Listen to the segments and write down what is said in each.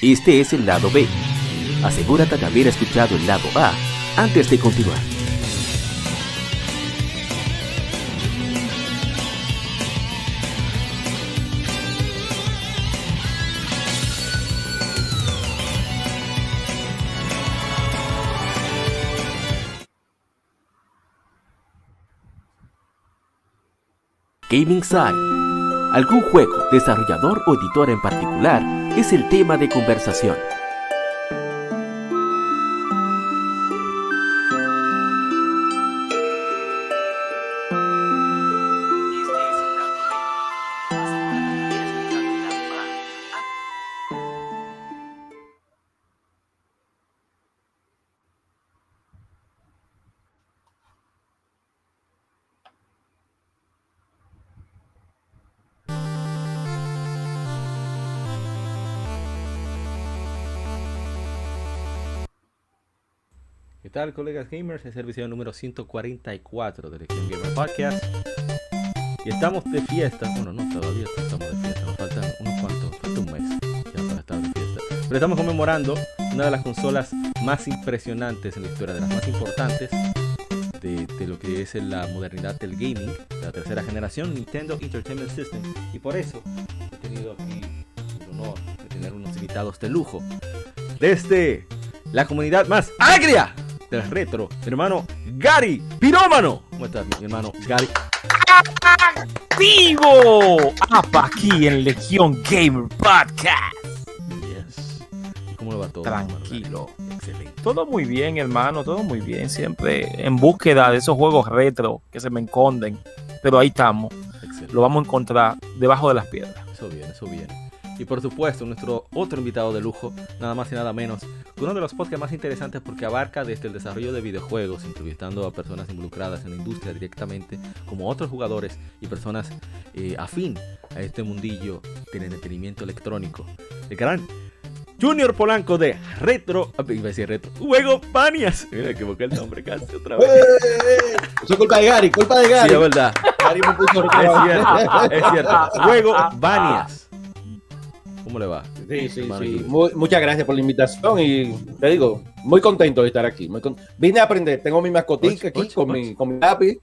Este es el lado B. Asegúrate de haber escuchado el lado A antes de continuar. Gaming Side. Algún juego, desarrollador o editor en particular es el tema de conversación. Tal, colegas gamers? Es el episodio número 144 de Legion Gamer Podcast. Y estamos de fiesta. Bueno, no, todavía estamos de fiesta. Nos faltan unos cuantos, falta un mes ya para estar de fiesta. Pero estamos conmemorando una de las consolas más impresionantes en la historia, de las más importantes de, de lo que es la modernidad del gaming, de la tercera generación, Nintendo Entertainment System. Y por eso he tenido aquí el honor de tener unos invitados de lujo. Desde la comunidad más agria del retro, mi hermano Gary Pirómano. ¿Cómo estás, mi hermano Gary? ¡Activo! Apa aquí en Legión Gamer Podcast. Yes. ¿Cómo va todo? Tranquilo. Excelente. Todo muy bien, hermano, todo muy bien. Siempre en búsqueda de esos juegos retro que se me esconden. Pero ahí estamos. Excelente. Lo vamos a encontrar debajo de las piedras. Eso viene, eso viene. Y por supuesto, nuestro otro invitado de lujo, nada más y nada menos, uno de los podcasts más interesantes porque abarca desde el desarrollo de videojuegos, entrevistando a personas involucradas en la industria directamente, como otros jugadores y personas eh, afín a este mundillo del entretenimiento electrónico. El gran Junior Polanco de Retro, ah, iba a decir Retro, Juego Panias. Mira, equivoqué el nombre casi otra vez. Eso es culpa de Gary, culpa de Sí, Gary. es verdad. Gary me puso Es cierto, es cierto. Juego Banias. ¿Cómo le va? Sí, sí, Hermano, sí. y- Muy- muchas gracias por la invitación y te digo, muy contento de estar aquí. muy con- Vine a aprender, tengo mi mascotica aquí con, mi, con mi lápiz.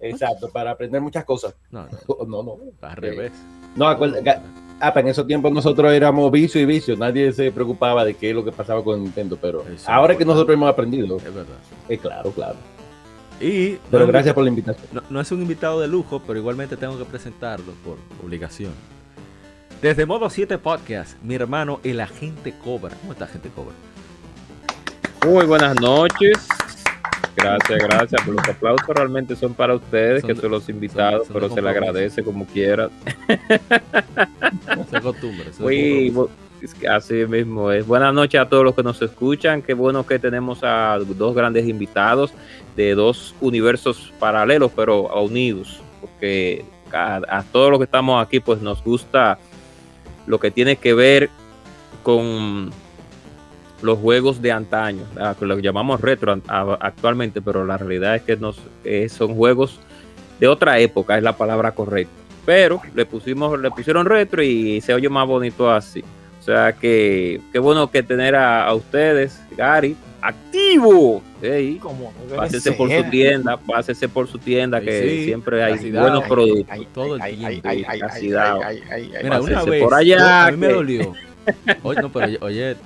Exacto, para aprender muchas cosas. No, no, No, no. al revés. No, acuerda, Ga- ah, en esos tiempos nosotros éramos vicio y vicio. Nadie se preocupaba de qué es lo que pasaba con Nintendo, pero Eso ahora es que nosotros hemos aprendido, Es verdad. eh, claro, claro. Y Pero no, gracias por la invitación. no, no es un invitado de lujo, pero igualmente tengo que presentarlo por obligación. Desde Modo 7 Podcast, mi hermano el agente Cobra. ¿Cómo está, agente Cobra? Muy buenas noches. Gracias, gracias por los aplausos. Realmente son para ustedes, Son que son los invitados, son pero se le agradece como quiera. Se acostumbra. se que así mismo es. Buenas noches a todos los que nos escuchan. Qué bueno que tenemos a dos grandes invitados de dos universos paralelos, pero unidos. Porque a, a todos los que estamos aquí, pues nos gusta lo que tiene que ver con los juegos de antaño, que llamamos retro actualmente, pero la realidad es que eh, son juegos de otra época, es la palabra correcta. Pero le pusimos, le pusieron retro y se oye más bonito así. O sea que qué bueno que tener a, a ustedes, Gary, activo. Ey, Como pásese ser. por su tienda, pásese por su tienda, Sí, que sí, siempre hay buenos productos. Ay, Todo el Mira, una vez. por allá, a mí me dolió. Oye, no, pero oye.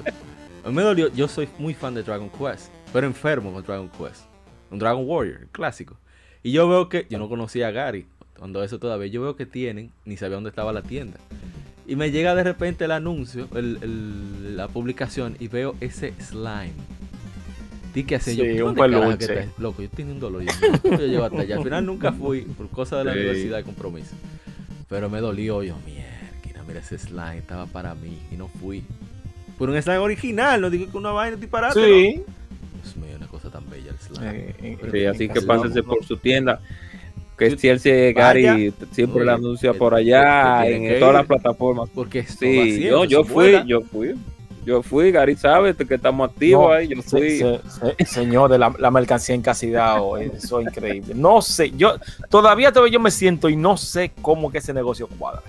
A mí me dolió. Yo soy muy fan de Dragon Quest, pero enfermo con Dragon Quest. Un Dragon Warrior, el clásico. Y yo veo que. Yo no conocía a Gary cuando eso todavía. Yo veo que tienen, ni sabía dónde estaba la tienda. Y me llega de repente el anuncio, el- el- la publicación, y veo ese slime. Di que yo. Sí, ¿dónde un peluche. está? Loco, yo tenía un dolor. Yo, ¿cómo yo llevo hasta allá. Al final nunca fui por cosas de la Sí. universidad de compromiso. Pero me dolió. Yo, mierda, mira ese slime, estaba para mí. Y no fui. Por un slime original, no digo que una vaina disparate. ¿no? Sí. Dios mío, una cosa tan bella el slime. Eh, eh, Pero Sí, eh, así que no- por su tienda. Que si él se. Gary siempre Oye, la anuncia que- por allá en todas ir. las plataformas. Porque Sí, siempre, yo, fui, yo fui. Yo fui, Gary sabe que estamos activos No, ahí. Yo fui. se- se- señor, de la, la mercancía en Casidao, eso es increíble. No sé, yo todavía, todavía yo me siento y no sé cómo que ese negocio cuadra.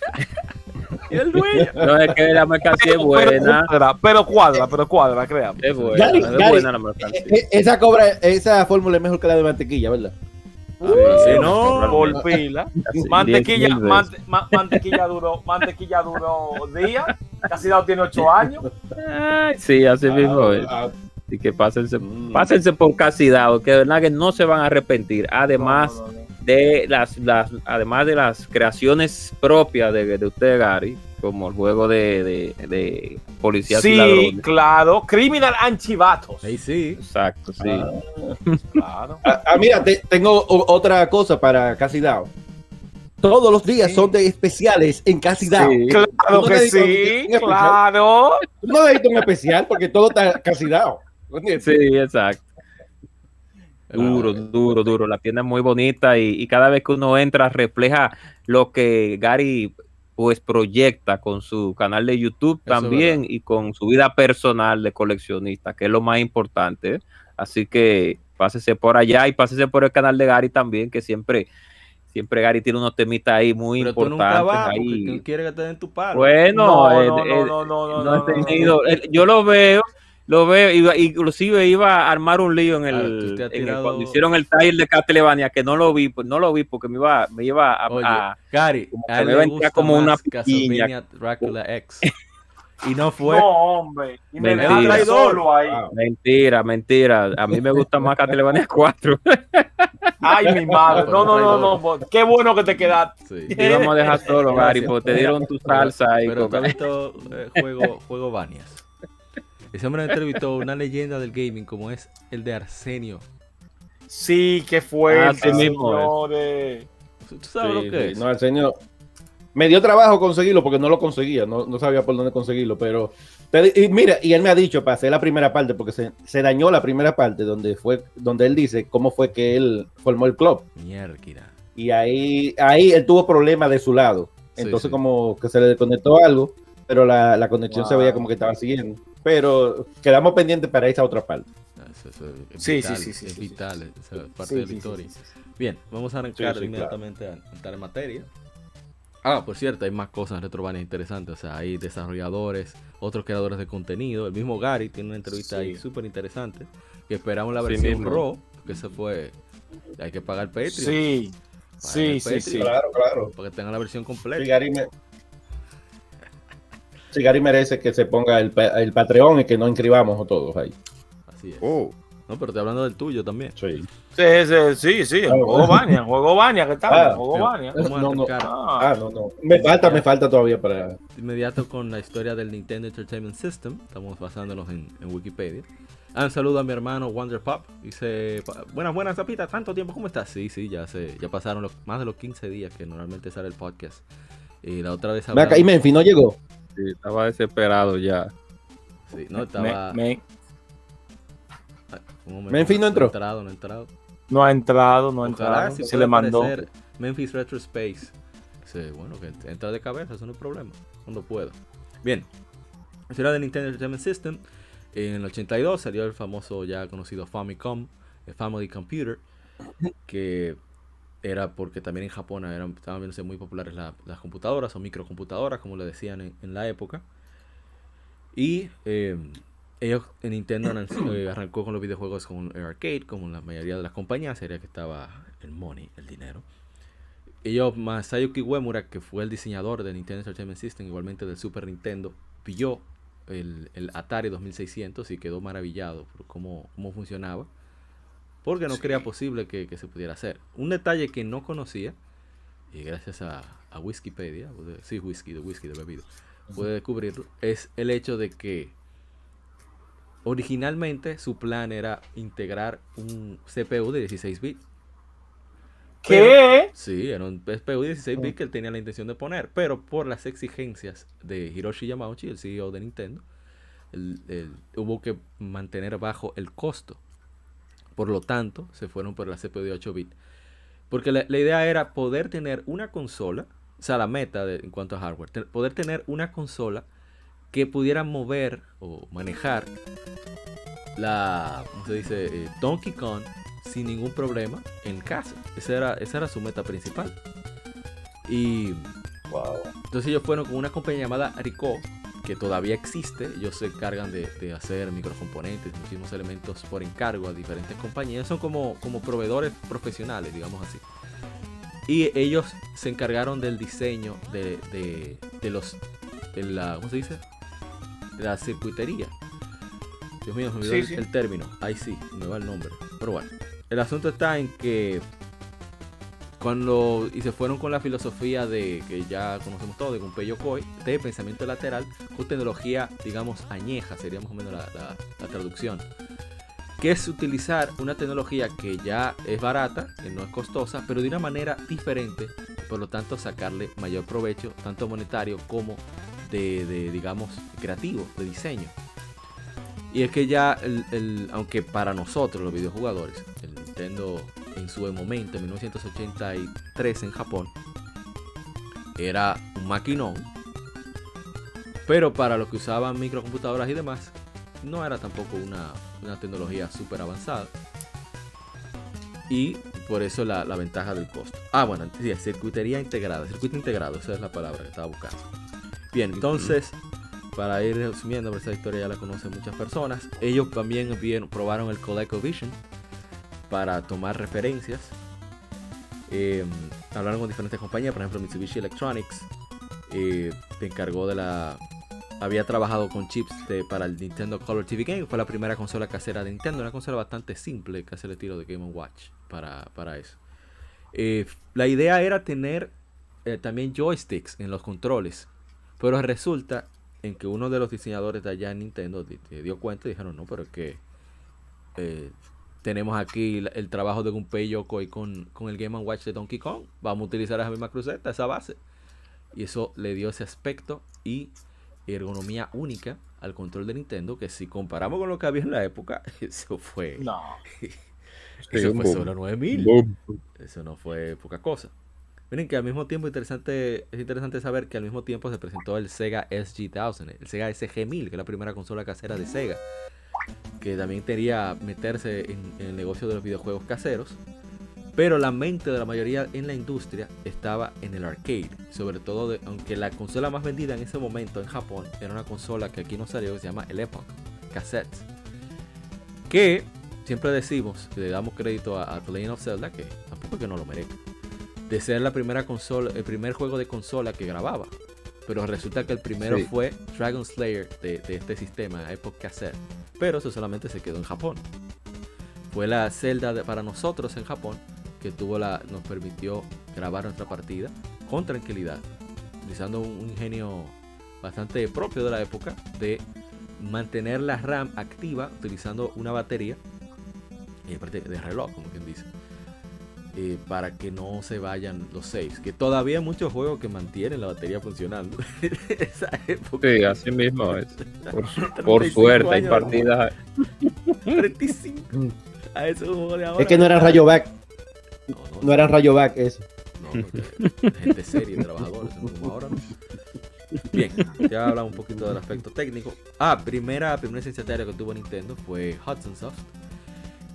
el dueño. No es que la mercancía es buena. Pero cuadra, pero cuadra, pero cuadra, créame. Es buena, Gary, es Gary, buena la Eh, mercancía. eh, Esa cobra, esa fórmula es mejor que la de mantequilla, ¿verdad? Si Sí, no, realmente. por pila. Así, Mantequilla, 10.000 veces. mante- ma- mantequilla duró, mantequilla duró días. Casi dado tiene ocho años. Ay, sí, así mismo es. Ah, Así que pásense, Mm. pásense por casidad, que de verdad que no se van a arrepentir. Además no, no, no. de las, las, además de las creaciones propias de, de usted, Gary, como el juego de, de, de policías y Sí, ladrones. claro. Criminal Anchivatos. Ahí sí. Exacto, sí. Claro. Ah, ah, mira, te- tengo otra cosa para Casi Dao. Todos los días son de especiales en Casi Dao. Sí. Claro ¿No que sí, un claro. No necesito un especial porque todo está Casi Dao. ¿entiendes? Sí, exacto. Duro, duro, duro. La tienda es muy bonita y, y cada vez que uno entra refleja lo que Gary pues proyecta con su canal de YouTube Eso también y con su vida personal de coleccionista, que es lo más importante. ¿eh? Así que pásese por allá y pásese por el canal de Gary también, que siempre, siempre Gary tiene unos temitas ahí muy Pero tú importantes. nunca vas porque ahí. tú quieres que te den tu palo. Bueno, No, eh, no, eh, no, no, no, no, no he no, no. tenido- eh, yo lo veo, lo veo, iba- inclusive iba a armar un lío en Ah, el, en cuando hicieron el taller de Castlevania, que no lo vi, pues no lo vi porque me iba, me iba a, Oye, a- Gary, como a que él me gusta como una más piquiña. Castlevania Dracula X. Y no fue. No, hombre. Y me Mentira. solo ahí. Mentira, mentira. A mí me gusta más Castlevania 4. Ay, mi madre. No, no, no, no. bo- Qué bueno que te quedaste. Sí. Te íbamos a dejar solo, Gary, porque te dieron tu salsa ahí. Pero con- has visto eh, juego, juego Banias. Ese hombre entrevistó una leyenda del gaming como es el de Arsenio. Sí, qué fuerte, mismo es. señores. ¿Tú tú sabes Sí, lo que sí, es? No, el señor. Me dio trabajo conseguirlo porque no lo conseguía, no, no sabía por dónde conseguirlo, pero te- y mira, y él me ha dicho para hacer la primera parte, porque se, se dañó la primera parte donde fue, donde él dice cómo fue que él formó el club. Mierda. Y ahí, ahí él tuvo problemas de su lado. Sí, Entonces sí. como que se le desconectó algo, pero la, la conexión se veía como que estaba siguiendo. Pero quedamos pendientes para esa otra parte. Ah, Eso, eso es Sí, vital, sí, sí, sí, es sí, vital, esa es parte Sí, de la sí, sí, historia. sí, sí. Bien, vamos a arrancar Sí, sí, inmediatamente a entrar en materia. Ah, por cierto, hay más cosas en Retrovania interesantes. O sea, hay desarrolladores, otros creadores de contenido. El mismo Gary tiene una entrevista Sí. ahí súper interesante. Que esperamos la Sí versión mismo. Raw, que se fue. Hay que pagar Patreon. Sí, sí, sí, sí. Claro, claro. Para que tengan la versión completa. Sí, Gary, me- Sí, Gary merece que se ponga el, el Patreon y que no inscribamos todos ahí. Así es. Oh, No, pero estoy hablando del tuyo también. sí. Sí, sí, sí, sí, juego. Bania, juego Bania, ¿qué tal? Ah, juego Bania. No, no. Ah, Ah, no, no. Me falta, me falta todavía para. inmediato con la historia del Nintendo Entertainment System. Estamos basándonos en, en Wikipedia. Ah, un saludo a mi hermano Wonder Pop. Dice, buenas, buenas, Zapita. ¿Tanto tiempo? ¿Cómo estás? Sí, sí, ya se, ya pasaron los- más de los 15 días que normalmente sale el podcast. Y la otra vez Ve acá, hablamos... y Menfi no llegó. Sí, estaba desesperado ya. Sí, no, estaba... me- me- Memphis no entró. ha entrado, no ha entrado. no ha entrado, no ha Ojalá entrado. si se le mandó. Memphis Retro Space. Sí, bueno, que entra de cabeza, eso no es problema. Cuando puedo. Bien. Historia del Nintendo Entertainment System. En el 82 salió el famoso ya conocido Famicom, el Family Computer, que era porque también en Japón eran, estaban viéndose muy populares la- las computadoras o microcomputadoras, como le decían en, en la época. Y eh, ellos, en Nintendo eh, arrancó con los videojuegos con el arcade, como la mayoría de las compañías, sería que estaba el money, el dinero. Ellos, Masayuki Uemura, que fue el diseñador del Nintendo Entertainment System, igualmente del Super Nintendo, pilló el, el Atari 2600 y quedó maravillado por cómo, cómo funcionaba. Porque no creía posible que, que se pudiera hacer. Un detalle que no conocía, y gracias a, a Wikipedia, sí, whisky, de whisky, de bebido, pude descubrirlo, es el hecho de que originalmente su plan era integrar un CPU de 16 bits. ¿Qué? Sí, era un CPU de 16 bits que él tenía la intención de poner, pero por las exigencias de Hiroshi Yamauchi, el CEO de Nintendo, el- el- hubo que mantener bajo el costo. Por lo tanto, se fueron por la CPU de 8 bits. Porque la, la idea era poder tener una consola, o sea, la meta de- en cuanto a hardware, te- poder tener una consola que pudiera mover o manejar la, ¿cómo se dice? Eh, Donkey Kong sin ningún problema en casa. Esa era, esa era su meta principal. Y Wow. Entonces ellos fueron con una compañía llamada Ricoh, que todavía existe. Ellos se encargan de, de hacer microcomponentes, muchísimos elementos por encargo a diferentes compañías. Son como, como proveedores profesionales, digamos así. Y ellos se encargaron del diseño de, de, de los. De la, ¿Cómo se dice? De la circuitería. Dios mío, me olvidó Sí, el, sí. el término. Ahí sí, me va el nombre. Pero bueno, el asunto está en que cuando y se fueron con la filosofía de que ya conocemos todo de Gunpei Yokoi, de pensamiento lateral, con tecnología, digamos, añeja, sería más o menos la, la- traducción. Que es utilizar una tecnología que ya es barata, que no es costosa, pero de una manera diferente, por lo tanto sacarle mayor provecho, tanto monetario como de, de, digamos, creativo, de diseño. Y es que ya, el, el- aunque para nosotros los videojugadores, el Nintendo en su momento, en 1983 en Japón, era un maquinón, pero para los que usaban microcomputadoras y demás, no era tampoco una, una tecnología súper avanzada. Y por eso la, la ventaja del costo. Ah, bueno, sí, circuitería integrada, circuito integrado, esa es la palabra que estaba buscando. Bien, entonces, para ir resumiendo, esta historia ya la conocen muchas personas, ellos también vieron, probaron el ColecoVision para tomar referencias. Eh, hablaron con diferentes compañías, por ejemplo Mitsubishi Electronics, eh, se encargó de la... Había trabajado con chips para el Nintendo Color TV Game, que fue la primera consola casera de Nintendo, una consola bastante simple, casi el estilo de Game Watch para, para eso. Eh, la idea era tener eh, también joysticks en los controles, pero resulta en que uno de los diseñadores de allá en Nintendo dio cuenta y dijeron, no, pero es que tenemos aquí el trabajo de Gunpei Yokoi con, con el Game Watch de Donkey Kong. Vamos a utilizar esa misma cruceta, esa base. Y eso le dio ese aspecto y ergonomía única al control de Nintendo. Que si comparamos con lo que había en la época, eso fue, No. eso fue boom. solo 9000. Boom. Eso no fue poca cosa. Miren que al mismo tiempo es interesante saber que al mismo tiempo se presentó el Sega SG-1000, el Sega SG-1000, que es la primera consola casera de Sega, que también quería meterse en, el negocio de los videojuegos caseros. Pero la mente de la mayoría en la industria estaba en el arcade. Sobre todo, aunque la consola más vendida en ese momento en Japón era una consola que aquí no salió, que se llama el Epoch Cassette. Que siempre decimos, le damos crédito a, a The of Zelda, que tampoco es que no lo merezca, de ser la primera consola, el primer juego de consola que grababa. Pero resulta que el primero Sí. fue Dragon Slayer de, de este sistema, Epoch Cassette. Pero eso solamente se quedó en Japón. Fue la Zelda de- para nosotros en Japón que tuvo la, nos permitió grabar nuestra partida con tranquilidad, utilizando un, un ingenio bastante propio de la época de mantener la RAM activa utilizando una batería de reloj, como quien dice, eh, para que no se vayan los saves. Que todavía hay muchos juegos que mantienen la batería funcionando. Esa época. Sí, así mismo es. Por, su- 35 por suerte, hay partidas. 35. A esos juegos de ahora. Es que no eran Rayoback, No, no, no eran Rayoback eso. No, porque gente seria, trabajadores, ahora, ¿no? Bien, ya hablamos un poquito del aspecto técnico. Ah, primera, primera licenciataria que tuvo Nintendo fue Hudson Soft.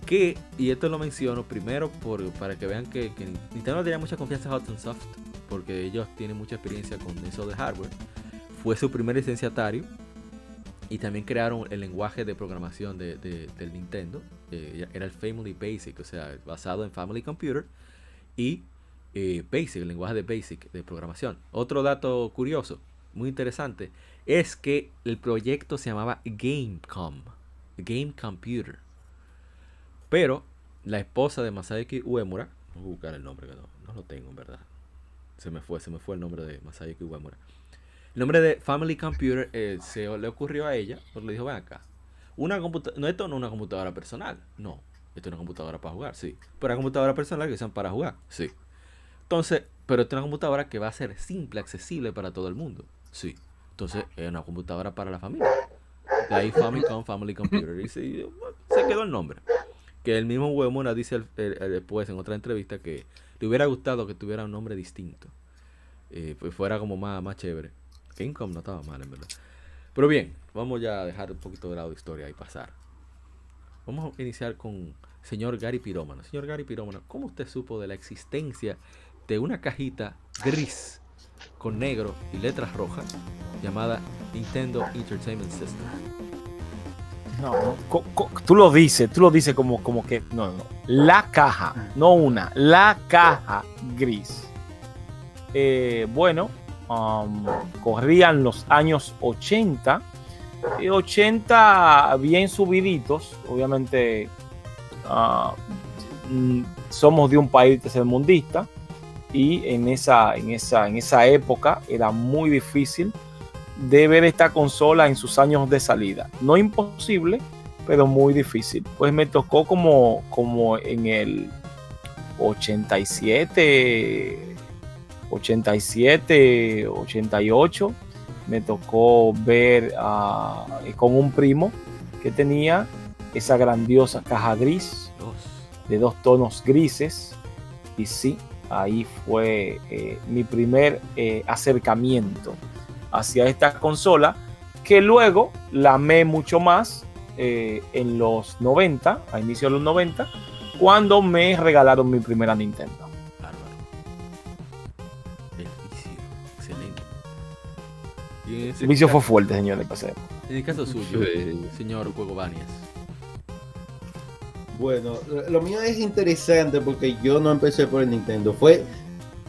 Que, y esto lo menciono primero por, para que vean que, que Nintendo tenía mucha confianza en Hudson Soft, porque ellos tienen mucha experiencia con eso de hardware. Fue su primer licenciatario. Y también crearon el lenguaje de programación de, de- del Nintendo. eh, era el Family Basic, o sea, basado en Family Computer. Y eh, Basic, el lenguaje de Basic de programación. Otro dato curioso, muy interesante, es que el proyecto se llamaba Gamecom, Game Computer. Pero la esposa de Masayuki Uemura, voy a buscar el nombre, que no, no lo tengo en verdad. Se me fue, se me fue el nombre de Masayuki Uemura. El nombre de Family Computer eh, se le ocurrió a ella, porque le dijo, ven acá, una no, esto no es una computadora personal, no, esto es una computadora para jugar, sí. Pero una computadora personal que usan para jugar, sí. Entonces, pero esta es una computadora que va a ser simple, accesible para todo el mundo, sí. Entonces, es una computadora para la familia. De ahí Famicom, Family Computer. Y se quedó el nombre. Que el mismo Uemura dice el- el- después en otra entrevista que le hubiera gustado que tuviera un nombre distinto. Eh, pues fuera como más, más chévere. Gamecom no estaba mal, en verdad. Pero bien, vamos ya a dejar un poquito de lado de historia y pasar. Vamos a iniciar con señor Gary Pirómano. Señor Gary Pirómano, ¿cómo usted supo de la existencia de una cajita gris con negro y letras rojas llamada Nintendo Entertainment System. No, no, co- co- tú lo dices, tú lo dices como, como que. No, no. La caja, no una. La caja gris. Eh, bueno, um, corrían los años 80. Y 80 bien subiditos. Obviamente, ah, mm, somos de un país tercermundista. Y en esa, en, esa, en esa época era muy difícil de ver esta consola en sus años de salida. No imposible, pero muy difícil. Pues me tocó como, como en el 87, 87, 88. Me tocó ver con un primo que tenía esa grandiosa caja gris de dos tonos grises. Y sí, ahí fue eh, mi primer eh, acercamiento hacia esta consola, que luego la amé mucho más eh, en los 90, a inicio de los 90, cuando me regalaron mi primera Nintendo. Bárbaro. El vicio. Excelente. Y El vicio fue fuerte, señores. en el caso suyo, Sí. señor Juego Banias. Bueno, lo- lo mío es interesante porque yo no empecé por el Nintendo. Fue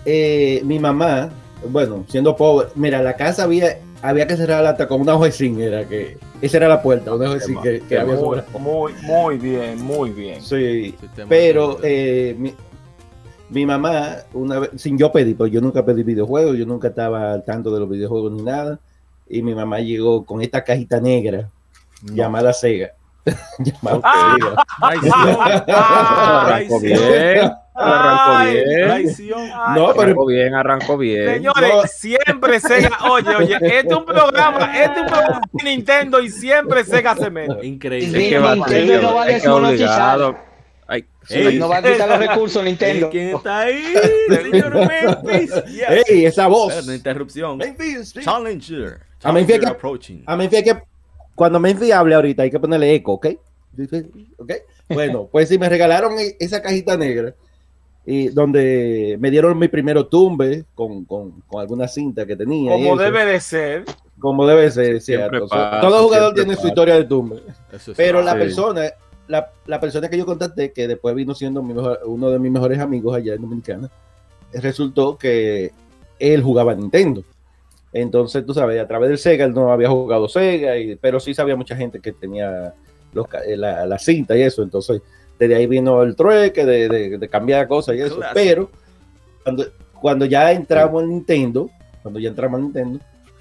eh, mi mamá, bueno, siendo pobre. Mira, la casa había, había que cerrarla hasta con una hoja de zinc, era que esa era la puerta, una hoja de zinc que, que había muy, muy, muy bien, muy bien. Sí, Sistema pero eh, mi, mi mamá, una vez, sin yo pedir, porque yo nunca pedí videojuegos, yo nunca estaba al tanto de los videojuegos ni nada. Y mi mamá llegó con esta cajita negra llamada Sega. llamada Ah. Sega. Arrancó bien. Traición. No, pero Arrancó bien, arrancó bien. Señores, No. siempre Sega, oye, oye, este es un programa, este es un programa de Nintendo y siempre Sega se mete. Increíble. Es que va Nintendo no va a es que obligado. Ay, Ey, No va a quitar los recursos Nintendo. ¿Quién está ahí? Señor Memphis. Yes. ¡Ey, esa voz! Una interrupción. Challenger. A Challenger que- approaching. A Memphis que, cuando Memphis hable ahorita, hay que ponerle eco, ¿ok? ¿Ok? Bueno, pues si me regalaron e- esa cajita negra, y donde me dieron mi primero tumbe con, con, con alguna cinta que tenía. Como debe de ser. Como debe ser, Siempre cierto. pasa, Todo jugador tiene su historia de tumbe. Es Pero la Sí. persona, la, la persona que yo contacté, que después vino siendo mi mejor- uno de mis mejores amigos allá en Dominicana, resultó que él jugaba Nintendo. Entonces, tú sabes, a través del Sega, él no había jugado Sega, y, pero sí sabía mucha gente que tenía los eh, la, la cinta y eso. Entonces, desde ahí vino el trueque de, de- de cambiar cosas y eso. Pero cuando, cuando ya entramos en Nintendo, cuando ya entramos en Nintendo,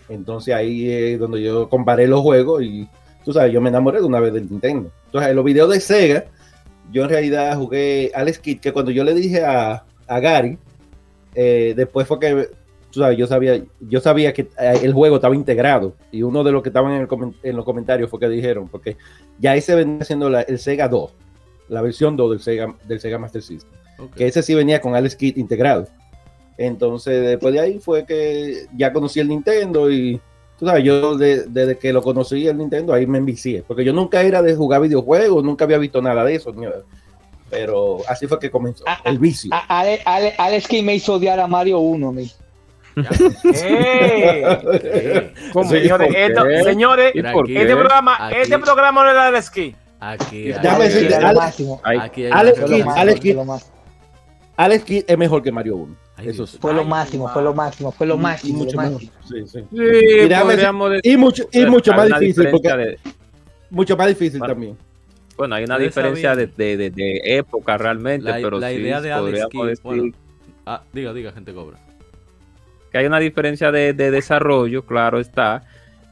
entonces ahí es donde yo comparé los juegos y tú sabes, yo me enamoré de una vez del Nintendo. Entonces, en los videos de Sega, yo en realidad jugué Alex Kidd, que cuando yo le dije a, a Gary, eh, después fue que, tú sabes, yo sabía, yo sabía que eh, el juego estaba integrado. Y uno de los que estaban en, el en los comentarios fue que dijeron, porque ya ese venía siendo la- el Sega 2, la versión 2 del Sega, del Sega Master System que ese sí venía con Alex Kidd integrado. Entonces, después de ahí fue que ya conocí el Nintendo y tú sabes, yo de- desde que lo conocí el Nintendo, ahí me envicié, porque yo nunca era de jugar videojuegos, nunca había visto nada de eso, ni- pero así fue que comenzó Ah, el vicio. A- Ale- Ale- Alex Kidd me hizo odiar a Mario 1. mi. ¡Eh! Ok. Señores, ¿por esto- qué? señores, ¿Y por Tranquilo. este qué? programa, Aquí- este programa no era esquí. Aquí, Ya aquí- Alex aquí hay Alex Fue Kidd, máximo, Alex fue Kidd. Alex Kidd es mejor que Mario 1. Ay, Eso sí. Fue lo Ay, máximo, fue lo máximo, fue lo máximo, mucho lo máximo. Sí, sí. Sí, Y decir- Y mucho, y mucho más difícil, porque de- mucho más difícil Bueno, también. bueno, hay una diferencia de, de, de- de época realmente, La, pero la sí idea de Alex podríamos Kidd, decir bueno, ah, diga, diga, gente cobra. que hay una diferencia de, de desarrollo, claro está,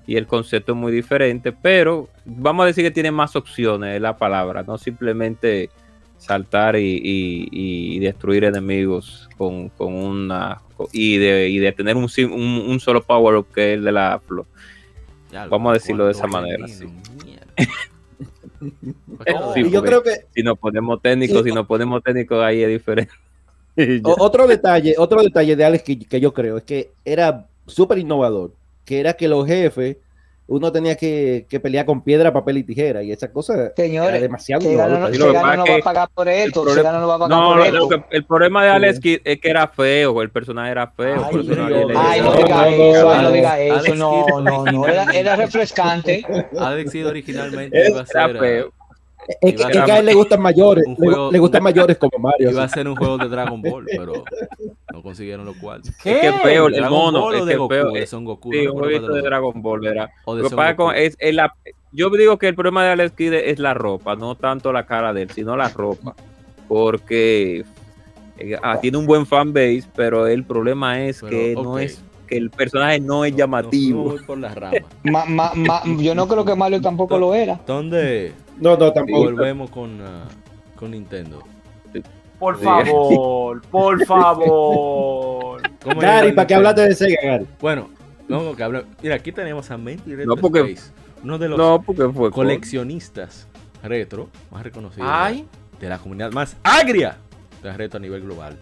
y el concepto es muy diferente, pero vamos a decir que tiene más opciones, es la palabra, no simplemente saltar y, y- y destruir enemigos con, con una y de, y de tener un, sim- un, un solo power up que es el de la. Ya, Vamos a decirlo de esa manera, sí. mierda. Sí, y yo porque- creo que Si nos ponemos técnicos, si nos ponemos técnicos ahí es diferente. Otro detalle, otro detalle de Alex que, que yo creo es que era súper innovador, que era que los jefes uno tenía que, que pelear con piedra, papel y tijera. Y esa cosa Señores, era demasiado Que Gano no, lo no va a pagar por esto. problema- Gano no va a pagar No, por lo- esto. lo que- el problema de Alex Kidd es que era feo, el personaje era feo. Ay, le- Ay, no No, diga no, eso, no, ay, no diga eso, no, no, no, era, era refrescante. Alex Kidd originalmente iba a Era ser, feo. Es que, a es que a ser él le gustan mayores, le, juego- le gustan mayores como Mario. iba a ser un juego de Dragon Ball, pero no consiguieron lo cual. ¿Qué? Es que es feo, el mono, es que Goku, feo. de Son Goku. Sí, no un jueguito de los. Dragon Ball era. O de Lo Son Goku. es, es la, yo digo que el problema de Alex Kidd es la ropa, no tanto la cara de él, sino la ropa. Porque eh, ah, tiene un buen fan base, pero el problema es Pero, que no es que el personaje no es llamativo. No, no voy por las ramas. Ma- ma- ma- yo no creo que Mario tampoco lo era. ¿Dónde No, no, tampoco. volvemos con, ah, con Nintendo? Por favor, por favor. ¿Cómo Gary, ¿para qué hablaste de Sega, Gary? Bueno, vamos que hablar. Mira, aquí tenemos a Mendy Retro No, porque- Space, uno de los No, porque fue coleccionistas retro más reconocidos Ay, de la comunidad más agria de retro a nivel global.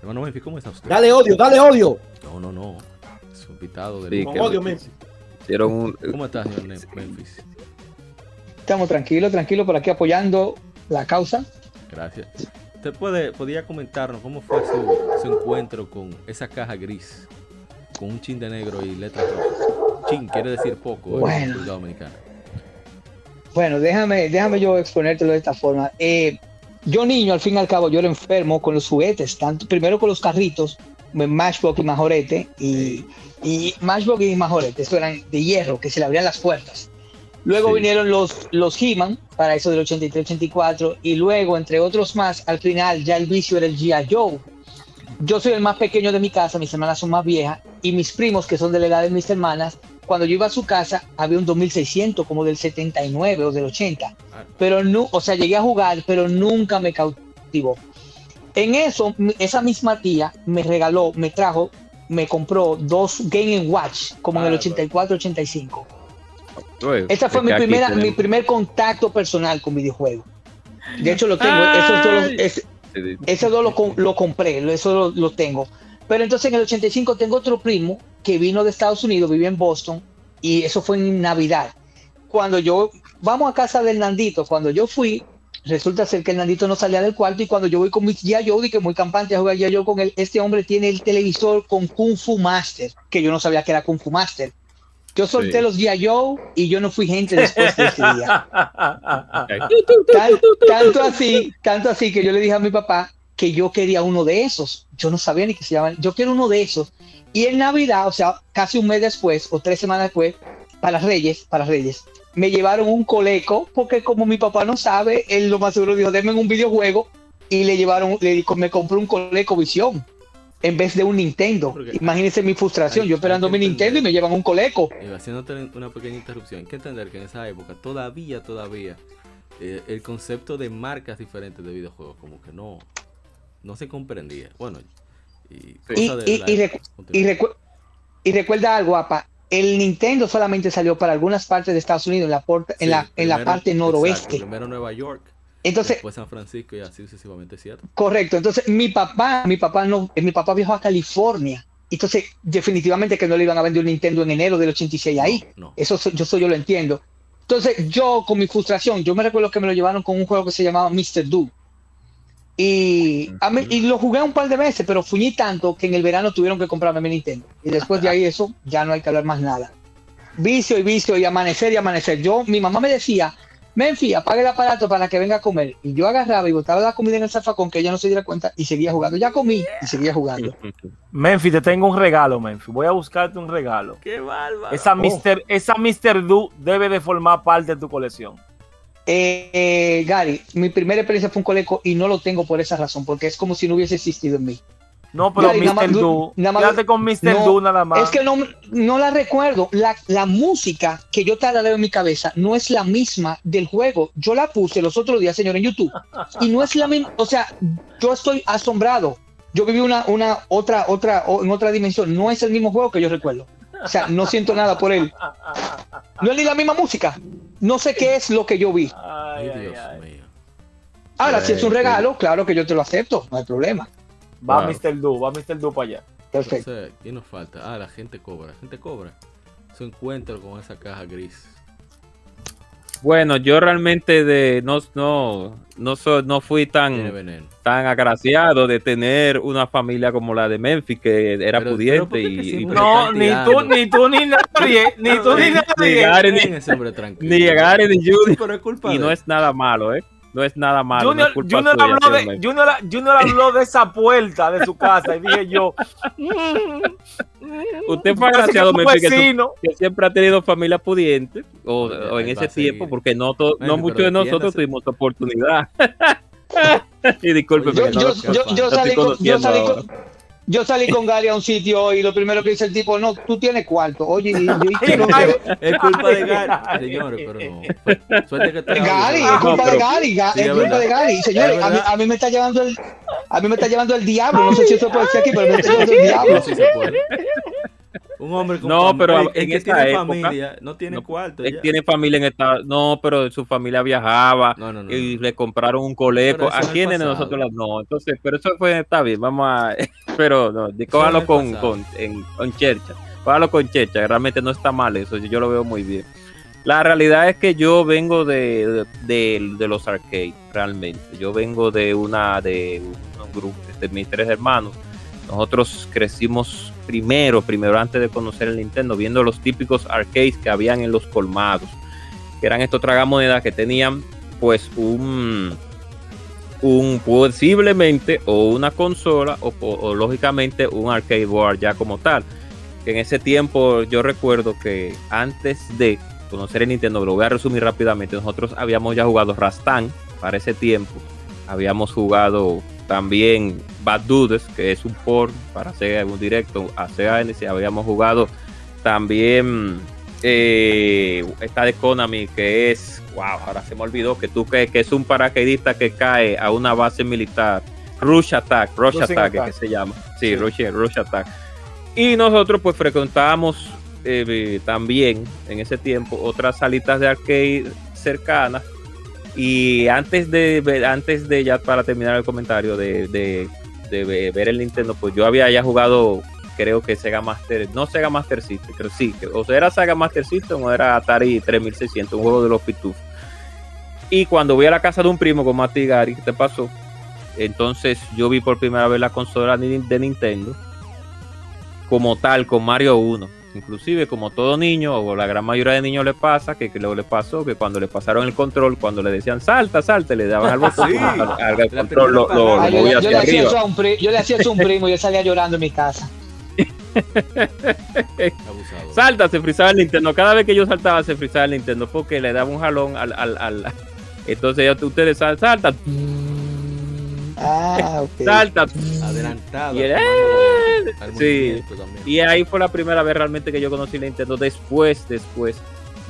Hermano Memphis, ¿cómo está usted? Dale odio, dale odio. No, no, no. Es un invitado de Sí, odio, Memphis. hicieron un, ¿Cómo estás, señor Memphis? Estamos tranquilos, tranquilos por aquí apoyando la causa. Gracias. ¿Usted puede, podría comentarnos cómo fue su, su encuentro con esa caja gris? Con un chin de negro y letras rojas. Chin quiere decir poco en Bueno. República Dominicana. Bueno, déjame, déjame yo exponértelo de esta forma. Eh, yo niño, al fin y al cabo, yo era enfermo con los juguetes, tanto primero con los carritos, Matchbox y Majorete, y, y Matchbox y Majorete, eso eran de hierro, que se le abrían las puertas. Luego Sí. vinieron los, los He-Man, para eso del 83-84, y luego, entre otros más, al final ya el vicio era el G.I. Joe. Yo soy el más pequeño de mi casa, mis hermanas son más viejas, y mis primos, que son de la edad de mis hermanas, cuando yo iba a su casa, había un 2600, como del 79 o del 80. Ah, Pero no, o sea, llegué a jugar, pero nunca me cautivó. En eso, esa misma tía me regaló, me trajo, me compró dos Game Watch, como en el Ah, 84-85. Esa fue mi, primera, mi primer contacto personal con videojuegos. De hecho, lo tengo. Esos dos, los- es- esos dos lo, com- lo compré, eso lo, lo tengo. Pero entonces en el 85 tengo otro primo que vino de Estados Unidos, vive en Boston, y eso fue en Navidad. Cuando yo, vamos a casa del Nandito, cuando yo fui, resulta ser que el Nandito no salía del cuarto y cuando yo voy con mi G.I. Joe, que muy campante a jugar. Joe con él, este hombre tiene el televisor con Kung Fu Master, que yo no sabía que era Kung Fu Master. Yo solté Sí. los G.I. Joe y yo no fui gente después de ese día. Tan- tanto así, tanto así que yo le dije a mi papá que yo quería uno de esos. Yo no sabía ni que se llamaban. Yo quiero uno de esos. Y en Navidad, o sea, casi un mes después o tres semanas después, para Reyes, para Reyes, me llevaron un coleco porque como mi papá no sabe, él lo más seguro dijo, denme un videojuego y le llevaron, le, me compró un coleco visión en vez de un Nintendo. Porque- Imagínense mi frustración, hay- yo esperando mi Nintendo y me llevan un coleco. Haciéndote una pequeña interrupción, hay que entender que en esa época todavía, todavía, eh, el concepto de marcas diferentes de videojuegos como que no, no se comprendía. Bueno, y, Y, y- y recu- y, Continúa. recu- y recuerda algo, apa, el Nintendo solamente salió para algunas partes de Estados Unidos, en la, porta- en la, en la primero- parte exacto, noroeste. primero Nueva York, Entonces, después San Francisco y así sucesivamente, ¿cierto? correcto. Entonces, mi papá, mi papá no, eh, mi papá viajó a California. Entonces, definitivamente que no le iban a vender un Nintendo en enero del 86 ahí. No. Eso so- yo, eso yo lo entiendo. Entonces, yo con mi frustración, yo me recuerdo que me lo llevaron con un juego que se llamaba Mr. Do. Y, a mí- y lo jugué un par de veces, pero fuñí tanto que en el verano tuvieron que comprarme mi Nintendo. Y después de ahí eso, ya no hay que hablar más nada. Vicio y vicio y amanecer y amanecer. Yo, mi mamá me decía, Menfi, apague el aparato para que venga a comer. Y yo agarraba y botaba la comida en el zafacón que ella no se diera cuenta y seguía jugando. Ya comí y seguía jugando. Memphis, te tengo un regalo, Memphis. Voy a buscarte un regalo. ¡Qué bárbaro! Esa Mr. Esa Mr. Do debe de formar parte de tu colección. Eh, eh, Gary, mi primera experiencia fue un coleco y no lo tengo por esa razón, porque es como si no hubiese existido en mí. No, pero nada Mr. más- Do. nada más- Quédate con Mr. No, Do nada más. Es que no, no la recuerdo. La, la música que yo tarareo en mi cabeza no es la misma del juego. Yo la puse los otros días, señor, en YouTube. Y no es la misma. O sea, yo estoy asombrado. Yo viví una, una otra, otra, o- en otra dimensión. No es el mismo juego que yo recuerdo. O sea, no siento nada por él. No es ni la misma música. No sé qué es lo que yo vi. Ay, Dios ay. mío. Ahora, si es un regalo, claro que yo te lo acepto. No hay problema. Va Claro. Mr. Do, va Mr. Do para allá. Perfecto. Entonces, ¿quién nos falta? Ah, la gente cobra. La gente cobra. su encuentro con esa caja gris. Bueno, yo realmente de no no no, so, no fui tan tan agraciado de tener una familia como la de Memphis que era pero, pudiente pero y, no ni tú ni tú ni nadie ni tú ni nadie ni Gary ni, ni Gary ni Judy y no es nada malo, eh no es nada malo. Junior, no Junior, suya, habló de, Junior, Junior, habló de esa puerta de su casa y dije yo. Usted fue agraciado, que, que, siempre ha tenido familia pudiente, o, o en ese tiempo, porque no, to, bueno, no muchos de nosotros tuvimos oportunidad. y disculpe, yo, yo, no, yo, yo, salí con, yo salí con, yo salí con Gary a un sitio y lo primero que dice el tipo, no, tú tienes cuarto. Oye, yo, yo, es culpa de Gary, señores, pero no. Suerte que Gary, es culpa de Gary, es culpa de Gary. Señores, a mí, a mí, me está llevando el, a mí me está llevando el diablo. No sé si eso puede ser aquí, pero me está llevando el diablo. Sí se puede. Un hombre con no, pero en esta tiene época, familia, no tiene no, cuarto. Él tiene familia en esta. No, pero su familia viajaba no, no, y le compraron un coleco. ¿A quiénes de nosotros no? Entonces, pero eso fue, está bien, vamos a. Pero no, cójalo con, con, en, con Chercha. Cójalo con Chercha, realmente no está mal eso, yo lo veo muy bien. La realidad es que yo vengo de, de, de los arcades, realmente. Yo vengo de una de un grupo de mis tres hermanos. Nosotros crecimos primero, primero antes de conocer el Nintendo, viendo los típicos arcades que habían en los colmados, que eran estos tragamonedas que tenían pues un, un posiblemente o una consola o, lógicamente un arcade board ya como tal. Que en ese tiempo yo recuerdo que antes de conocer el Nintendo, lo voy a resumir rápidamente, nosotros habíamos ya jugado Rastan para ese tiempo, habíamos jugado también Bad Dudes, que es un port para hacer un directo a Sega NC. Habíamos jugado también eh, esta de Konami, que es, wow, ahora se me olvidó, que tú que, que es un paracaidista que cae a una base militar. Rush Attack, Rush Rushing Attack, Attack. que se llama. Sí, sí. Rush, Rush Attack. Y nosotros pues frecuentábamos eh, también en ese tiempo otras salitas de arcade cercanas y antes de antes de ya para terminar el comentario de, de, ver el Nintendo, pues yo había ya jugado, creo que Sega Master, no Sega Master System, pero sí, o sea, era Sega Master System o era Atari 3600, un juego de los pitufos. Y cuando voy a la casa de un primo con Mati Gary, ¿qué te pasó? Entonces yo vi por primera vez la consola de Nintendo como tal, con Mario 1 inclusive como todo niño o la gran mayoría de niños le pasa que, que luego le pasó que cuando le pasaron el control cuando le decían salta salta le daban al botón sí. al, al, al control lo, lo, lo yo, yo, le hacía eso a un primo, yo le hacía eso a un primo y él salía llorando en mi casa. Salta se frizaba el Nintendo. Cada vez que yo saltaba se frizaba el Nintendo porque le daba un jalón al, al, al entonces ya ustedes saltan Ah, okay. Salta. Adelantado. Y, era, sí. y ahí fue la primera vez realmente que yo conocí Nintendo. Después, después,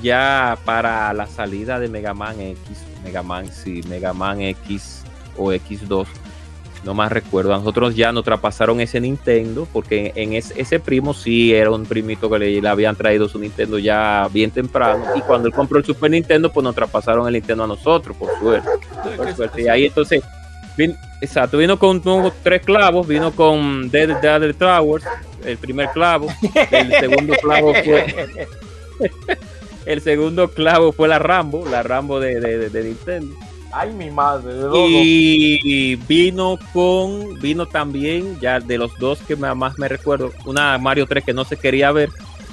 ya para la salida de Mega Man X, Mega Man, sí, Mega Man X o X2, no más recuerdo. A nosotros ya nos traspasaron ese Nintendo, porque en ese, ese, primo sí era un primito que le, le, habían traído su Nintendo ya bien temprano. Y cuando él compró el Super Nintendo, pues nos traspasaron el Nintendo a nosotros, por suerte. Por suerte. Y ahí entonces Vin, exacto, vino con tres clavos, vino con Dead, Dead Towers, el primer clavo, el segundo clavo fue el segundo clavo fue la Rambo, la Rambo de, de, de Nintendo. Ay, mi madre. De y vino con, vino también, ya de los dos que más me recuerdo, una Mario 3 que no se quería ver,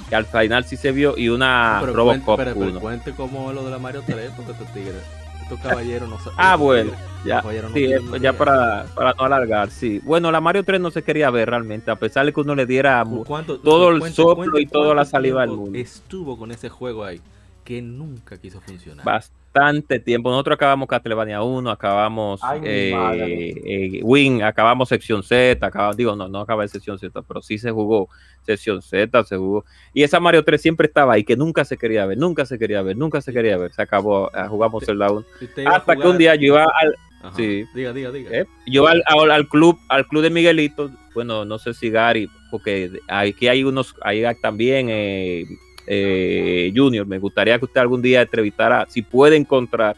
que al final sí se vio, y una pero Robocop cuente, pero, pero cuente como lo de la Mario 3, porque estos tigres no Ah, bueno, ya, no sí, ya para, para, no alargar, sí. Bueno, la Mario 3 no se quería ver realmente, a pesar de que uno le diera ¿Cuánto, todo el soplo y toda la saliva del mundo. Estuvo con ese juego ahí, que nunca quiso funcionar. Bastante tiempo. Nosotros acabamos Castlevania 1, acabamos Ay, eh, eh, Wing, acabamos sección Z, acabamos, digo, no, no acaba de sección Z, pero sí se jugó sección Z, se jugó. Y esa Mario 3 siempre estaba ahí, que nunca se quería ver, nunca se quería ver, nunca se quería ver. Se acabó, eh, jugamos el down. Hasta que un día yo iba al. Ajá. Sí. Diga, diga, diga. ¿Eh? Yo al, al, al, club, al club de Miguelito, bueno, no sé si Gary, porque aquí hay unos, hay también eh, eh, Junior, me gustaría que usted algún día entrevistara, si puede encontrar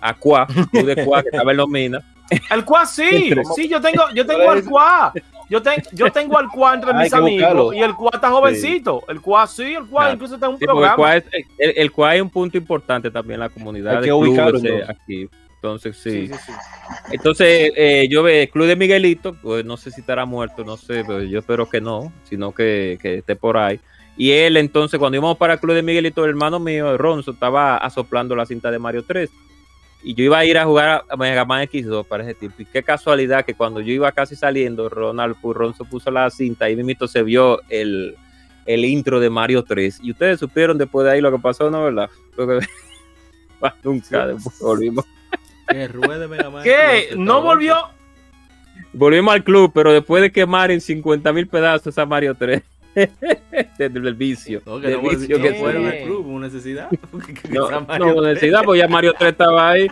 a Cuá, club de Cuá que estaba en los minas. El Cuá sí, sí, yo tengo, yo tengo el Cuá. Yo, yo tengo al Cuá entre mis amigos y el Cuá está jovencito. El Cuá sí, el Cuá incluso está en un programa. El Cuá, el, Cuá es un punto importante también en la comunidad de clubes eh, aquí. Entonces, sí. Entonces, eh, yo veo el club de Miguelito, pues no sé si estará muerto, no sé, pero yo espero que no, sino que, que esté por ahí. Y él, entonces, cuando íbamos para el club de Miguelito, el hermano mío, Ronzo, estaba asoplando la cinta de Mario 3. Y yo iba a ir a jugar a Mega Man X2 para ese tiempo. Y qué casualidad que cuando yo iba casi saliendo, Ronald Ronzo puso la cinta y mimito se vio el, el intro de Mario 3. Y ustedes supieron después de ahí lo que pasó, ¿no? ¿Verdad? Nunca después volvimos. Que ruede ¿Qué? ¿No volvió? Volvimos al club, pero después de quemar en 50 mil pedazos a Mario 3. del vicio. No, que vicio que fueron al club, una necesidad. no, no, necesidad, pues ya Mario 3 estaba ahí.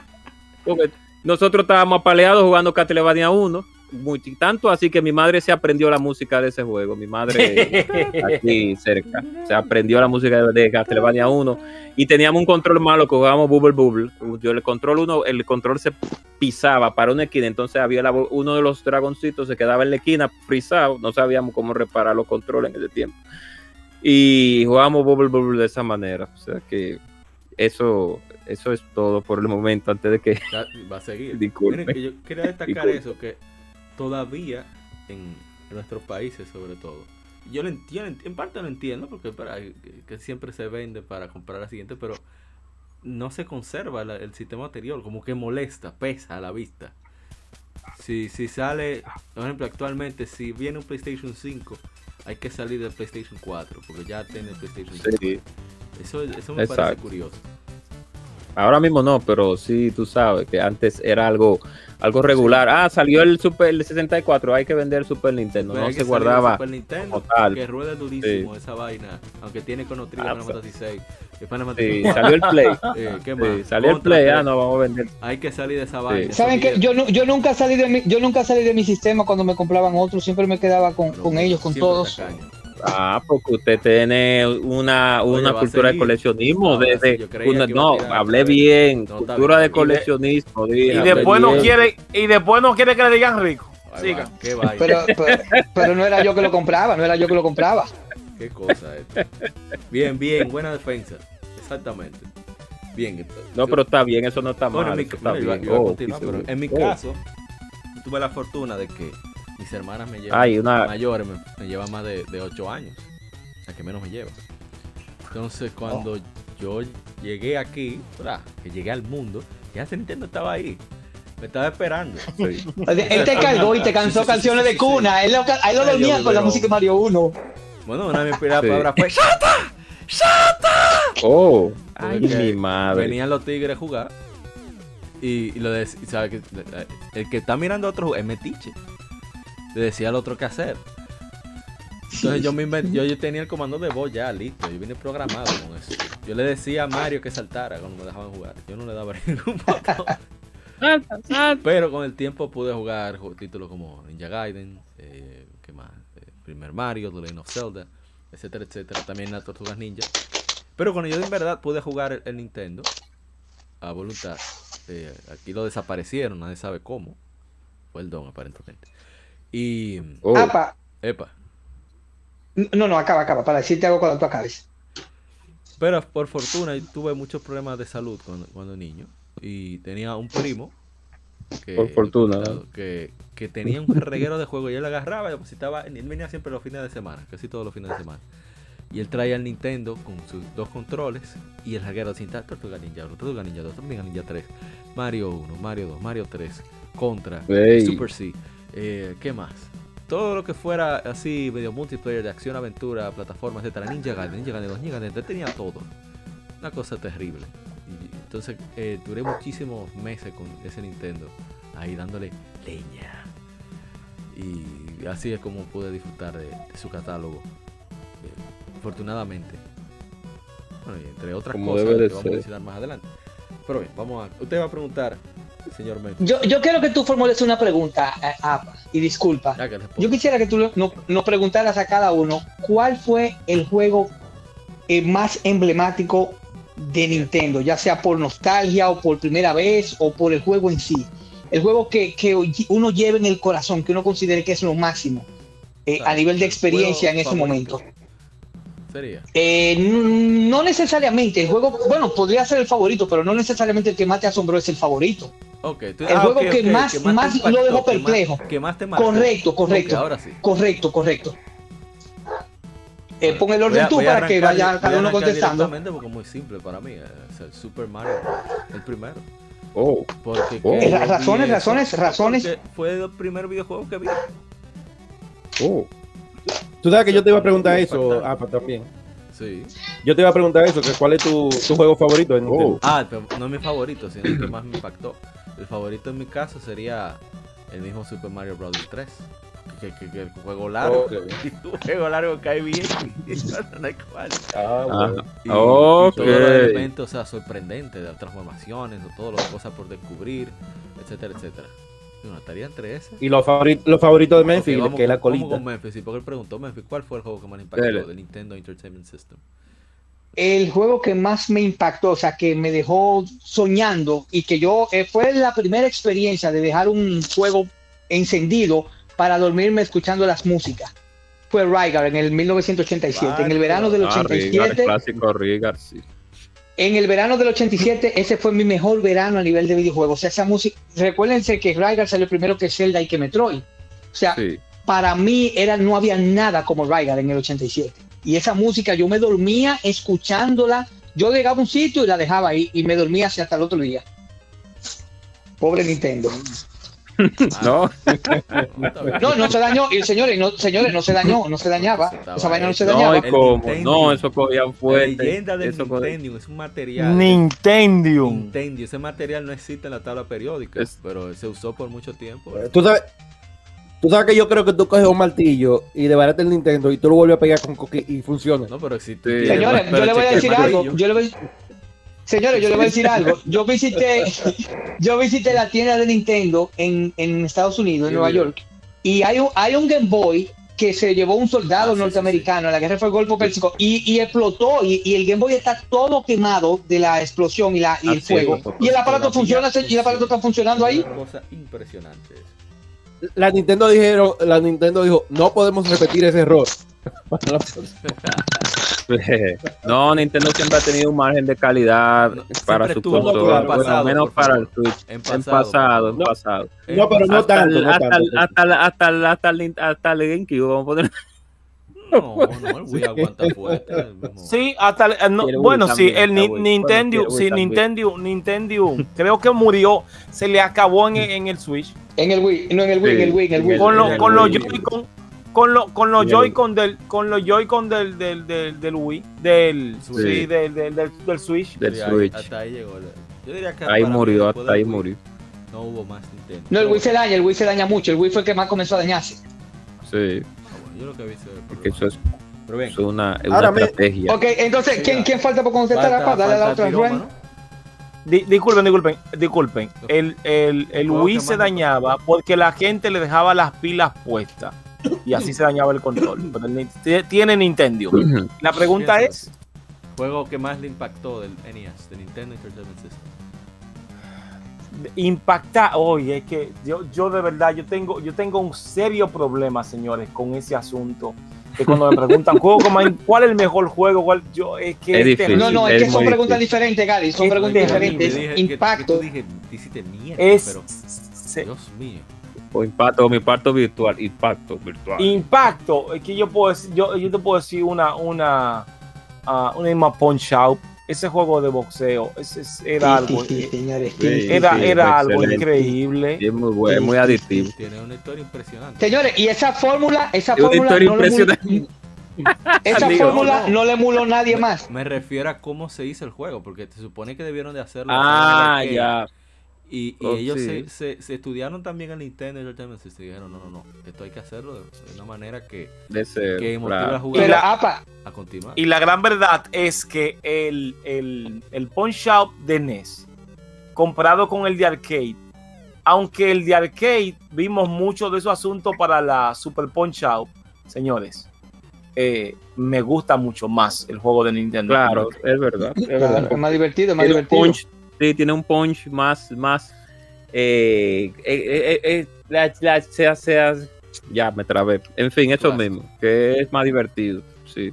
nosotros estábamos apaleados jugando Castlevania 1 tanto así que mi madre se aprendió la música de ese juego. Mi madre aquí cerca se aprendió la música de, Castlevania 1 y teníamos un control malo que jugábamos Bubble Bubble. Yo el control uno, el control se pisaba para una esquina, entonces había uno de los dragoncitos se quedaba en la esquina frisado, no sabíamos cómo reparar los controles en ese tiempo. Y jugábamos Bubble Bubble de esa manera, o sea que eso eso es todo por el momento antes de que va a seguir. yo quería destacar eso que todavía en, nuestros países sobre todo. Yo lo entiendo, en parte lo entiendo porque para, que, siempre se vende para comprar la siguiente, pero no se conserva el sistema anterior, como que molesta, pesa a la vista. Si, si sale, por ejemplo, actualmente, si viene un PlayStation 5, hay que salir del PlayStation 4, porque ya tiene el PlayStation 5. Eso, eso me parece curioso. Ahora mismo no, pero sí, tú sabes que antes era algo algo regular. Ah, salió el Super el 64, hay que vender el Super Nintendo. no se guardaba. Super Nintendo, tal. Que rueda durísimo esa vaina, aunque tiene con otro Final Fantasy 6. Sí, salió el Play. Eh, ¿qué más? Sí, salió el Play, ah, no, vamos a vender. Hay que salir de esa vaina. ¿Saben qué? Yo, yo, nunca salí de mi, yo nunca salí de mi sistema cuando me compraban otros, siempre me quedaba con, con ellos, con todos. Ah, porque usted tiene una, una cultura de coleccionismo. desde no, hablé bien. cultura de coleccionismo. y después no quiere, y después no quiere que le digan rico. Siga. pero, pero, no era yo que lo compraba, no era yo que lo compraba. Qué cosa esto. Bien, bien, buena defensa. Exactamente. Bien. No, pero está bien, eso no está mal. en mi, oh, en mi oh. caso, tuve la fortuna de que mis hermanas me llevan mayores, me, llevan más de, de 8 años. La que menos me lleva. Entonces cuando oh. yo llegué aquí, que llegué al mundo, ya ese Nintendo estaba ahí. Me estaba esperando. Él te cargó y te cansó canciones de cuna. Él lo, él lo dormía con la música de Mario 1. Bueno, una de mis primeras palabras fue ¡Shata! ¡Shata! Oh, ay, mi madre. Venían los tigres a jugar. Y, lo de, ¿sabes? El que está mirando a otro es metiche le decía al otro qué hacer. Entonces yo, me yo, tenía el comando de voz ya listo, yo vine programado con eso. Yo le decía a Mario que saltara cuando me dejaban jugar. Yo no le daba ningún botón. Pero con el tiempo pude jugar títulos como Ninja Gaiden, eh, ¿qué más? Eh, Primer Mario, The Legend of Zelda, etcétera, etcétera. También las Tortugas Ninja. Pero cuando yo en verdad pude jugar el, Nintendo a voluntad, eh, aquí lo desaparecieron, nadie sabe cómo. Fue el don aparentemente. Y. Oh. Epa. No, no, acaba, acaba, para decirte algo cuando tú acabes. Pero por fortuna tuve muchos problemas de salud cuando, cuando niño. Y tenía un primo. Que, por fortuna. Que, que, tenía un reguero de juego y él agarraba y depositaba. Él venía siempre los fines de semana, casi todos los fines de semana. Y él traía el Nintendo con sus dos controles y el reguero sin Tortuga Ninja 1, Tortuga Ninja 2, Tortuga Ninja 3, Mario 1, Mario 2, Mario 3, Contra, Super C. Eh, ¿Qué más? Todo lo que fuera así, medio multiplayer de acción, aventura, plataformas, etc. Ninja Gaiden, Ninja Gaiden 2, Ninja Gaiden tenía todo. Una cosa terrible. Y, entonces eh, duré muchísimos meses con ese Nintendo ahí dándole leña. Y así es como pude disfrutar de, su catálogo. Eh, afortunadamente. Bueno, y entre otras cosas que vamos a mencionar más adelante. Pero bien, vamos a. Usted va a preguntar señor Yo, yo quiero que tú formules una pregunta, eh, y disculpa. Yo quisiera que tú nos preguntaras a cada uno cuál fue el juego eh, más emblemático de Nintendo, ya sea por nostalgia o por primera vez o por el juego en sí. El juego que, que uno lleve en el corazón, que uno considere que es lo máximo eh, a nivel de experiencia en ese momento. Sería. Eh, no necesariamente, el juego, bueno, podría ser el favorito, pero no necesariamente el que más te asombró es el favorito. Okay, el juego que, más, más, lo dejó perplejo. Que más, te Correcto, correcto. ahora sí. Correcto, correcto. Eh, pon el orden tú para que vaya cada uno contestando. Porque es muy simple para mí. Es el Super Mario, el primero. Oh. Porque oh. razones, razones, razones. Fue el primer videojuego que vi. Oh. Tú sabes que yo te iba a preguntar eso, ah, pues también. Sí. Yo te iba a preguntar eso, que cuál es tu, tu juego favorito en oh. Ah, pero no es mi favorito, sino el que más me impactó. El favorito en mi caso sería el mismo Super Mario Bros. 3. Que, que, que, el juego largo. Okay. un juego largo cae bien. no hay cual. Ah, bueno. Y, okay. y todos los elementos o sea, sorprendentes de las transformaciones, o todas las cosas por descubrir, etcétera, etcétera. Bueno, estaría entre ese. Y los, favoritos, los favoritos de Memphis, okay, que es la colita. con Memphis? Sí, porque él preguntó, Memphis, ¿cuál fue el juego que más impactó Dele. de Nintendo Entertainment System? el juego que más me impactó, o sea, que me dejó soñando y que yo eh, fue la primera experiencia de dejar un juego encendido para dormirme escuchando las músicas. Fue Rygar en el 1987, en el verano del 87. Ah, Rygar, clásico Rygar, sí. En el verano del 87, ese fue mi mejor verano a nivel de videojuegos. O sea, esa música, recuérdense que Rygar salió primero que Zelda y que Metroid. O sea, sí. para mí era, no había nada como Rygar en el 87 y esa música yo me dormía escuchándola. Yo llegaba a un sitio y la dejaba ahí y me dormía hasta el otro día. Pobre Nintendo. No. no, no se dañó. Y señores, no, señores, no se dañó, no se dañaba. Esa vaina no se dañaba. No, no eso cogía fuerte. La leyenda del eso Nintendo es un material. Nintendo. Nintendo. Ese material no existe en la tabla periódica, es... pero se usó por mucho tiempo. Tú sabes, Tú sabes que yo creo que tú coges un martillo y debarate el Nintendo y tú lo vuelves a pegar con coque y funciona. No, pero existe. Señores, yo le voy a decir algo. Yo le voy... Señores, yo le voy a decir algo. Yo visité, yo visité la tienda de Nintendo en, en Estados Unidos, en Nueva York, y hay un, hay un Game Boy que se llevó un soldado ah, sí, norteamericano sí, la guerra fue el Golfo Pérsico y, y, explotó y, y, el Game Boy está todo quemado de la explosión y, la, y el fuego. y el aparato funciona, y el aparato está funcionando ahí. Una cosa impresionante la Nintendo dijeron, la Nintendo dijo, no podemos repetir ese error. no, Nintendo siempre ha tenido un margen de calidad para su consola, por menos para el Switch. En pasado, en pasado. No, pero no hasta tanto. El, no hasta, tanto. El, hasta, el, hasta, el, hasta, el, hasta el GameCube, vamos a poner. No, no, el Wii aguanta fuerte. Sí, hasta el, no, bueno, sí, el ni, Nintendo, sí, Nintendo, Nintendo, creo que murió, se le acabó en, en el Switch. En el Wii, no en el Wii, sí, en el Wii, en el Wii. Con, lo, con los Joy-Con, con, lo, con los Joy-Con del, con los Joy-Con del, del, del, del, Wii, del, sí. Sí, del, del, del, del, Switch. Del Switch. Hasta ahí llegó. Yo diría que ahí murió, hasta ahí murió. No hubo más Nintendo. No, el Wii se daña, el Wii se daña mucho. El Wii fue el que más comenzó a dañarse. Sí. Yo lo que he visto Porque eso es, Pero bien. es una, es una estrategia. Ok, entonces, ¿quién, ¿quién falta por contestar? Falta, para darle a la otra. Rubén. Disculpen, disculpen, disculpen. El, el, el Wii se dañaba porque la gente le dejaba las pilas puestas y así se dañaba el control. Pero tiene Nintendo. La pregunta es: ¿Juego que más le impactó del NES, de Nintendo Entertainment System? Impacta, oye, es que yo, yo de verdad, yo tengo, yo tengo un serio problema, señores, con ese asunto que cuando me preguntan juego cuál es el mejor juego, cuál yo es que es difícil, no, no, es, es que son preguntas difícil. diferentes, Gary, son es preguntas diferentes. Dije, impacto. Que, dije, hiciste mierda, es, pero se, Dios mío. O impacto, o impacto virtual, impacto virtual. Impacto, es que yo puedo decir, yo, yo te puedo decir una una uh, una misma punch out ese juego de boxeo ese, ese era sí, algo sí, sí, señores, era, sí, era algo increíble es muy bueno, es muy adictivo Tiene una historia impresionante. Señores, y esa fórmula, esa Es una fórmula historia no le impresionante. Esa Digo, fórmula no. no le emuló nadie más. Me refiero a cómo se hizo el juego, porque se supone que debieron de hacerlo. ah ya Y, y Oh, ellos sí. se, se, se estudiaron también el Nintendo Entertainment System y dijeron, no, no, no, esto hay que hacerlo de, de una manera que, de ser que motive claro. a jugar Pero, apa, a continuar. y la gran verdad es que el, el, el punch out de NES comparado con el de arcade aunque el de arcade vimos mucho de esos asuntos para la Super Punch Out, señores, eh, me gusta mucho más el juego de Nintendo. claro es verdad es verdad es más divertido, es más divertido. punch, sí, tiene un punch más, más eh, eh, eh, eh, la, la- se, se, ya me trabé. En fin, eso mismo, que es más divertido, sí.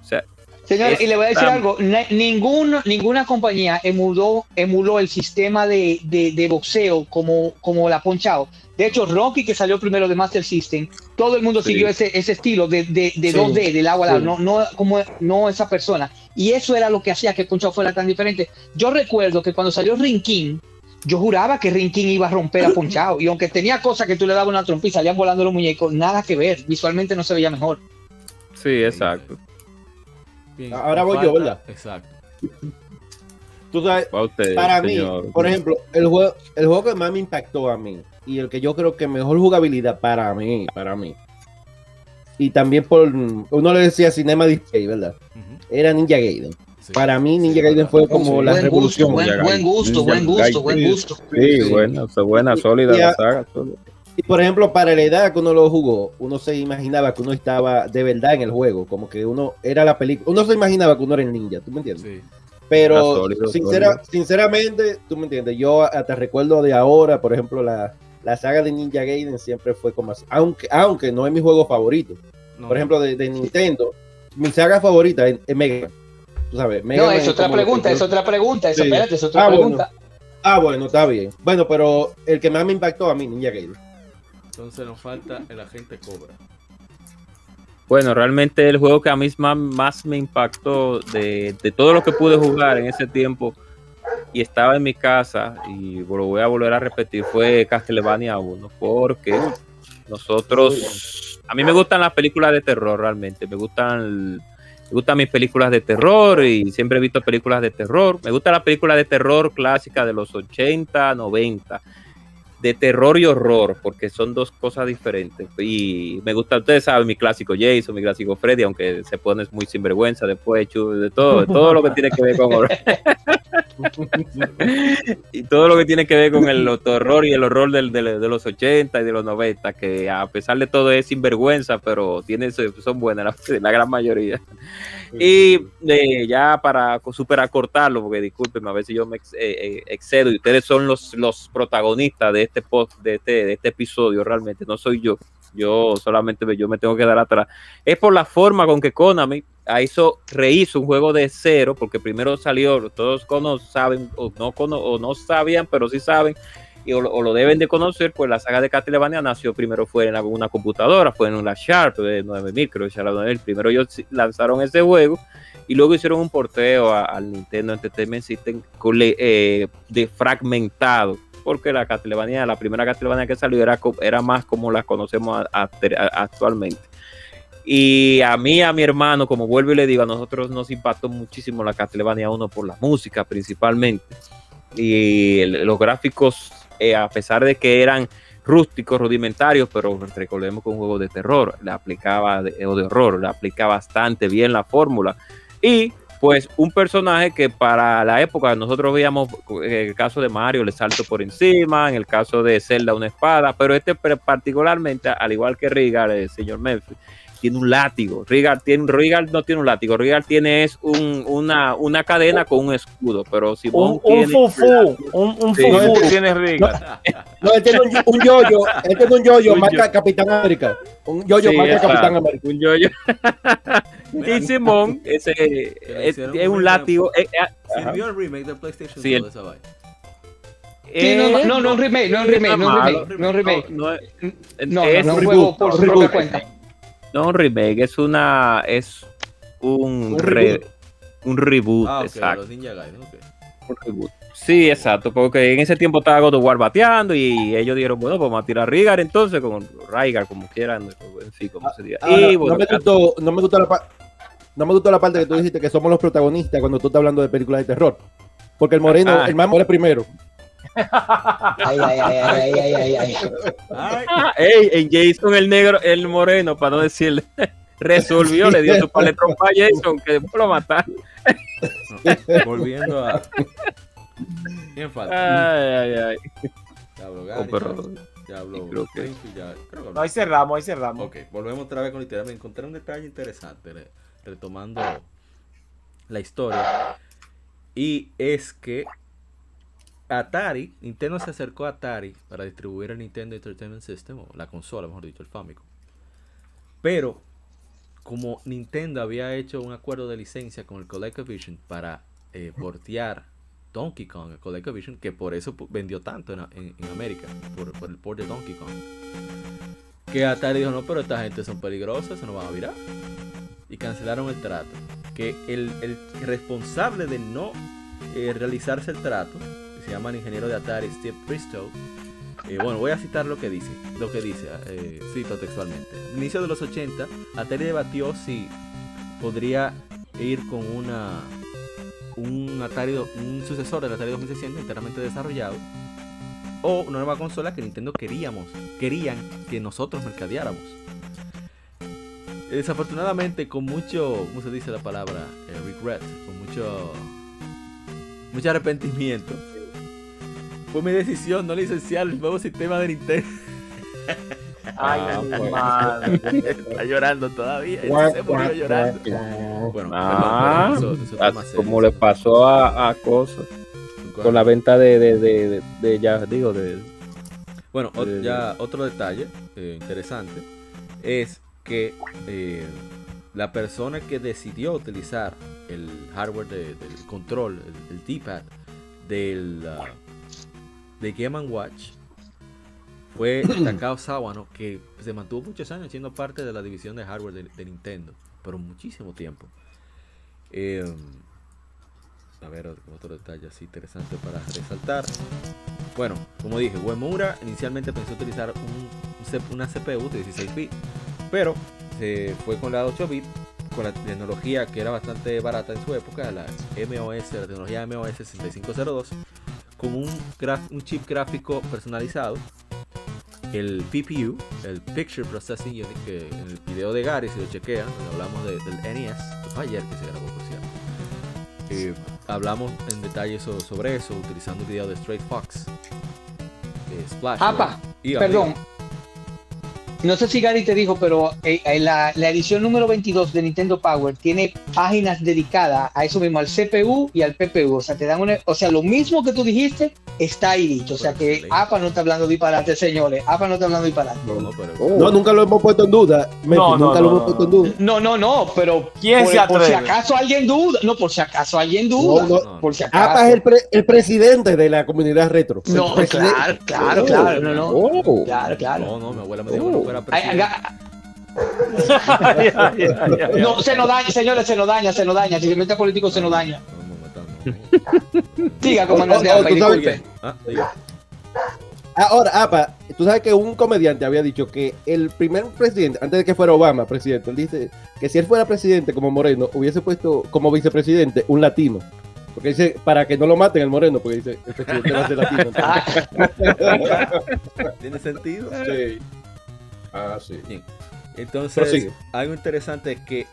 O sea, Señor, y le voy a decir algo, ninguna, ninguna compañía emuló, emuló el sistema de, de, boxeo como, como la Ponchao. De hecho, Rocky, que salió primero de Master System, todo el mundo siguió ese, ese estilo de, de, de 2D, del agua al no, no, como, no esa persona. Y eso era lo que hacía que Ponchao fuera tan diferente. Yo recuerdo que cuando salió Rinkin, yo juraba que Rinkin iba a romper a Ponchao. Y aunque tenía cosas que tú le dabas una trompa y salían volando los muñecos, nada que ver. Visualmente no se veía mejor. Sí, exacto. Ahora voy yo, ¿verdad? Exacto. Tú sabes, para mí, por ejemplo, el juego, el juego que más me impactó a mí y el que yo creo que mejor jugabilidad para mí, para mí. Y también por, uno le decía Cinema Display, ¿verdad? Era Ninja Gaiden. Para mí Ninja Gaiden fue como la revolución. buen, gusto, buen gusto, buen gusto. Sí, buena, buena, sólida la saga. Y por ejemplo, para la edad que uno lo jugó, uno se imaginaba que uno estaba de verdad en el juego, como que uno era la película, uno se imaginaba que uno era el ninja, ¿tú me entiendes? Sí. Pero sinceramente, tú me entiendes, yo hasta recuerdo de ahora, por ejemplo, la, saga de Ninja Gaiden siempre fue como así, aunque, aunque no es mi juego favorito. Por ejemplo, de, Nintendo, mi saga favorita es, Mega. Tú sabes, Mega no, es otra pregunta, es otra pregunta, eso, espérate, es otra ah, pregunta. Ah, bueno, está bien. Bueno, pero el que más me impactó a mí, Ninja Gaiden. Entonces nos falta el agente Cobra. Bueno, realmente el juego que a mí más, me impactó de, todo lo que pude jugar en ese tiempo y estaba en mi casa y lo voy a volver a repetir fue Castlevania 1 porque nosotros a mí me gustan las películas de terror realmente me gustan me gustan mis películas de terror y siempre he visto películas de terror me gusta la película de terror clásica de los 80 90 de terror y horror, porque son dos cosas diferentes. Y me gusta, ustedes saben, mi clásico Jason, mi clásico Freddy, aunque se pone muy sinvergüenza después, de todo, de todo lo que tiene que ver con horror. y todo lo que tiene que ver con el horror y el horror del, de los 80 y de los 90, que a pesar de todo es sinvergüenza, pero tiene, son buenas la, gran mayoría. Y eh, ya para super acortarlo, porque discúlpenme a ver si yo me eh, eh, excedo y ustedes son los, los protagonistas de este post, de este, de este episodio, realmente, no soy yo. Yo solamente yo me tengo que dar atrás. Es por la forma con que Konami hizo, rehizo un juego de cero, porque primero salió, todos saben, o no, o no sabían, pero sí saben, y o, lo deben de conocer, pues la saga de Castlevania nació primero fue en una computadora, fue en una Sharp de 9000, creo que primero ellos lanzaron ese juego y luego hicieron un porteo al Nintendo Entertainment System eh, de fragmentado porque la Castlevania, la primera Castlevania que salió era, era más como la conocemos actualmente. Y a mí, a mi hermano, como vuelvo y le digo, a nosotros nos impactó muchísimo la Castlevania 1 por la música principalmente. Y los gráficos, eh, a pesar de que eran rústicos, rudimentarios, pero recordemos que un juego de terror, le aplicaba, o de horror, le aplicaba bastante bien la fórmula. Y pues un personaje que para la época nosotros veíamos en el caso de Mario le salto por encima, en el caso de Zelda una espada, pero este particularmente, al igual que Rigar, el señor Memphis, tiene un látigo. Rigar, tiene, no tiene un látigo, Rigar tiene es un, una, una cadena con un escudo, pero si un, un fufú, un, un fufú tiene Rigar. No, él tiene un, yoyo, él tiene un yoyo, marca Capitán América. Un yoyo, marca Capitán América. Un yoyo. y Simón, ese es, es, un látigo. Eh, eh, Sirvió el remake de PlayStation sí, 2 de esa vaina. Sí, no, no, no, un remake, no un remake, no un remake, no un remake. No, no, es un juego por su propia cuenta. No un remake, es una. Es un, ¿Un, re, un reboot. Ah, okay, exacto. Los Ninja Gaiden, okay. Un reboot. Sí, exacto, porque en ese tiempo estaba God of War bateando y ellos dijeron, bueno, pues vamos a tirar Rigar entonces, con Raigar, como quieran, en fin, como se diga. y, bueno, no, me gustó, no, me gustó la no me gustó la parte que tú dijiste que somos los protagonistas cuando tú estás hablando de películas de terror. Porque el moreno, ah. el más muere primero. Ay, ay, ay, ay, ay, ay, ay. Ey, en Jason el negro, el moreno, para no decirle, resolvió, le dio su paletrón a Jason, que después lo mataron. volviendo a. ¿Quién falta? Ay, ay, ay. Diablo, Gary, oh, pero... Diablo, creo que... Ya, creo que no. ahí cerramos, ahí cerramos. Ok, volvemos otra vez con literalmente. Encontré un detalle interesante, retomando la historia. Y es que Atari, Nintendo se acercó a Atari para distribuir el Nintendo Entertainment System, o la consola, mejor dicho, el Famicom. Pero, como Nintendo había hecho un acuerdo de licencia con el ColecoVision para eh, portear Donkey Kong, el ColecoVision, que por eso vendió tanto en, América, por, el port de Donkey Kong. Que Atari dijo, no, pero esta gente son peligrosas, se nos van a virar. Y cancelaron el trato. Que el, responsable de no eh, realizarse el trato, se llama el ingeniero de Atari, Steve Bristow, eh, bueno, voy a citar lo que dice. Lo que dice, eh, cito textualmente. Inicio de los 80, Atari debatió si podría ir con una un Atari, un sucesor del Atari 2600 enteramente desarrollado o una nueva consola que Nintendo queríamos, querían que nosotros mercadeáramos. Desafortunadamente, con mucho, ¿cómo se dice la palabra? Eh, regret, con mucho, mucho arrepentimiento, fue mi decisión no licenciar el nuevo sistema de Nintendo. Ay, ah, Está llorando todavía. se murió llorando. Bueno, ah, como le pasó a, a Cosas con la venta de, de, de, ya digo, de. Bueno, ya otro detalle eh, interesante es que eh, la persona que decidió utilizar el hardware del control, el, D-pad del, uh, de Game Watch fue Takao Sawano, que se mantuvo muchos años siendo parte de la división de hardware de, Nintendo, pero muchísimo tiempo. Em, a ver, otro detalle así interesante para resaltar. Bueno, como dije, Uemura inicialmente pensó utilizar un, una CPU de 16 bits, pero se fue con la 8 bits, con la tecnología que era bastante barata en su época, la MOS, la tecnología MOS 6502, con un, un chip gráfico personalizado el PPU, el Picture Processing Unit, que en el video de Gary, si lo chequean, hablamos del NES, fue ayer que se grabó, por cierto. Eh, hablamos en detalle sobre eso, utilizando el video de Straight Fox. Eh, Splash. perdón, no sé si Gary te dijo, pero eh, eh, la, edición número 22 de Nintendo Power tiene páginas dedicadas a eso mismo, al CPU y al PPU. O sea, te dan una, o sea, lo mismo que tú dijiste está ahí dicho. O sea que APA no está hablando disparate, señores. APA no está hablando disparate. No, no, pero... no nunca lo hemos puesto en duda. No, nunca lo hemos puesto en duda. No, no, no, pero ¿Quién por, se por si acaso alguien duda. No, por si acaso alguien duda. Por si acaso. APA es el, el, presidente de la comunidad retro. No, claro, claro, claro. No, no. Oh. Claro, claro. No, no, mi abuela me dijo no no, se nos daña, señores, se nos daña, se nos daña. Si se mete político, se nos daña. Diga, comandante oh, oh, Ahora, Apa, tú sabes que un comediante había dicho que el primer presidente, antes de que fuera Obama presidente, él dice que si él fuera presidente como Moreno, hubiese puesto como vicepresidente un latino. Porque dice, para que no lo maten el moreno, porque dice, el presidente va a ser latino. ¿Tiene sentido? Sí. Ah, sí. Entonces, algo interesante es que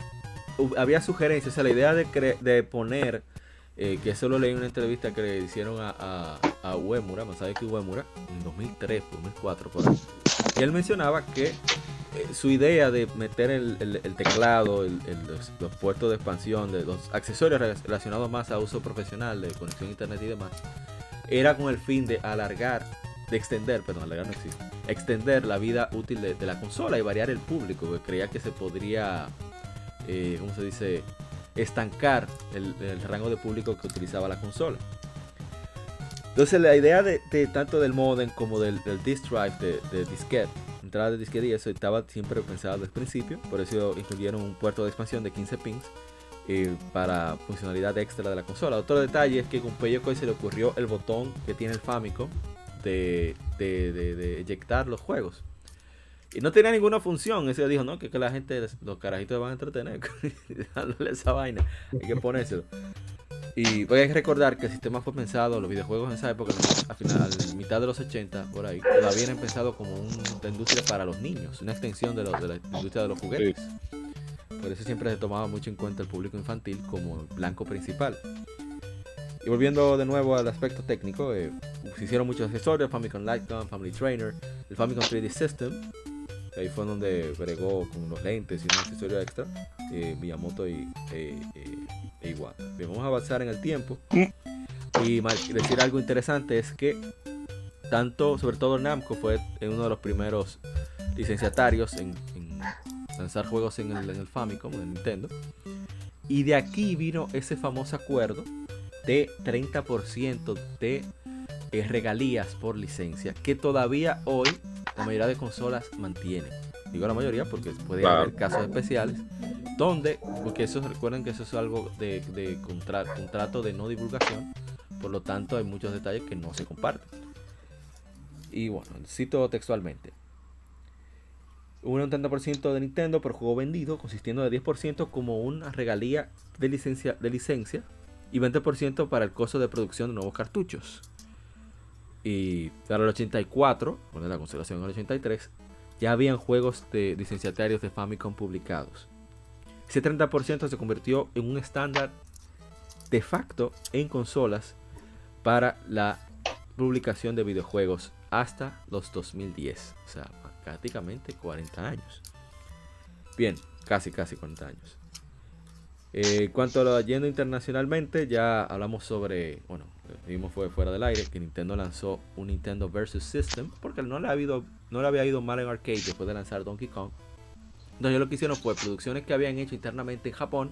había sugerencias, o sea, la idea de, de poner, eh, que eso lo leí en una entrevista que le hicieron a, a, a Uemura, que Uemura, en 2003, 2004, por ahí. Y él mencionaba que eh, su idea de meter el, teclado, los, puertos de expansión, de los accesorios relacionados más a uso profesional, de conexión a internet y demás, era con el fin de alargar de extender, perdón, alargar no existe, extender la vida útil de, la consola y variar el público, porque creía que se podría, eh, ¿cómo se dice?, estancar el, rango de público que utilizaba la consola. Entonces la idea de, tanto del modem como del, disk drive de, de disquete, entrada de disquete y eso estaba siempre pensado desde el principio, por eso incluyeron un puerto de expansión de 15 pins eh, para funcionalidad extra de la consola. Otro detalle es que con Peyokoy se le ocurrió el botón que tiene el Famicom de, de, de, eyectar los juegos. Y no tenía ninguna función. Ese dijo, no, que, que la gente, los carajitos van a entretener dándole esa vaina. Hay que ponérselo. Y voy a recordar que el sistema fue pensado, los videojuegos en esa época, a final, mitad de los 80, por ahí, todavía eran pensados como una industria para los niños, una extensión de, de la industria de los juguetes. Por eso siempre se tomaba mucho en cuenta el público infantil como blanco principal. Y volviendo de nuevo al aspecto técnico, eh, se hicieron muchos accesorios, Famicom Light Gun, Family Trainer, el Famicom 3D System, ahí fue donde bregó con los lentes y un accesorio extra, eh, Miyamoto y eh, eh, e Bien, vamos a avanzar en el tiempo. Y decir algo interesante es que tanto, sobre todo Namco fue uno de los primeros licenciatarios en, lanzar juegos en el, en el Famicom, en el Nintendo. Y de aquí vino ese famoso acuerdo de 30% de eh, regalías por licencia que todavía hoy la mayoría de consolas mantienen. Digo la mayoría porque puede haber casos especiales donde, porque eso recuerden que eso es algo de, de contrato de no divulgación, por lo tanto hay muchos detalles que no se comparten. Y bueno, cito textualmente. Un 80% de Nintendo por juego vendido, consistiendo de 10% como una regalía de licencia, de licencia y 20% para el costo de producción de nuevos cartuchos. Y para el 84, bueno, la conservación en el 83, ya habían juegos de licenciatarios de Famicom publicados. Ese 30% se convirtió en un estándar de facto en consolas para la publicación de videojuegos hasta los 2010. O sea, prácticamente 40 años. Bien, casi, casi 40 años. En cuanto a lo yendo internacionalmente, ya hablamos sobre, bueno, vimos fue fuera del aire que Nintendo lanzó un Nintendo Versus System porque no le, no le había ido mal en arcade después de lanzar Donkey Kong. Entonces lo que hicieron fue producciones que habían hecho internamente en Japón,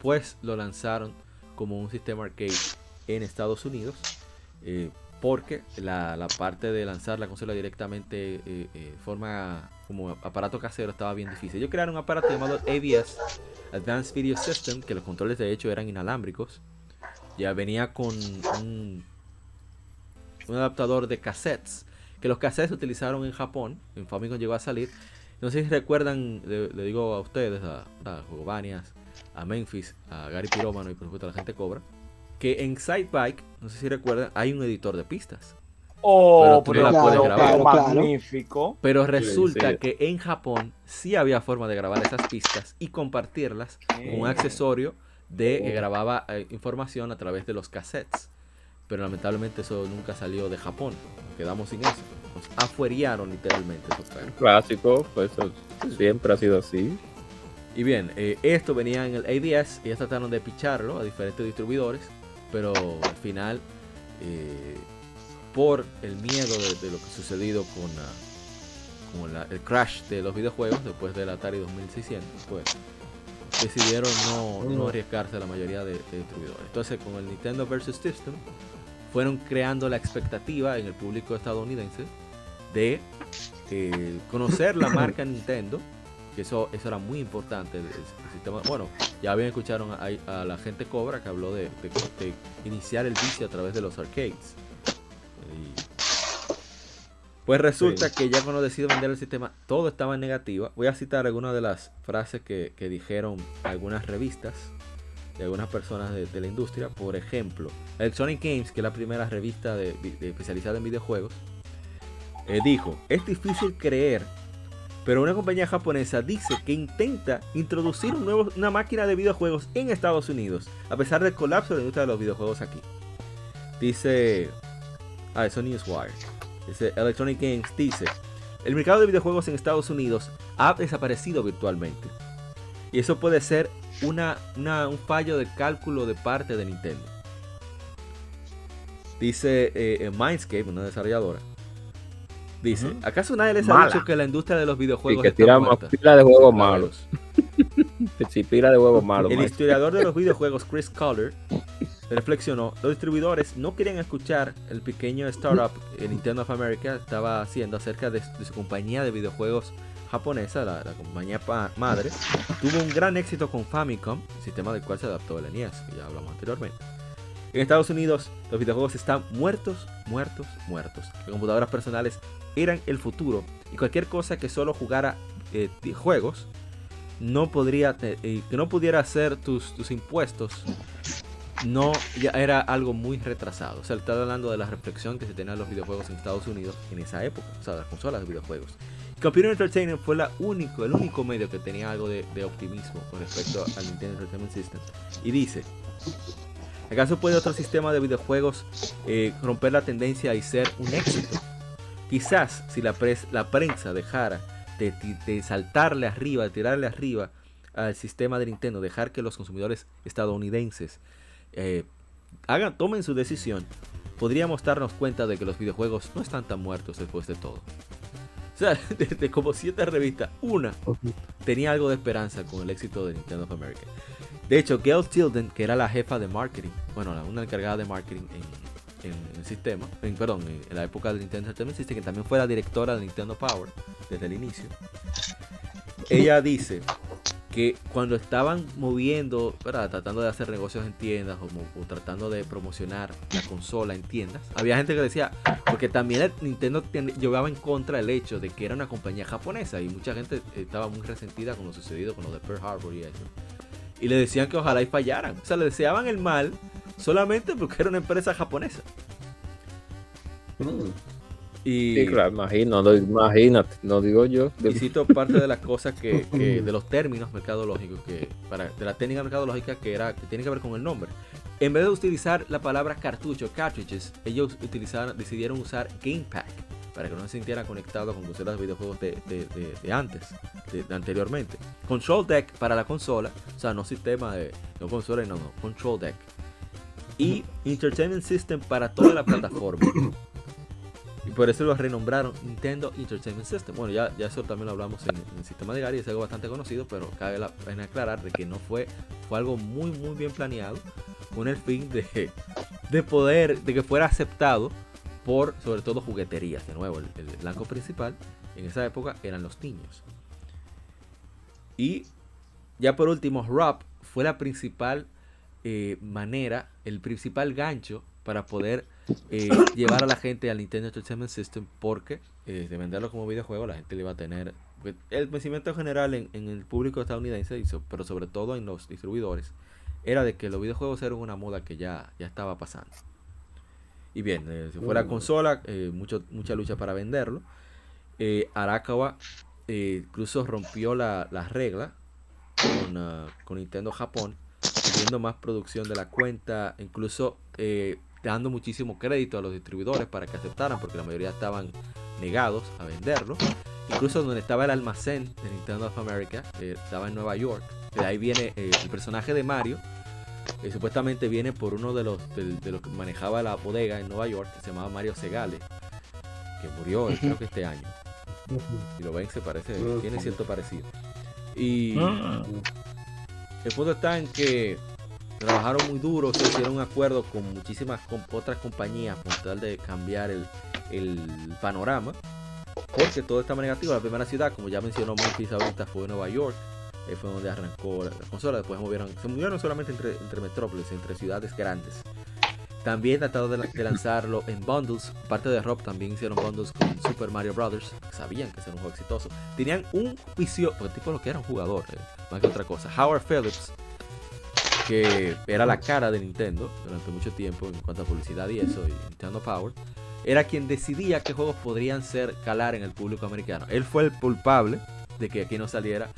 pues lo lanzaron como un sistema arcade en Estados Unidos. Eh, porque la, parte de lanzar la consola directamente eh, eh, forma como aparato casero estaba bien difícil. Yo crearon un aparato llamado AVS, Advanced Video System, que los controles de hecho eran inalámbricos. Ya venía con un, adaptador de cassettes, que los cassettes se utilizaron en Japón, en Famicom llegó a salir. No sé si recuerdan, le, digo a ustedes, a, a a Memphis, a Gary Piromano y por supuesto a la gente Cobra, que en Sidebike, no sé si recuerdan, hay un editor de pistas. Oh, pero, grabar. magnífico. Pero resulta que en Japón sí había forma de grabar esas pistas y compartirlas con un accesorio de que oh. grababa eh, información a través de los cassettes. Pero lamentablemente eso nunca salió de Japón. quedamos sin eso. Nos afueriaron literalmente. Clásico, pues siempre ha sido así. Y bien, eh, esto venía en el ADS. Ellos trataron de picharlo a diferentes distribuidores pero al final, eh, por el miedo de, lo que ha sucedido con, el crash de los videojuegos después del Atari 2600, pues decidieron no, arriesgarse a la mayoría de, distribuidores. Entonces, con el Nintendo Versus System, fueron creando la expectativa en el público estadounidense de eh, conocer la marca Nintendo que eso, eso era muy importante. El, sistema, bueno, ya bien escucharon a, la gente Cobra que habló de, iniciar el vicio a través de los arcades. Pues resulta que ya cuando decido vender el sistema, todo estaba en negativa. Voy a citar algunas de las frases que, dijeron algunas revistas de algunas personas de, la industria. Por ejemplo, Electronic Games, que es la primera revista de, especializada en videojuegos, eh, dijo, es difícil creer pero una compañía japonesa dice que intenta introducir un nuevo, una máquina de videojuegos en Estados Unidos, a pesar del colapso de la industria de los videojuegos aquí. Dice. Ah, eso Newswire. Dice Electronic Games dice: El mercado de videojuegos en Estados Unidos ha desaparecido virtualmente. Y eso puede ser una, un fallo de cálculo de parte de Nintendo. Dice eh, eh, Mindscape, una desarrolladora Dice, ¿acaso nadie les ha dicho que la industria de los videojuegos y que tiramos pila de juegos malos? sí, pila de juegos malos. El historiador de los videojuegos Chris Collar reflexionó, los distribuidores no querían escuchar el pequeño startup que Nintendo of America estaba haciendo acerca de, su compañía de videojuegos japonesa, la, compañía madre. Tuvo un gran éxito con Famicom, sistema del cual se adaptó el NES, que ya hablamos anteriormente. En Estados Unidos, los videojuegos están muertos, muertos, muertos. Las computadoras personales eran el futuro y cualquier cosa que solo jugara eh, juegos no podría eh, que no pudiera hacer tus, tus, impuestos no ya era algo muy retrasado. O sea, está hablando de la reflexión que se tenía en los videojuegos en Estados Unidos en esa época, o sea, las consolas de videojuegos. Computer Entertainment fue el único medio que tenía algo de, de optimismo con respecto al Nintendo Entertainment System. Y dice, ¿acaso puede otro sistema de videojuegos eh, romper la tendencia y ser un éxito? Quizás si la, la prensa dejara de, saltarle arriba, de tirarle arriba al sistema de Nintendo, dejar que los consumidores estadounidenses eh, hagan, tomen su decisión, podríamos darnos cuenta de que los videojuegos no están tan muertos después de todo. O sea, desde como siete revistas, una tenía algo de esperanza con el éxito de Nintendo of America. De hecho, Gail Tilden, que era la jefa de marketing, bueno, una encargada de marketing en, el sistema, en, perdón, en, la época de Nintendo Entertainment System, que también fue la directora de Nintendo Power desde el inicio, ella dice que cuando estaban moviendo, tratando de hacer negocios en tiendas o, tratando de promocionar la consola en tiendas, había gente que decía, porque también Nintendo llevaba en contra el hecho de que era una compañía japonesa y mucha gente estaba muy resentida con lo sucedido con lo de Pearl Harbor y eso. Y le decían que ojalá y fallaran. O sea, le deseaban el mal solamente porque era una empresa japonesa. Mm. Y, sí, claro, imagino, no, imagínate, no digo yo. Y cito parte de las cosas que, de los términos mercadológicos, que para, de la técnica mercadológica que era que tiene que ver con el nombre. En vez de utilizar la palabra cartucho, cartridges, ellos utilizaron, decidieron usar Game Pack para que no se sintieran conectados con consolas de videojuegos de, de, antes, de, anteriormente. Control Deck para la consola, o sea, no sistema de no consola, no, no, Control Deck. Y Entertainment System para toda la plataforma. Por eso lo renombraron Nintendo Entertainment System. Bueno, ya, ya eso también lo hablamos en, el sistema de Gary, es algo bastante conocido, pero cabe la pena aclarar de que no fue, fue algo muy, muy bien planeado con el fin de, de poder, de que fuera aceptado por sobre todo jugueterías. De nuevo, el, blanco principal en esa época eran los niños. Y ya por último, Rob fue la principal eh, manera, el principal gancho para poder eh, llevar a la gente al Nintendo Entertainment System porque eh, de venderlo como videojuego la gente le iba a tener el pensamiento general en, el público estadounidense pero sobre todo en los distribuidores era de que los videojuegos eran una moda que ya, ya estaba pasando. Y bien eh, si fuera consola mucho, mucha lucha para venderlo. Arakawa incluso rompió la, regla con, ah, con Nintendo Japón pidiendo más producción de la cuenta incluso dando muchísimo crédito a los distribuidores para que aceptaran, porque la mayoría estaban negados a venderlo. Incluso donde estaba el almacén de Nintendo of America, eh, estaba en Nueva York. De ahí viene eh, el personaje de Mario, que supuestamente viene por uno de los, de, los que manejaba la bodega en Nueva York, que se llamaba Mario Segale, que murió creo que este año. Y lo ven, se parece, tiene cierto parecido. Y ah. el punto está en que trabajaron muy duro, se hicieron un acuerdo con muchísimas con otras compañías con tal de cambiar el, panorama. Porque todo estaba negativo. La primera ciudad, como ya mencionó Memphis ahorita, fue Nueva York. Ahí fue donde arrancó la, consola. Después movieron, se movieron solamente entre, entre metrópolis, entre ciudades grandes. También tratado de, lanzarlo en bundles. Parte de Rob también hicieron bundles con Super Mario Brothers. Sabían que era un juego exitoso. Tenían un vicio, el tipo lo que era un jugador, eh, más que otra cosa. Howard Phillips que era la cara de Nintendo durante mucho tiempo en cuanto a publicidad y eso, y Nintendo Power, era quien decidía qué juegos podrían ser calar en el público americano. Él fue el culpable de que aquí no saliera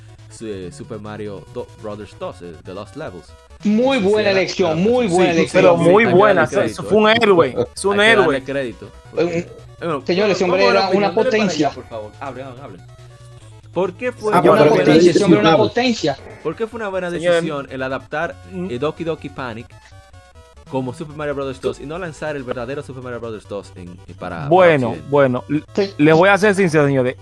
eh, Super Mario Brothers 2, eh, The Lost Levels. Muy buena elección, muy buena elección. Pero muy buena, eso fue un héroe, es un héroe. crédito. Eh, señores, ese hombre era una potencia. por favor, hablen, hablen. ¿Por qué fue ah, una, buena decisión, una potencia? ¿Por qué fue una buena decisión el adaptar mm. eh, Doki Doki Panic como Super Mario Bros. 2 y no lanzar el verdadero Super Mario Bros. 2 en, para. Bueno, bueno, les voy a ser sincero, señores.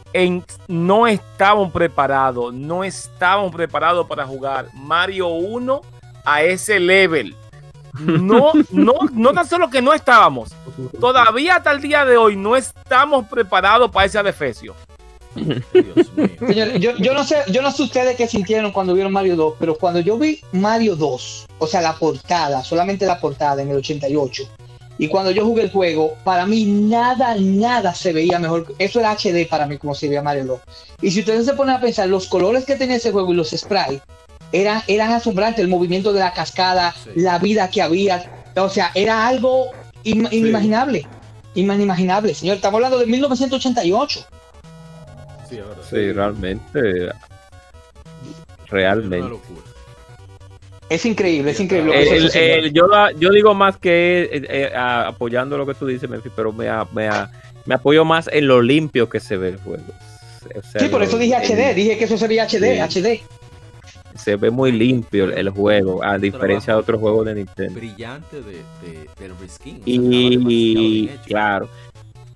no estábamos preparados, no estábamos preparados para jugar Mario 1 a ese level. No, no, no tan solo que no estábamos, todavía hasta el día de hoy no estamos preparados para ese adefesio. Yo, no sé, yo no sé ustedes qué sintieron cuando vieron Mario 2, pero cuando yo vi Mario 2, o sea, la portada, solamente la portada en el 88, y cuando yo jugué el juego, para mí nada, nada se veía mejor. Eso era HD para mí, como se veía Mario 2. Y si ustedes se ponen a pensar, los colores que tenía ese juego y los sprites eran, eran asombrantes, el movimiento de la cascada, la vida que había, o sea, era algo inimaginable. Inimaginable, señor. Estamos hablando de 1988. Sí, realmente. Realmente. Es increíble, es increíble. yo, yo digo más que eh, eh, apoyando lo que tú dices, Memphis, pero me, me, me, apoyo más en lo limpio que se ve el juego. sí, por eso dije HD, dije que eso sería HD, HD. se ve muy limpio el juego, a diferencia de otros juegos de Nintendo. Brillante de, de, del reskin. Y claro.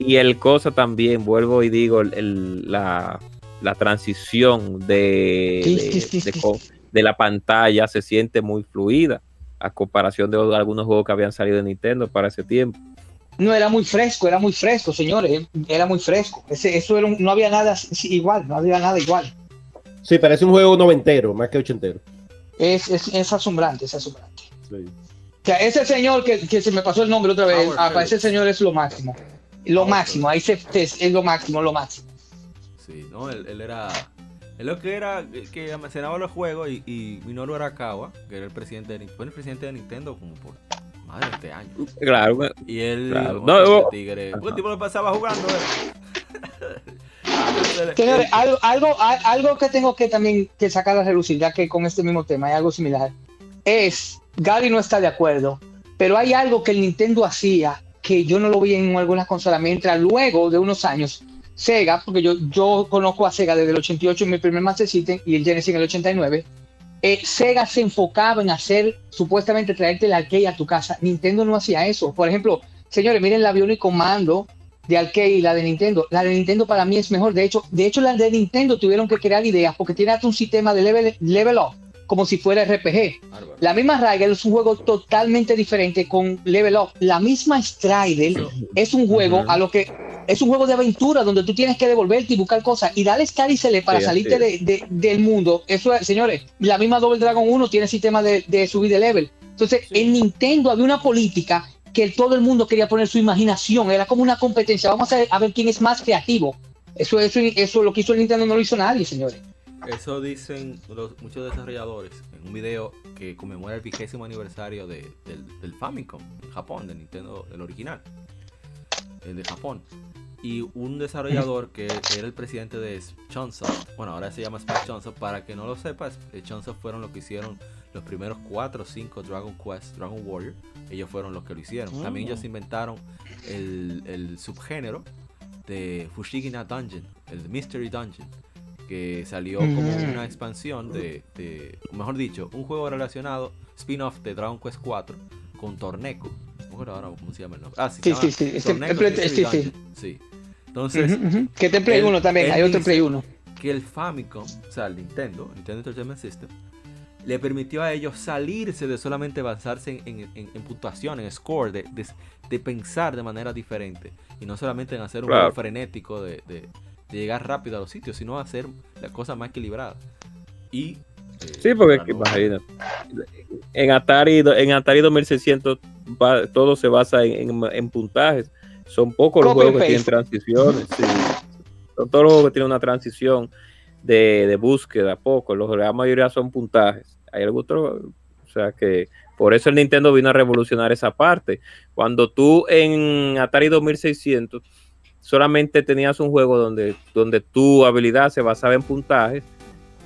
Y el cosa también, vuelvo y digo, el, la, la, transición de, de, de, la pantalla se siente muy fluida a comparación de algunos juegos que habían salido de Nintendo para ese tiempo. No, era muy fresco, era muy fresco, señores, era muy fresco. Ese, eso era no había nada igual, no había nada igual. Sí, parece un juego noventero, más que ochentero. Es, es, es asombrante, es asombrante. Sí. O sea, ese señor que, que, se me pasó el nombre otra vez, para ese señor es lo máximo. Lo máximo, ahí se, es lo máximo, lo máximo. Sí, no, él, él era. Él lo que era que almacenaba los juegos y, y Minoru Arakawa, que era el presidente de, fue el presidente de Nintendo como por más de 20 años. Claro. Y él, claro. no, tigre, un tipo lo pasaba jugando. Señores, algo, algo, algo que tengo que también que sacar a relucir, ya que con este mismo tema hay algo similar, es, Gary no está de acuerdo, pero hay algo que el Nintendo hacía que yo no lo vi en algunas consolas, mientras luego de unos años, Sega, porque yo, yo conozco a Sega desde el 88 en mi primer Master System y el Genesis en el 89, eh, Sega se enfocaba en hacer, supuestamente traerte el arcade a tu casa. Nintendo no hacía eso. Por ejemplo, señores, miren la Bionic Comando de arcade y la de Nintendo. La de Nintendo para mí es mejor. De hecho, de hecho la de Nintendo tuvieron que crear ideas porque tiene un sistema de level, level up como si fuera RPG. La misma Ryder es un juego totalmente diferente con Level Up. La misma Strider es un juego a lo que es un juego de aventura donde tú tienes que devolverte y buscar cosas y darle le para salirte de, del mundo. Eso es, señores, la misma Double Dragon 1 tiene sistema de, de subir de level. Entonces, en Nintendo había una política que todo el mundo quería poner su imaginación, era como una competencia. Vamos a ver, a ver quién es más creativo. Eso, eso, eso lo que hizo el Nintendo no lo hizo nadie, señores. Eso dicen muchos desarrolladores en un video que conmemora el vigésimo aniversario del, del, Famicom en Japón, del Nintendo, el original, el de Japón. Y un desarrollador que era el presidente de Chunsoft, bueno, ahora se llama Spike Chunsoft, para que no lo sepas, eh, Chunsoft fueron los que hicieron los primeros 4 o 5 Dragon Quest, Dragon Warrior, ellos fueron los que lo hicieron. También ellos inventaron el, el subgénero de Fushigina Dungeon, el Mystery Dungeon que salió como una expansión de, mejor dicho, un juego relacionado, spin-off de Dragon Quest 4 con Torneco. No ahora cómo se llama el nombre. Ah, sí, sí, sí, sí. Torneco, sí, sí. sí. Entonces, que te Play 1 también, hay otro Play 1. Que el Famicom, o sea, el Nintendo, Nintendo Entertainment System, le permitió a ellos salirse de solamente basarse en, en, en puntuación, en score, de, de, pensar de manera diferente. Y no solamente en hacer un juego frenético de, de llegar rápido a los sitios, sino hacer la cosa más equilibrada. Y eh, sí, porque imagínate. En Atari, en Atari 2600 todo se basa en, puntajes. Son pocos los juegos que tienen transiciones. Son todos los juegos que tienen una transición de, de búsqueda, pocos. Los, la mayoría son puntajes. Hay algo otro, o sea que por eso el Nintendo vino a revolucionar esa parte. Cuando tú en Atari 2600 solamente tenías un juego donde, donde tu habilidad se basaba en puntajes,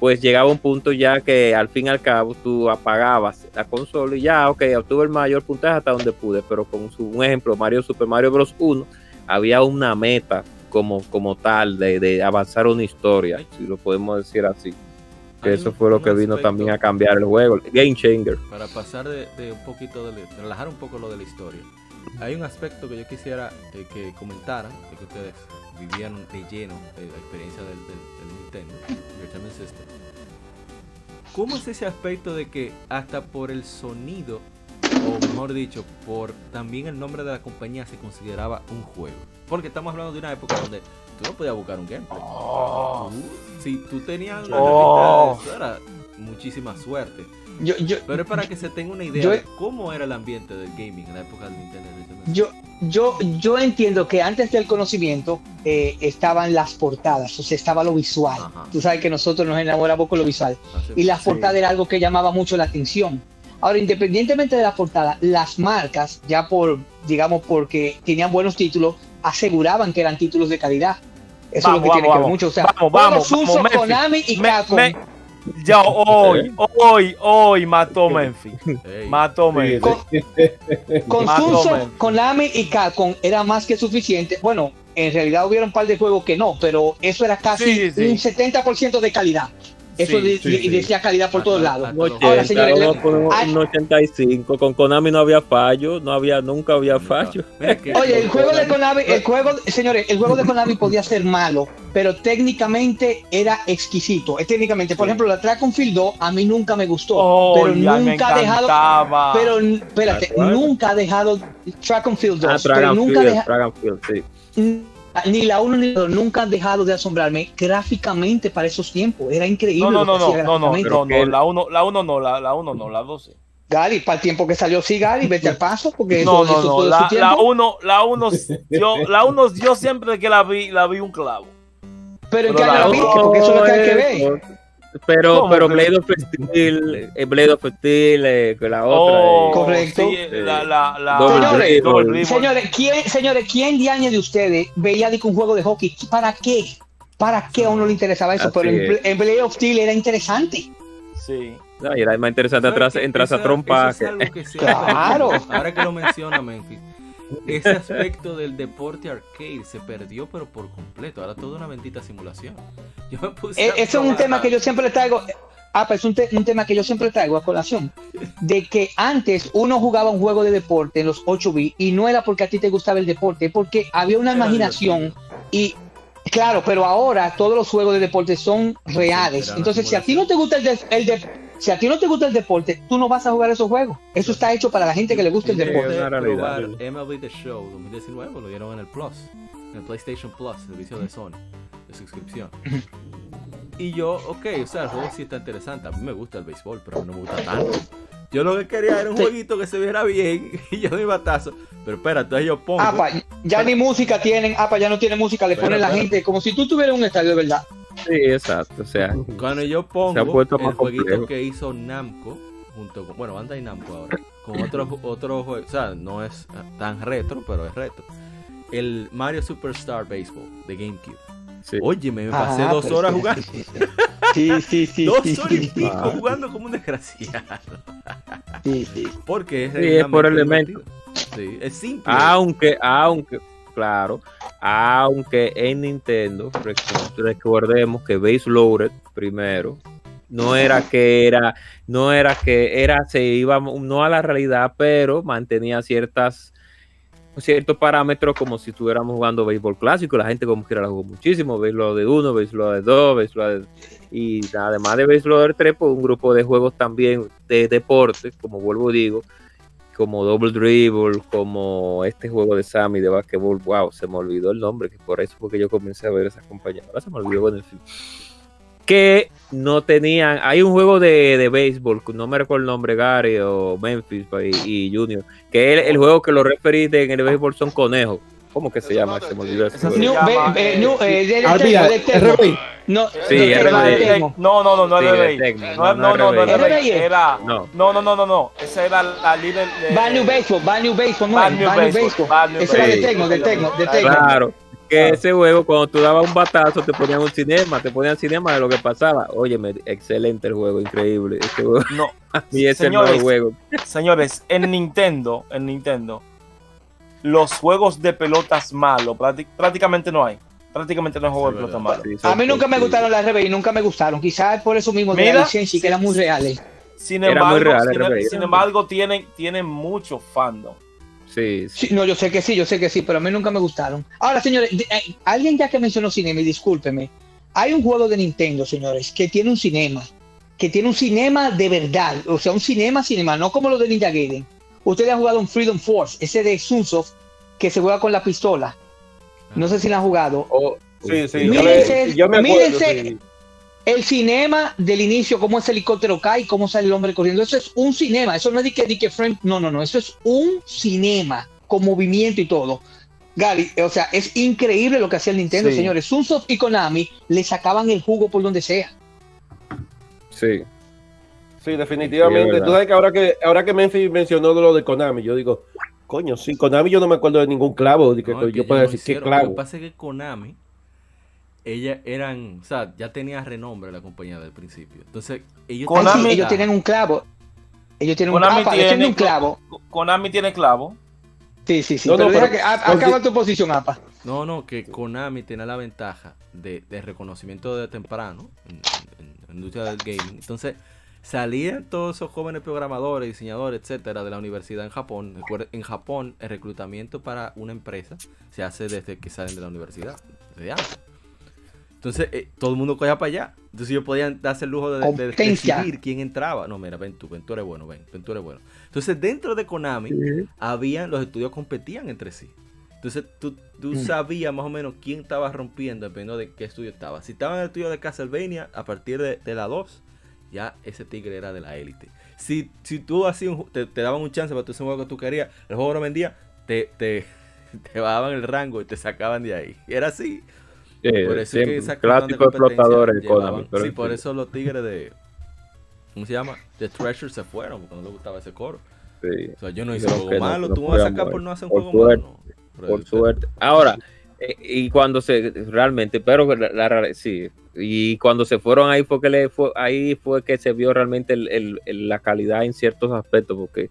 pues llegaba un punto ya que al fin y al cabo tú apagabas la consola y ya, ok, obtuve el mayor puntaje hasta donde pude, pero con un ejemplo, Mario Super Mario Bros. 1, había una meta como, como tal de, avanzar una historia, si lo podemos decir así. Que eso fue lo que vino también a cambiar el juego, Game Changer. Para pasar de, de un poquito, de, relajar un poco lo de la historia hay un aspecto que yo quisiera eh, que comentaran, que ustedes vivieron de lleno de la experiencia del, Nintendo, System. ¿Cómo es ese aspecto de que hasta por el sonido, o mejor dicho, por también el nombre de la compañía se consideraba un juego? Porque estamos hablando de una época donde tú no podías buscar un gameplay. Oh. si tú tenías una oh. era muchísima suerte. Pero es para que se tenga una idea de cómo era el ambiente del gaming en la época del Nintendo. Yo, yo, yo entiendo que antes del conocimiento eh, estaban las portadas, o sea, estaba lo visual. Tú sabes que nosotros nos enamoramos con lo visual. y las portadas era algo que llamaba mucho la atención. Ahora, independientemente de las portadas, las marcas, ya por, digamos, porque tenían buenos títulos, aseguraban que eran títulos de calidad. Eso es lo que tiene que ver mucho. O sea, vamos, vamos, Konami y Capcom. Ya hoy, hoy, hoy mató Memphis. Mató Memphis. Con, con Konami y Capcom era más que suficiente. Bueno, en realidad hubiera un par de juegos que no, pero eso era casi un 70% de calidad. Eso Sí, de- sí, y sí. decía calidad por A- todos a- lados. a todos 80, Ahora, señores, vamos a poner un- hay- un 85. Con Konami no había fallo, no había, nunca había fallo. Mira Oye, el juego de Konami, el juego, señores, el juego de Konami podía ser malo, pero técnicamente era exquisito. Eh, Técnicamente, por ejemplo, la Track and Field 2 a mí nunca me gustó, Oh, pero nunca ha dejado, pero espérate, nunca ha dejado Track and Field 2, Ah, pero nunca Field, deja- Dragon Field, sí. Ni la 1 ni la 2 nunca han dejado de asombrarme gráficamente para esos tiempos. Era increíble. No, no, no, no, no, no, no, no, la 1 la uno no, la, la uno no, la 12. Gary, para el tiempo que salió, sí, Gary, vete al paso, porque eso, No, no, eso no, todo la, su la. 1, la 1, yo, la 1, yo siempre que la vi, la vi un clavo. Pero en pero qué año la la viste, porque eso es lo que hay que ver. Pero, ¿Cómo pero Blade of Steel, eh, Blade of Steel, eh, que la otra. Oh, eh, Correcto. sí, la, la, la, Double Señores. Señores, ¿quién, señores, ¿quién de años de ustedes veía de un juego de hockey? ¿Para qué? ¿Para qué a uno le interesaba eso? Así Pero en, en Blade of Steel era interesante. Sí. no, y era más interesante ¿Sabes atrás, entrar a trompa. es que- Claro. Ahora que lo menciona Memphis, ese aspecto del deporte arcade se perdió, pero por completo. Ahora todo una bendita simulación. Yo me puse E- a Ese es un tema que yo siempre traigo. Ah, pues es un, te- un tema que yo siempre traigo a colación. De que antes uno jugaba un juego de deporte en los 8 bits y no era porque a ti te gustaba el deporte, porque había una imaginación y. Claro, pero ahora todos los juegos de deporte son reales. Entonces, si a ti no te gusta el, de- el de- si a ti no te gusta el deporte, tú no vas a jugar esos juegos. Eso está hecho para la gente que le gusta el deporte. intenté una realidad. probar MLB The Show 2019, lo dieron en el Plus, en el PlayStation Plus, servicio de Sony, de suscripción. Y yo, ok, o sea, el juego sí está interesante. A mí me gusta el béisbol, pero a mí no me gusta tanto. Yo lo que quería era un jueguito que se viera bien y yo mi batazo. Pero espera, entonces yo pongo. Apa, ya ni música tienen, apa, ya no tiene música, le ponen la gente como si tú tuvieras un estadio de verdad. Sí, exacto. O sea, Cuando yo pongo el jueguito complejo. que hizo Namco, junto con, bueno, Bandai Namco ahora, con otro, otro juego, o sea, no es tan retro, pero es retro. El Mario Superstar Baseball de GameCube. sí. Oye, me pasé Ah, dos pero horas jugando. Sí, sí, sí. dos sí, horas y pico Ah. jugando como un desgraciado. sí, sí. Porque es, Sí, es por elemento. Sí, es simple. Aunque, aunque, claro, aunque en Nintendo, rec- recordemos que Base Loaded primero, no era que era, no era que era, se iba no a la realidad, pero mantenía ciertas ciertos parámetros como si estuviéramos jugando béisbol clásico, la gente como quiera la jugó muchísimo, 1, Base Loaded 2, Base Loaded y además de Base Loader 3, pues un grupo de juegos también de deporte, como vuelvo digo, como Double Dribble, como este juego de Sammy de basquetbol, wow, se me olvidó el nombre, que por eso fue que yo comencé a ver esas compañías. Ahora se me olvidó en el film. Que no tenían, hay un juego de, de béisbol, no me recuerdo el nombre, Gary o Memphis y, y Junior, que el, el juego que los referís en el béisbol son conejos. ¿Cómo que se llama? Se me olvidó Esa New, eh, eh, RBI. RBI. No, Sí, RBI. No, no, no, no. Tecmo, No, no, no, no, RBI. Era. No. No, no, no, no, no. Esa era la líder de. New Baseball, New Baseball, no New Baseball, Ese era de. Tecmo, de Tecmo, de Tecmo. Claro, que ese juego cuando tú dabas un batazo te ponían un cinema, te ponían cinema de lo que pasaba. Óyeme, excelente el juego, increíble. Este juego, No, y ese es el Señores, juego. señores, en Nintendo, en Nintendo, los juegos de pelotas malos prácti- prácticamente no hay. Prácticamente no hay juegos Sí, de pelotas malos. Sí, A mí nunca me sí. gustaron las RBI, nunca me gustaron. Quizás por eso mismo de Mira, la licencia, que eran muy reales. Sin Era embargo, muy real, sin, embargo tienen, tienen mucho fandom. Sí, sí. Sí, no, yo sé que sí, yo sé que sí, pero a mí nunca me gustaron. Ahora, señores, de- eh, alguien ya que mencionó cinema, y discúlpeme, hay un juego de Nintendo, señores, que tiene un cinema, que tiene un cinema de verdad, o sea, un cinema, cinema, no como lo de Ninja Gaiden. Ustedes han jugado un Freedom Force, ese de Sunsoft, que se juega con la pistola. No sé si lo han jugado. Oh, sí, sí. Mírense, yo me- yo me acuerdo, mírense. sí. El cinema del inicio, cómo ese helicóptero cae, cómo sale el hombre corriendo. Eso es un cinema. Eso no es de que, de que frame. No, no, no. Eso es un cinema con movimiento y todo. Gary, o sea, es increíble lo que hacía el Nintendo, Sí. señores. Sunsoft y Konami le sacaban el jugo por donde sea. sí. Sí, Sí, definitivamente. verdad. Tú sabes que ahora que ahora que Memphis mencionó lo de Konami, yo digo, coño, sí, Konami yo no me acuerdo de ningún clavo, de que, No, que es que yo no decir qué hicieron. Lo que clavo. pasa es que Konami, ella eran, o sea, ya tenía renombre la compañía del principio. Entonces, ellos sí, Konami- ellos tienen un clavo. Ellos tienen Konami un, apa, tiene- tienen un clavo. Konami tiene clavo. Sí, sí, sí. No, no, pero deja pero- que, a- porque- acaba tu posición, APA. No, no, que Konami tiene la ventaja de, de reconocimiento de temprano en, en- la industria del gaming. Entonces, salían todos esos jóvenes programadores, diseñadores, etcétera, de la universidad en Japón. En Japón, el reclutamiento para una empresa se hace desde que salen de la universidad, Entonces, eh, todo el mundo cogía para allá. Entonces, ellos podían darse el lujo de, decidir quién entraba. No, mira, ven tú, ven tú eres bueno, ven, ven tú eres bueno. Entonces, dentro de Konami, habían, los estudios competían entre sí. Entonces, tú, tú mm. sabías más o menos quién estaba rompiendo, dependiendo de qué estudio estaba. Si estaba en el estudio de Castlevania, a partir de, de la 2, ya ese tigre era de la élite. Si, si tú hacías te, daban un chance para tu ese juego que tú querías, el juego no vendía, te, te, te bajaban el rango y te sacaban de ahí. Era así. por eso que clásico explotadores Sí, por eso los tigres de. ¿Cómo se llama? The Treasure se fueron porque no les gustaba ese coro. Sí. O sea, yo no hice un juego malo, tú vas a sacar por no hacer un juego malo. Por suerte. Ahora, eh, y cuando se realmente, pero la, sí, y cuando se fueron ahí fue que le fue, ahí fue que se vio realmente la calidad en ciertos aspectos, porque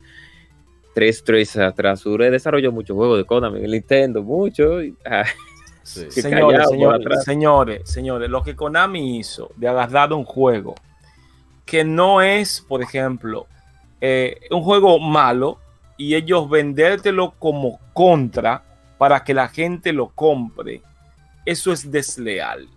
3 atrás Sure desarrolló muchos juegos de Konami, el Nintendo, mucho. señores, señores, señores, señores, lo que Konami hizo de agarrar un juego que no es, por ejemplo, eh, un juego malo y ellos vendértelo como contra para que la gente lo compre, eso es desleal.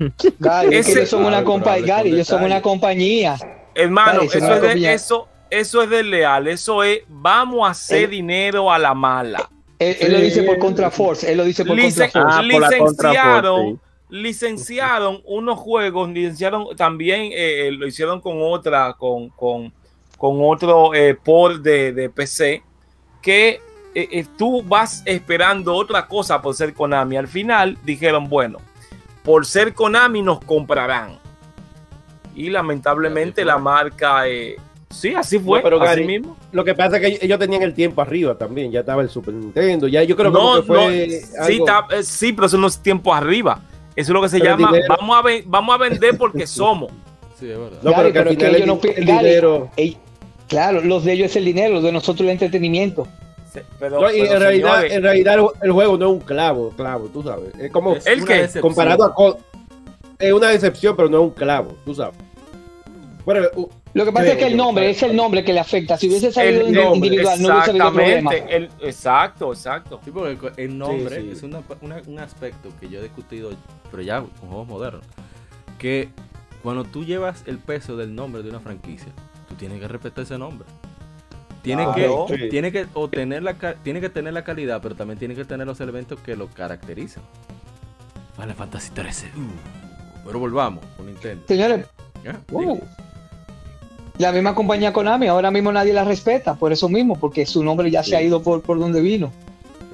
Gary, ellos son una compañía, ellos son una compañía. Hermano, eso, es de, eso, eso es desleal, eso es vamos a hacer dinero a la mala. Él, lo dice por Contraforce, él lo dice por Contraforce. Ah, licenciaron, licenciaron unos juegos, licenciaron también, eh, eh, lo hicieron con otra, con, con, con otro eh, por de, de PC, que eh, eh, tú vas esperando otra cosa por ser Konami. Al final dijeron, bueno, por ser Konami nos comprarán. Y lamentablemente la marca, eh, sí, así fue, pero así mismo. Lo que pasa es que ellos tenían el tiempo arriba también, ya estaba el Super Nintendo, ya yo creo que fue sí, pero eso no es tiempo arriba. Eso es lo que se llama, vamos a, vamos a vender porque somos. Sí, es verdad. No, pero, que el, dinero... claro, los de ellos es el dinero, los de nosotros el entretenimiento en, realidad, en realidad el juego no es un clavo, clavo, tú sabes. Es como ¿El que comparado a es una decepción, pero no es un clavo, tú sabes. Bueno, lo que pasa es que el nombre es el nombre que le afecta. Si hubiese salido individual, no hubiese habido problema. exacto, exacto. Sí, porque el nombre es un aspecto que yo he discutido, pero ya con juegos modernos. Que cuando tú llevas el peso del nombre de una franquicia, tú tienes que respetar ese nombre. Tiene, que, tiene, que obtener la, tiene que tener la calidad, pero también tiene que tener los elementos que lo caracterizan. Final Fantasy 13. Uh, pero volvamos con Nintendo. Señores, uh, la misma compañía Konami, ahora mismo nadie la respeta, por eso mismo, porque su nombre ya se ha ido por, por donde vino.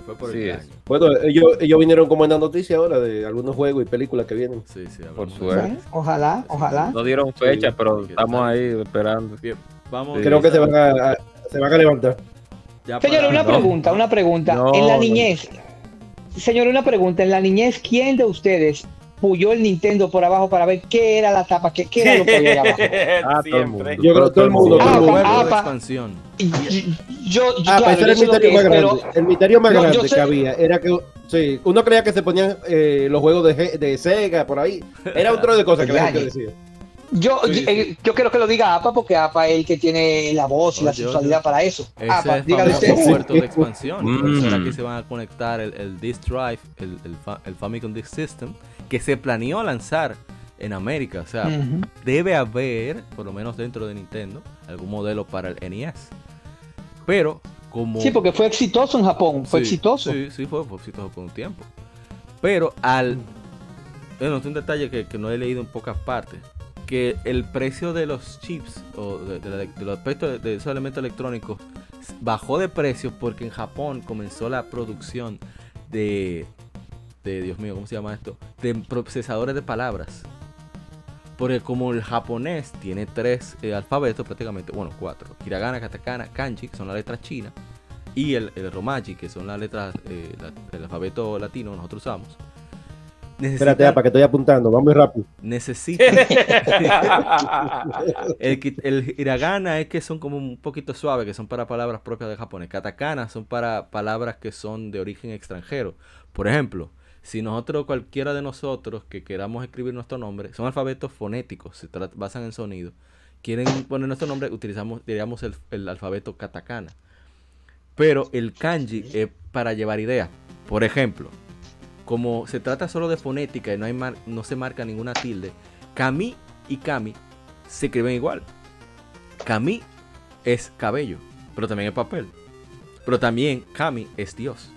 Fue por bueno, ellos, ellos vinieron como en la noticia ahora de algunos juegos y películas que vienen. Sí, sí, por suerte. Ojalá, ojalá. No dieron fecha, pero estamos ahí esperando. vamos. Creo que se van a se van a levantar. Señor, una pregunta, una pregunta. en la niñez, señor, una pregunta. En la niñez, ¿quién de ustedes puyó el Nintendo por abajo para ver qué era la tapa, qué, qué era lo que había abajo? Ah, Siempre. Yo creo que todo el mundo. Ah, ah, expansión. Yo, yo ah, claro, el misterio más grande. el misterio más grande que había era que sí, uno creía que se ponían eh, los juegos de, de Sega por ahí. Era otro de cosas que la gente decía. Yo, eh, yo, quiero que lo diga APA porque APA es el que tiene la voz y la sensualidad para eso. Ese APA, dígale usted. puerto de expansión. Mm. aquí se van a conectar el, el Disk Drive, el, el, el, Famicom Disk System, que se planeó lanzar en América. O sea, debe haber, por lo menos dentro de Nintendo, algún modelo para el NES. Pero como... Sí, porque fue exitoso en Japón, fue exitoso. Sí, sí, fue, fue exitoso por un tiempo. Pero al... Bueno, es un detalle que, que no he leído en pocas partes que el precio de los chips o de, los de, esos elementos electrónicos bajó de precio porque en Japón comenzó la producción de, de Dios mío, ¿cómo se llama esto? De procesadores de palabras. Porque como el japonés tiene tres eh, alfabetos prácticamente, bueno, cuatro. Hiragana, katakana, kanji, que son las letras chinas. Y el, el romaji, que son las letras, eh, el alfabeto latino que nosotros usamos Espérate, para que estoy apuntando, vamos muy rápido. Necesita. el, el, hiragana es que son como un poquito suaves, que son para palabras propias de japonés. Katakana son para palabras que son de origen extranjero. Por ejemplo, si nosotros, cualquiera de nosotros que queramos escribir nuestro nombre, son alfabetos fonéticos, se basan en sonido, quieren poner nuestro nombre, utilizamos, diríamos, el, alfabeto katakana. Pero el kanji es para llevar ideas. Por ejemplo, como se trata solo de fonética y no, hay no se marca ninguna tilde, kami y kami se escriben igual. Kami es cabello, pero también es papel. Pero también kami es Dios.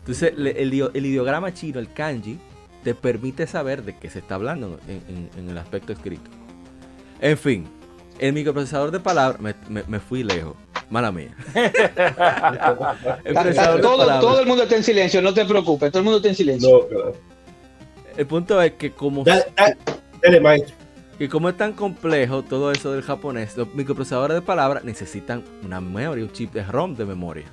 Entonces, el, ideograma chino, el kanji, te permite saber de qué se está hablando en, el aspecto escrito. En fin, el microprocesador de palabras, me, fui lejos. Mala mía. el todo, el mundo está en silencio, no te preocupes, todo el mundo está en silencio. El punto es que como... Y como es tan complejo todo eso del japonés, los microprocesadores de palabras necesitan una memoria, un chip de ROM de memoria.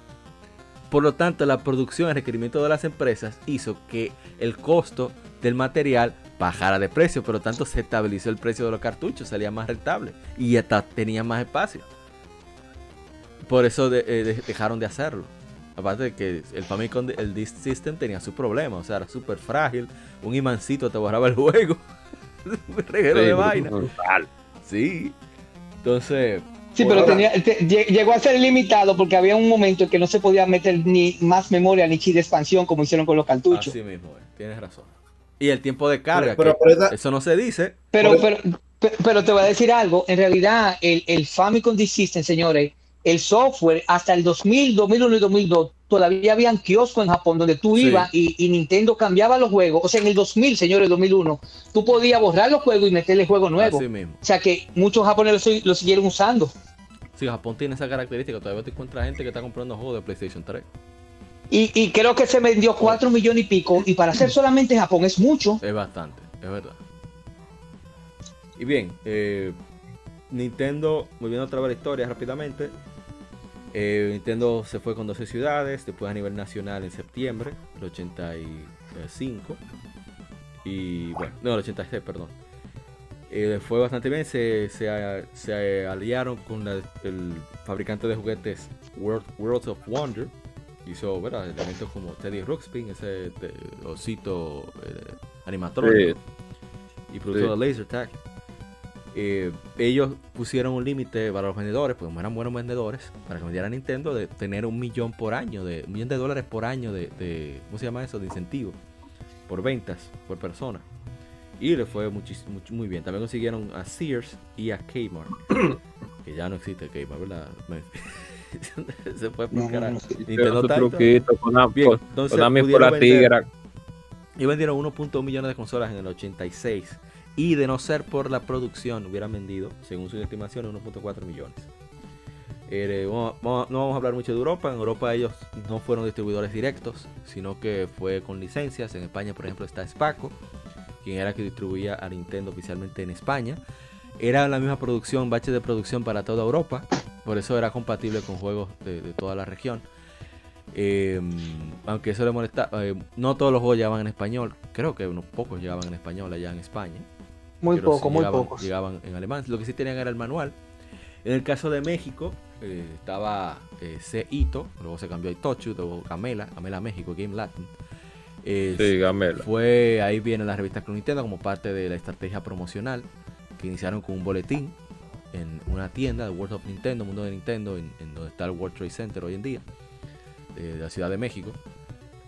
Por lo tanto, la producción y requerimiento de las empresas hizo que el costo del material bajara de precio, por lo tanto se estabilizó el precio de los cartuchos, salía más rentable y hasta tenía más espacio. Por eso eh, dejaron de hacerlo. Aparte de que el Famicom, el Disk System tenía su problema, o sea, era súper frágil, un imancito te borraba el juego, un reguero de vaina. Sí, entonces Sí, pero tenía, llegó a ser limitado porque había un momento en que no se podía meter ni más memoria ni chip de expansión como hicieron con los cartuchos. Así mismo, tienes razón. Y el tiempo de carga, eso no se dice. Pero, pero, pero, te voy a decir algo, en realidad el, el Famicom System, señores, el software hasta el 2000, 2001 y 2002 todavía habían kioscos en Japón donde tú ibas y, Nintendo cambiaba los juegos. O sea, en el 2000, señores, 2001, tú podías borrar los juegos y meterle juegos nuevos. O sea que muchos japoneses lo, siguieron usando. Sí, Japón tiene esa característica. Todavía te encuentras gente que está comprando juegos de PlayStation 3. Y, creo que se vendió 4 millones y pico. Y para hacer solamente Japón es mucho. Es bastante, es verdad. Y bien, eh, Nintendo, volviendo otra vez la historia rápidamente, eh, Nintendo se fue con 12 ciudades, después a nivel nacional en septiembre del 85. Y bueno, no, el 86, perdón. Eh, fue bastante bien, se, se, aliaron con el fabricante de juguetes World, Worlds of Wonder. Hizo ¿verdad? elementos como Teddy Ruxpin, ese osito eh, animatrónico. Y produjo Laser Tag. Eh, ellos pusieron un límite para los vendedores, pues como eran buenos vendedores, para que vendiera Nintendo, de tener un millón por año, de un millón de dólares por año de, ¿cómo se llama eso? De incentivo por ventas, por persona. Y le fue muchísimo, muy bien. También consiguieron a Sears y a Kmart, que ya no existe Kmart, ¿verdad? se fue por no, Nintendo truquito con la, bien, entonces, por la tigra. Y vendieron 1.1 millones de consolas en el 86 y de no ser por la producción hubieran vendido, según sus estimaciones, 1.4 millones. Eh, no vamos a hablar mucho de Europa. En Europa ellos no fueron distribuidores directos, sino que fue con licencias. En España, por ejemplo, está Spaco, quien era que distribuía a Nintendo oficialmente en España. Era la misma producción, bache de producción para toda Europa, por eso era compatible con juegos de, toda la región. Em, aunque eso le molesta, eh, no todos los juegos llegaban en español, creo que unos pocos llegaban en español allá en España. Muy poco, muy pocos. Llegaban en alemán. Lo que sí tenían era el manual. En el caso de México, eh, estaba eh, C. Ito, luego se cambió a Itochu, luego Gamela, Gamela México, Game Latin. sí, Gamela. Fue, ahí viene la revista Club Nintendo como parte de la estrategia promocional que iniciaron con un boletín en una tienda de World of Nintendo, Mundo de Nintendo, en, donde está el World Trade Center hoy en día, de la Ciudad de México.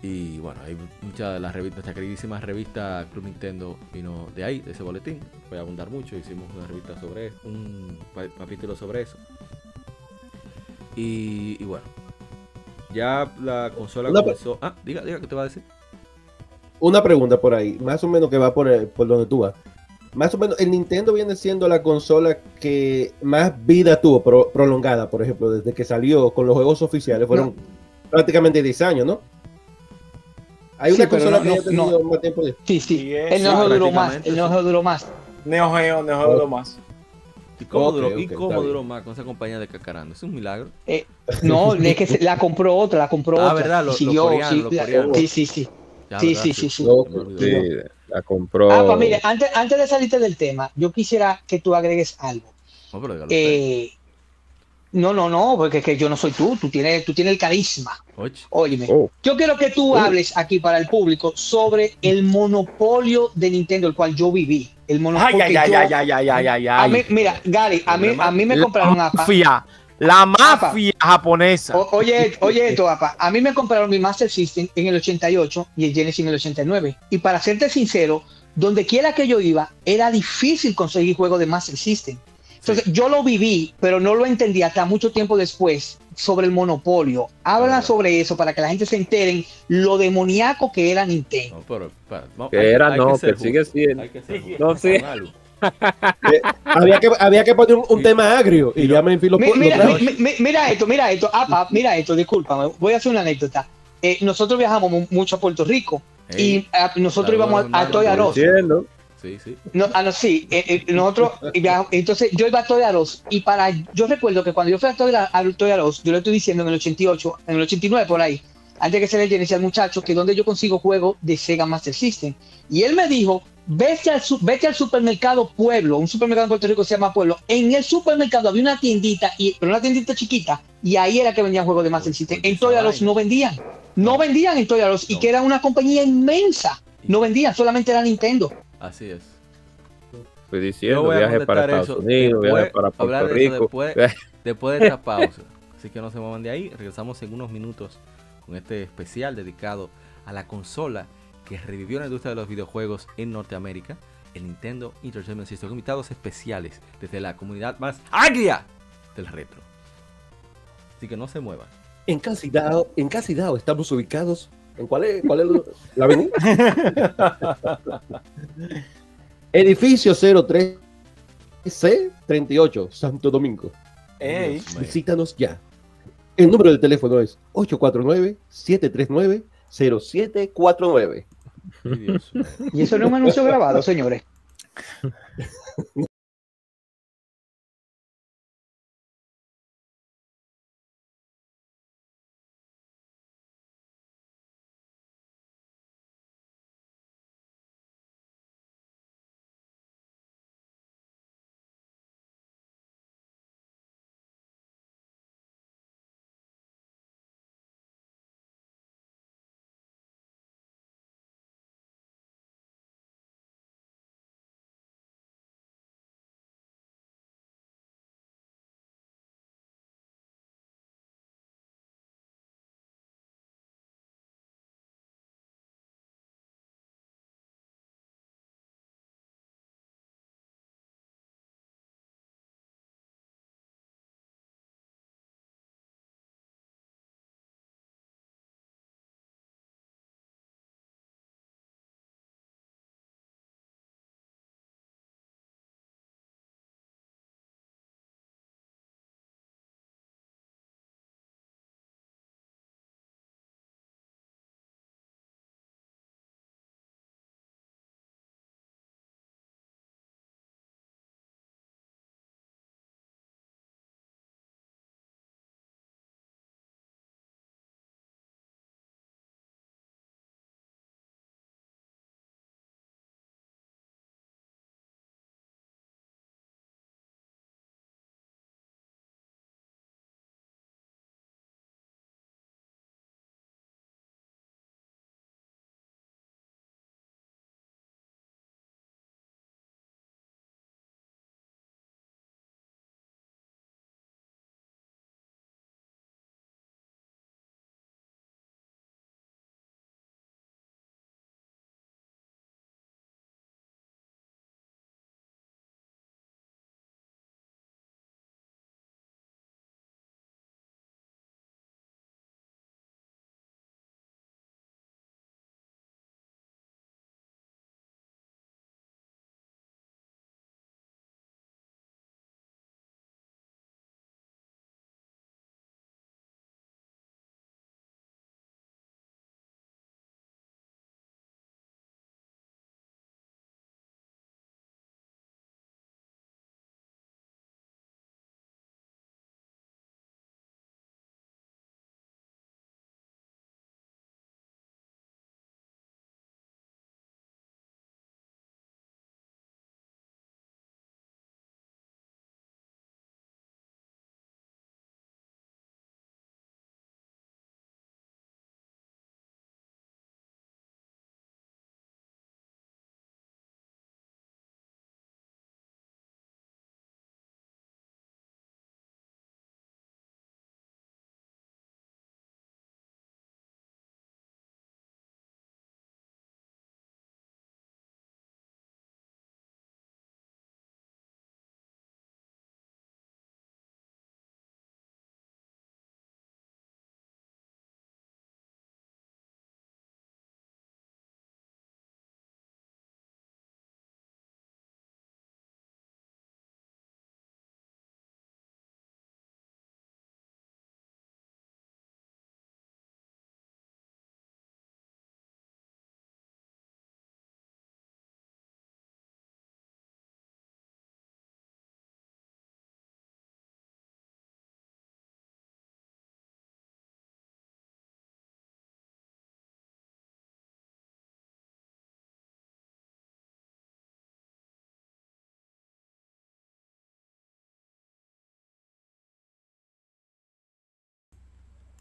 Y bueno, hay muchas de las revistas, nuestra queridísima revista Club Nintendo vino de ahí, de ese boletín. Voy a abundar mucho, hicimos una revista sobre un capítulo sobre eso. Y, bueno, ya la consola comenzó. Ah, diga, diga, ¿qué te va a decir? Una pregunta por ahí, más o menos que va por, por donde tú vas. Más o menos, el Nintendo viene siendo la consola que más vida tuvo, prolongada, por ejemplo, desde que salió con los juegos oficiales. Fueron prácticamente 10 años, ¿no? Hay una consola que tenido más tiempo de... Sí, sí. el Neo duró más. El Neo duró más. Neo Geo, Neo duró más. ¿Y cómo, duró, ¿y cómo duró más con esa compañía de Cacarando? Es un milagro. Eh, no, es que la compró otra, la compró ah, otra. verdad, lo, Siguió, sí, sí, sí. sí, sí, sí, sí, la compró. Ah, pues mire, antes, antes de salirte del tema, yo quisiera que tú agregues algo. No, pero eh, No, no, no, porque es que yo no soy tú, tú tienes, tú tienes el carisma. Oye, Óyeme, Oh. yo quiero que tú hables aquí para el público sobre el monopolio de Nintendo, el cual yo viví. El monopolio ay, ay, yo- ay, ay, ay, ay, ay, A ay. mí, mira, Gary, a mí, a mí me compraron La mafia, japonesa. O- oye, oye esto, APA. A mí me compraron mi Master System en el 88 y el Genesis en el 89. Y para serte sincero, donde quiera que yo iba, era difícil conseguir juegos de Master System. Entonces, yo lo viví, pero no lo entendí hasta mucho tiempo después sobre el monopolio. Habla sobre eso para que la gente se enteren lo demoníaco que era Nintendo. no, pero, Que hay era, hay no, que sigue siendo. hay que ser justo No, sí. Eh, había, que, había que poner un, tema agrio y ya me enfilo Mi- Mira, lo mi- mi- mira esto, mira esto, apa, mira esto, discúlpame, voy a hacer una anécdota. Eh, nosotros viajamos mu- mucho a Puerto Rico y ah, nosotros Claro, íbamos a, a Toy. Sí, sí. No, ah, no, sí, eh, eh, nosotros, viajamos- entonces yo iba a Toy Us y para, yo recuerdo que cuando yo fui a Toy a Toy yo le estoy diciendo en el 88, en el 89 por ahí, antes que se le Genesis al muchacho, que donde yo consigo juegos de Sega Master System. Y él me dijo, vete al, su- vete al supermercado Pueblo, un supermercado en Puerto Rico que se llama Pueblo. En el supermercado había una tiendita, y, pero una tiendita chiquita, y ahí era que vendían juegos de Master System. En Toy R Us no vendían, no vendían en Toy R Us, y No. que era una compañía inmensa. No vendían, solamente era Nintendo. Así es. Estoy diciendo, voy a viaje para Estados eso Unidos, después, viaje para hablar Puerto de después, después de esta pausa. Así que no se muevan de ahí. Regresamos en unos minutos con este especial dedicado a la consola que revivió la industria de los videojuegos en Norteamérica, el Nintendo Entertainment System, con invitados especiales desde la comunidad más agria del retro. Así que no se muevan. En Casidao, en Casidao estamos ubicados. ¿En cuál es, cuál es la avenida? Edificio 03 C38, Santo Domingo. Ey. Visítanos ya. El número de teléfono es 849-739-0749. Y eso no es un anuncio grabado, señores.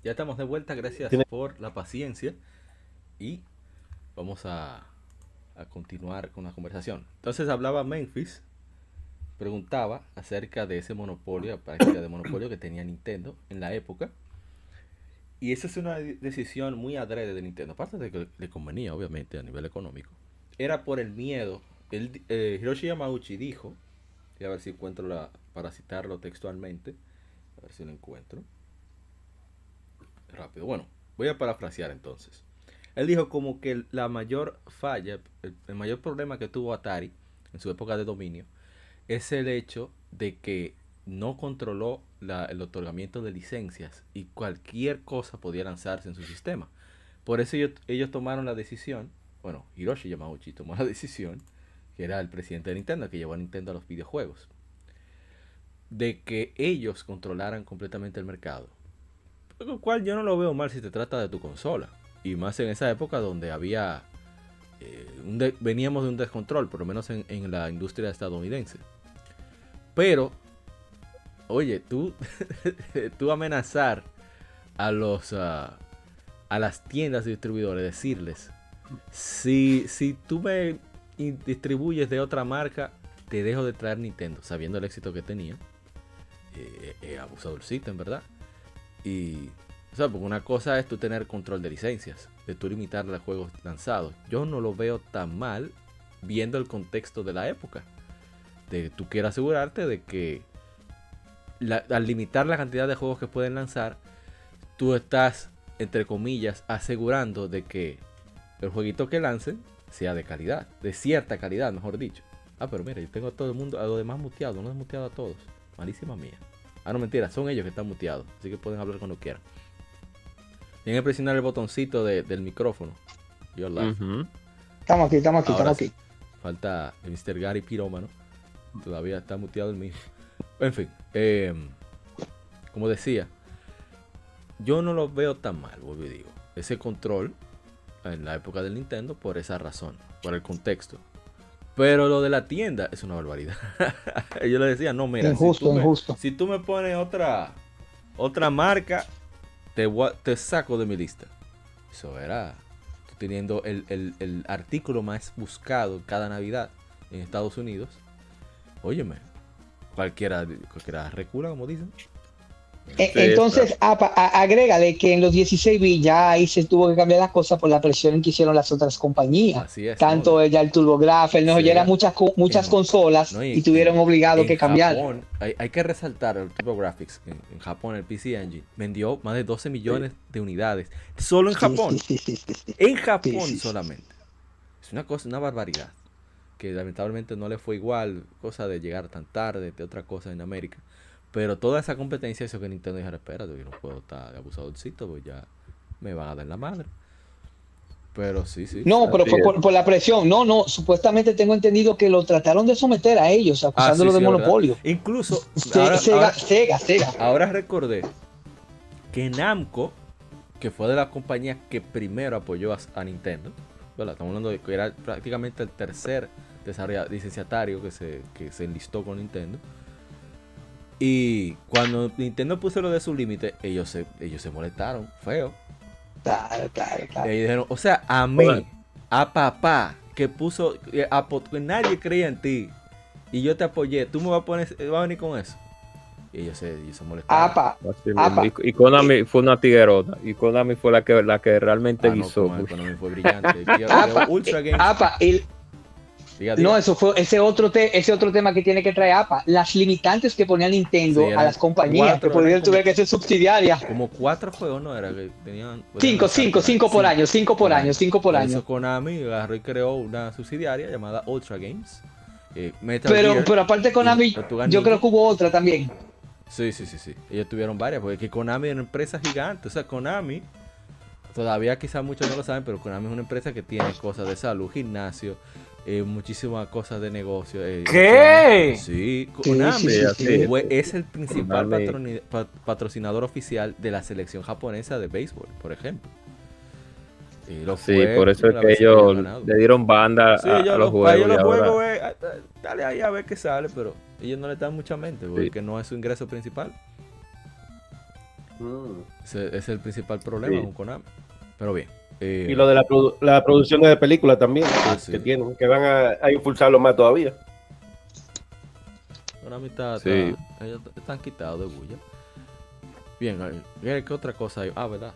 Ya estamos de vuelta, gracias por la paciencia. Y vamos a, a continuar con la conversación. Entonces hablaba Memphis, preguntaba acerca de ese monopolio, práctica de monopolio que tenía Nintendo en la época. Y esa es una decisión muy adrede de Nintendo, aparte de que le convenía, obviamente, a nivel económico. Era por el miedo. El, eh, Hiroshi Yamauchi dijo, y a ver si encuentro la, para citarlo textualmente, a ver si lo encuentro rápido. Bueno, voy a parafrasear entonces. Él dijo como que la mayor falla, el, mayor problema que tuvo Atari en su época de dominio es el hecho de que no controló el otorgamiento de licencias y cualquier cosa podía lanzarse en su sistema. Por eso ellos, tomaron la decisión, bueno, Hiroshi Yamauchi tomó la decisión, que era el presidente de Nintendo, que llevó a Nintendo a los videojuegos, de que ellos controlaran completamente el mercado lo cual yo no lo veo mal si te trata de tu consola. Y más en esa época donde había. Eh, veníamos de un descontrol, por lo menos en, la industria estadounidense. Pero, oye, tú, tú amenazar a los. a las tiendas de distribuidores, decirles: si, si tú me distribuyes de otra marca, te dejo de traer Nintendo, sabiendo el éxito que tenía. Eh, eh, abusadorcito, en verdad. Y, o sea, porque una cosa es tú tener control de licencias, de tú limitar los juegos lanzados. Yo no lo veo tan mal viendo el contexto de la época. De tú quieres asegurarte de que al limitar la cantidad de juegos que pueden lanzar, tú estás, entre comillas, asegurando de que el jueguito que lancen sea de calidad, de cierta calidad, mejor dicho. Ah, pero mira, yo tengo a todo el mundo, a los demás muteados, no he muteado a todos. Malísima mía. Ah, no, mentira, son ellos que están muteados. Así que pueden hablar cuando quieran. Tienen que presionar el botoncito del micrófono. Estamos aquí, estamos aquí, estamos aquí. Falta el Mr. Gary Pirómano. Todavía está muteado el mismo. En fin, em, como decía, yo no lo veo tan mal, vuelvo y digo. Ese control en la época del Nintendo por esa razón, por el contexto. Pero lo de la tienda es una barbaridad. Yo le decía, no, mira, injusto, si, tú Me, si tú me pones otra, otra marca, te, te saco de mi lista. Eso era teniendo el, artículo más buscado cada Navidad en Estados Unidos. Óyeme, cualquiera, cualquiera recula, como dicen. E, entonces, agrégale que en los 16 bits ya ahí se tuvo que cambiar las cosas por la presión que hicieron las otras compañías. Tanto ya el TurboGrafx, no, ya eran muchas, muchas consolas y, tuvieron obligado que cambiar. hay, que resaltar el TurboGrafx en, Japón, el PC Engine, vendió más de 12 millones de unidades. Solo en Japón. en Japón solamente. Es una cosa, una barbaridad. Que lamentablemente no le fue igual, cosa de llegar tan tarde, de otra cosa en América. Pero toda esa competencia hizo que Nintendo dijera, espérate, yo no puedo estar abusadorcito, pues ya me van a dar la madre. Pero sí, sí. No, pero por, la presión. No, no, supuestamente tengo entendido que lo trataron de someter a ellos, acusándolo ah, de monopolio. Incluso. ahora, Sega, Sega, Sega. Ahora recordé que Namco, que fue de la compañía que primero apoyó a, Nintendo, estamos hablando de que era prácticamente el tercer desarrollador, licenciatario que se, que se enlistó con Nintendo y cuando Nintendo puso lo de su límite, ellos se, ellos se molestaron, feo. Claro, claro, claro. Y dijeron, o sea, a mí, a papá, que puso, a, que nadie creía en ti, y yo te apoyé, tú me vas a poner, vas a venir con eso. Y ellos se, ellos se molestaron. Apa, Y, Konami fue una tiguerona. Y Konami fue la que, la que realmente ah, guisó. Konami fue brillante. Ultra Games. Apa, no, eso fue ese otro, ese otro tema que tiene que traer APA. Las limitantes que ponía Nintendo a las compañías que podían tuve que ser subsidiarias. Como cuatro juegos, ¿no? Era que tenían. Cinco, cinco, cinco por año, cinco por año, cinco por año. Konami agarró y creó una subsidiaria llamada Ultra Games. Eh, pero, pero aparte Konami, yo creo que hubo otra también. Sí, sí, sí, sí. Ellos tuvieron varias, porque que Konami era una empresa gigante. O sea, Konami, todavía quizás muchos no lo saben, pero Konami es una empresa que tiene cosas de salud, gimnasio, eh, muchísimas cosas de negocio. Eh, ¿Qué? Sí, Konami es el principal patrocinador oficial de la selección japonesa de béisbol, por ejemplo. sí, por eso es que ellos le dieron banda a, los juegos. Los juegos eh, dale ahí a ver qué sale, pero ellos no le dan mucha mente porque no es su ingreso principal. Mm. Ese, es el principal problema con Konami. Pero bien. Eh, y lo de la, la, producción de películas también, ah, que, tienen, que van a, impulsarlo más todavía. Konami está, sí. ellos están quitados de bulla. Bien, ¿qué otra cosa hay? Ah, ¿verdad?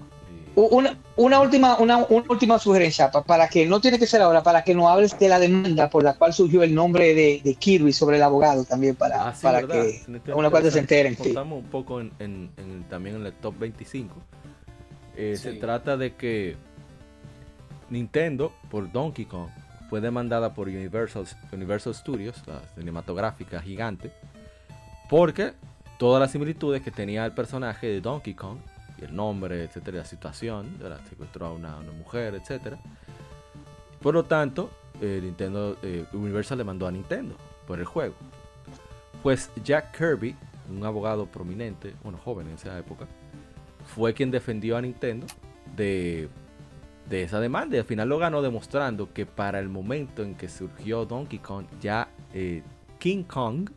Una, una, última, una, última sugerencia, para que no tiene que ser ahora, para que no hables de la demanda por la cual surgió el nombre de, Kirby sobre el abogado también, para, ah, para que una parte se enteren. Contamos un poco en, en, también en el top 25. Eh, se trata de que Nintendo, por Donkey Kong, fue demandada por Universal, Studios, la cinematográfica gigante, porque todas las similitudes que tenía el personaje de Donkey Kong el nombre, etcétera, la situación, secuestró a una, mujer, etcétera. Por lo tanto, eh, Nintendo, eh, Universal le mandó a Nintendo por el juego. Pues Jack Kirby, un abogado prominente, bueno, joven en esa época, fue quien defendió a Nintendo de, de esa demanda y al final lo ganó demostrando que para el momento en que surgió Donkey Kong, ya eh, King Kong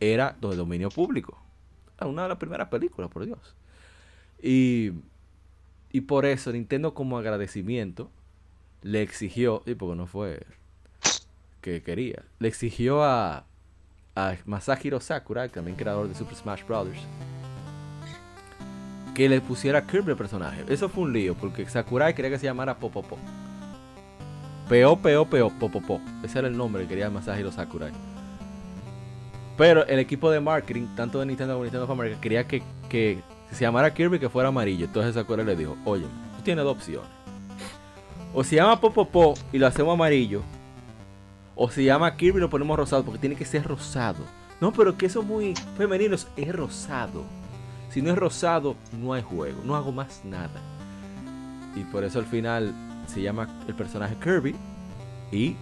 era de dominio público. Una de las primeras películas, por Dios. Y, y por eso Nintendo como agradecimiento le exigió, y porque no fue que quería, le exigió a, a Masahiro Sakurai, también creador de Super Smash Bros., que le pusiera Kirby el personaje. Eso fue un lío, porque Sakurai quería que se llamara Popopo. Peo, peo, peo, Popopo. Ese era el nombre que quería Masahiro Sakurai. Pero el equipo de marketing, tanto de Nintendo como Nintendo of America, quería que, que se llamara Kirby que fuera amarillo. Entonces Sakura le dijo, oye, tú tienes dos opciones. O se llama Popopo y lo hacemos amarillo. O se llama Kirby y lo ponemos rosado porque tiene que ser rosado. No, pero que eso es muy femenino. Es rosado. Si no es rosado, no hay juego. No hago más nada. Y por eso al final se llama el personaje Kirby. Y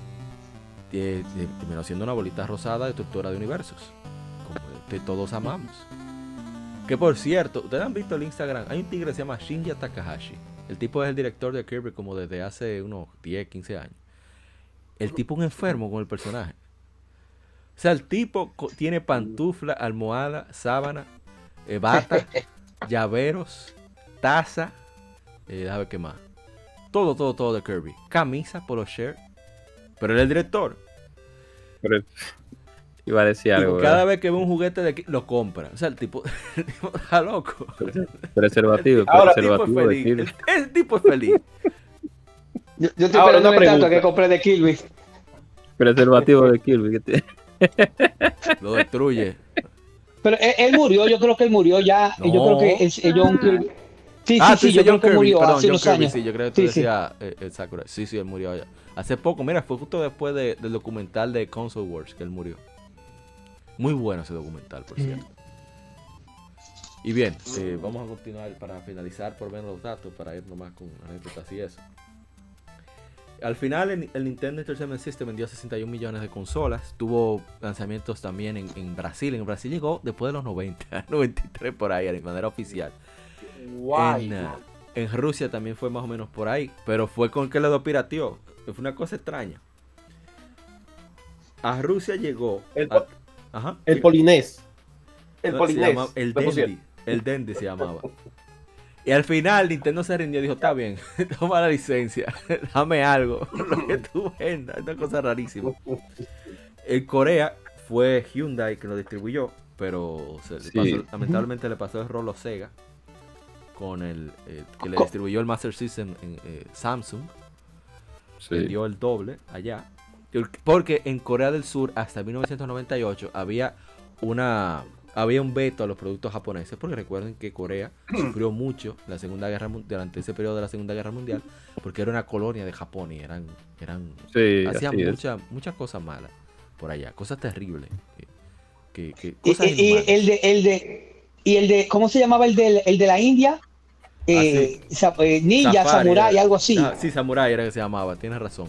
eh, terminó siendo una bolita rosada de estructura de universos. Como que todos amamos. Que por cierto, ustedes han visto el Instagram, hay un tigre que se llama Shinja Takahashi. El tipo es el director de Kirby como desde hace unos 10, 15 años. El tipo es un enfermo con el personaje. O sea, el tipo tiene pantufla, almohada, sábana, eh, bata, llaveros, taza, eh, ver qué más. Todo, todo, todo de Kirby. Camisa, polo shirt. Pero él es el director. Pero Iba a decir algo. cada vez que ve un juguete de aquí, lo compra. O sea, el tipo, está loco. Preservativo. Ahora, preservativo el tipo es feliz. El, tipo es feliz. Yo, yo estoy Ahora, esperando tanto que compré de Kirby. Preservativo de Kirby. lo destruye. Pero él, murió, yo creo que él murió ya. No. Yo creo que es, John Kirby. Sí, ah, sí, sí, yo creo que murió hace unos años. Sí, yo creo que tú decías sí. Eh, Sakura. Sí, sí, él murió ya. Hace poco, mira, fue justo después de, del documental de Console Wars que él murió. Muy bueno ese documental, por cierto. Y bien, eh, vamos a continuar para finalizar por ver los datos, para ir nomás con anécdotas y eso. Al final el, Nintendo Entertainment System vendió 61 millones de consolas, tuvo lanzamientos también en, Brasil, en Brasil llegó después de los 90, 93 por ahí, de manera oficial. En, uh, en, Rusia también fue más o menos por ahí, pero fue con que lo pirateó, fue una cosa extraña. A Rusia llegó... El polinés. El polinés. el Dendy. El Dendy se llamaba. Y al final Nintendo se rindió y dijo, está bien, toma la licencia, dame algo, lo que tú vendas, una cosa rarísima. En Corea fue Hyundai que lo distribuyó, pero lamentablemente le pasó el rolo Sega con el eh, que le distribuyó el Master System en eh, Samsung. Le dio el doble allá. Porque en Corea del Sur hasta 1998 había una había un veto a los productos japoneses, porque recuerden que Corea sufrió mucho la Segunda Guerra durante ese periodo de la Segunda Guerra Mundial, porque era una colonia de Japón y eran eran hacían muchas muchas cosas malas por allá, cosas terribles. y, el de el de y el de ¿cómo se llamaba el de el de la India? Ah, eh, eh, ninja, samurai, algo así. Ah, sí, samurai era que se llamaba, tienes razón.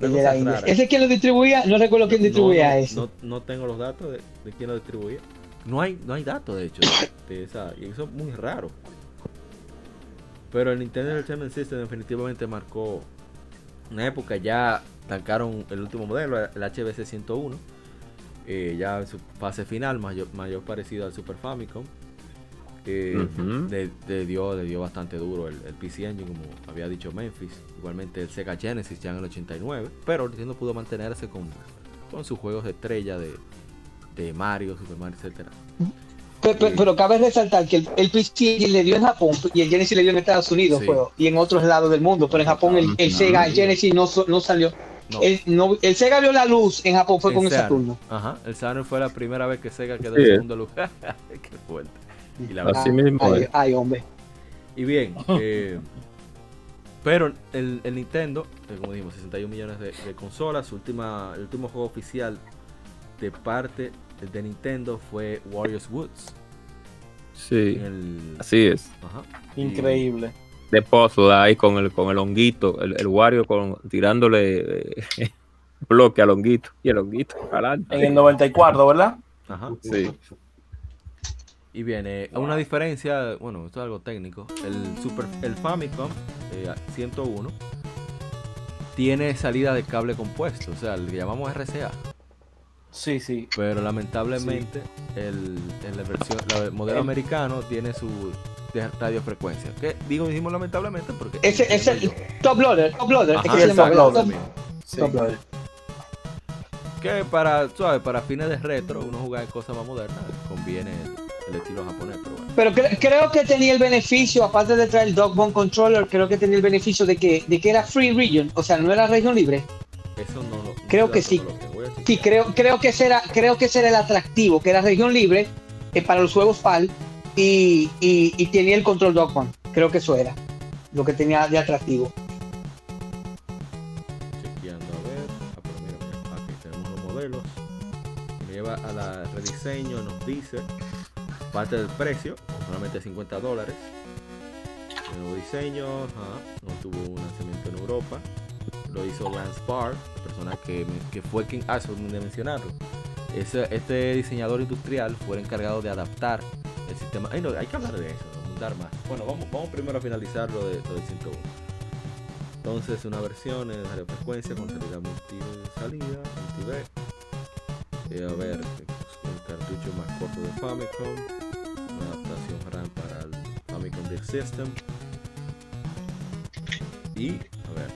¿Ese quién lo distribuía? No recuerdo quién distribuía eso. No, tengo los datos de, quién lo distribuía. No hay, no hay datos, de hecho, de, esa, y eso es muy raro. Pero el Nintendo Entertainment System definitivamente marcó una época. Ya tancaron el último modelo, el HBC 101. Eh, ya en su fase final, mayor, mayor parecido al Super Famicom. Eh, le, dio, le dio bastante duro el, PC Engine, como había dicho Memphis. Igualmente el Sega Genesis ya en el 89. Pero Nintendo pudo mantenerse con, con sus juegos de estrella de, de Mario, Super Mario, etcétera. Pero, cabe resaltar que el, PC le dio en Japón y el Genesis le dio en Estados Unidos y en otros lados del mundo, pero en Japón el, Sega Genesis no, no salió. El, el, Sega vio la luz en Japón fue con el Saturno. Ajá, el Saturno fue la primera vez que Sega quedó en segundo lugar. Qué fuerte. Y la Así mismo. Ay, hombre. Y bien, eh, pero el, el Nintendo, eh, como dijimos, 61 millones de, de consolas. Última, el último juego oficial de parte de Nintendo fue Warriors Woods. Sí, así es. Increíble. de puzzle ahí con el, con el honguito, el, Wario con, tirándole eh, bloque al honguito y el honguito En el 94, ¿verdad? Ajá. Sí. Y viene una diferencia, bueno, esto es algo técnico. El Super el Famicom 101 eh, tiene salida de cable compuesto, o sea, el que llamamos RCA. Sí, sí. Pero lamentablemente el, el, versión, el modelo americano tiene su radiofrecuencia. ¿Qué? Digo, dijimos lamentablemente porque... Ese es el top loader, top loader. es que el top loader. Top loader. Que para, ¿sabes? para fines de retro, uno jugar cosas más modernas, conviene el, estilo japonés. Pero, bueno. pero creo que tenía el beneficio, aparte de traer el Dogbone Controller, creo que tenía el beneficio de que, de que era free region, o sea, no era región libre. Eso no lo. Creo que sí. Sí, creo, creo, que será, creo que será el atractivo, que era región libre eh, para los juegos PAL y, y, tenía el control Dogman. Creo que eso era lo que tenía de atractivo. Chequeando a ver. Ah, pero mira, mira, aquí tenemos los modelos. Me lleva a la rediseño, nos dice parte del precio, solamente 50 dólares. El nuevo diseño, no tuvo un lanzamiento en Europa lo hizo Lance Barr, persona que, que fue quien hace de mencionarlo. este diseñador industrial fue el encargado de adaptar el sistema. Ay, no, hay que hablar de eso, montar más. Bueno, vamos, vamos primero a finalizar lo, de, lo del 101. Entonces, una versión en frecuencia con salida multi salida, multi. Eh, a ver, un cartucho más corto de Famicom, adaptación RAM para el Famicom Disk System. Y, a ver,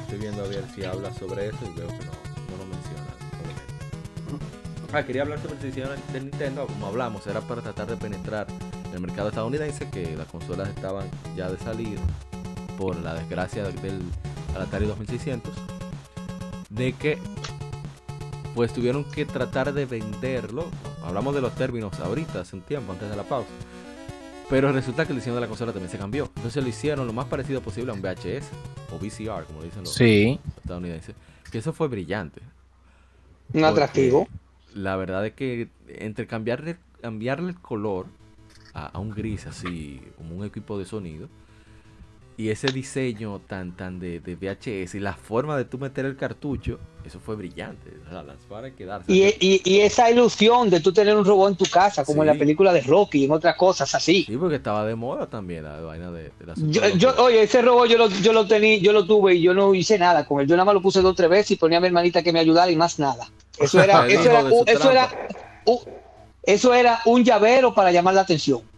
estoy viendo a ver si habla sobre eso y veo que no, no lo menciona. Ah, quería hablar sobre el diseño de Nintendo, como hablamos, era para tratar de penetrar en el mercado estadounidense, que las consolas estaban ya de salir por la desgracia del Atari 2600, de que pues tuvieron que tratar de venderlo. Hablamos de los términos ahorita, hace un tiempo, antes de la pausa. Pero resulta que el diseño de la consola también se cambió. Entonces lo hicieron lo más parecido posible a un VHS o VCR, como dicen los estadounidenses. Que eso fue brillante. Un atractivo. La verdad es que entre cambiarle, cambiarle el color a, a, un gris así, como un equipo de sonido, y ese diseño tan, tan de, de, VHS y la forma de tú meter el cartucho, eso fue brillante. Y, esa ilusión de tú tener un robot en tu casa, como en la película de Rocky y en otras cosas así. Sí, porque estaba de moda también la vaina de, la yo, Oye, ese robot yo lo, yo lo tenía, yo lo tuve y yo no hice nada con él. Yo nada más lo puse dos o tres veces y ponía a mi hermanita que me ayudara y más nada. Eso era, eso era, eso era, eso era un llavero para llamar la atención.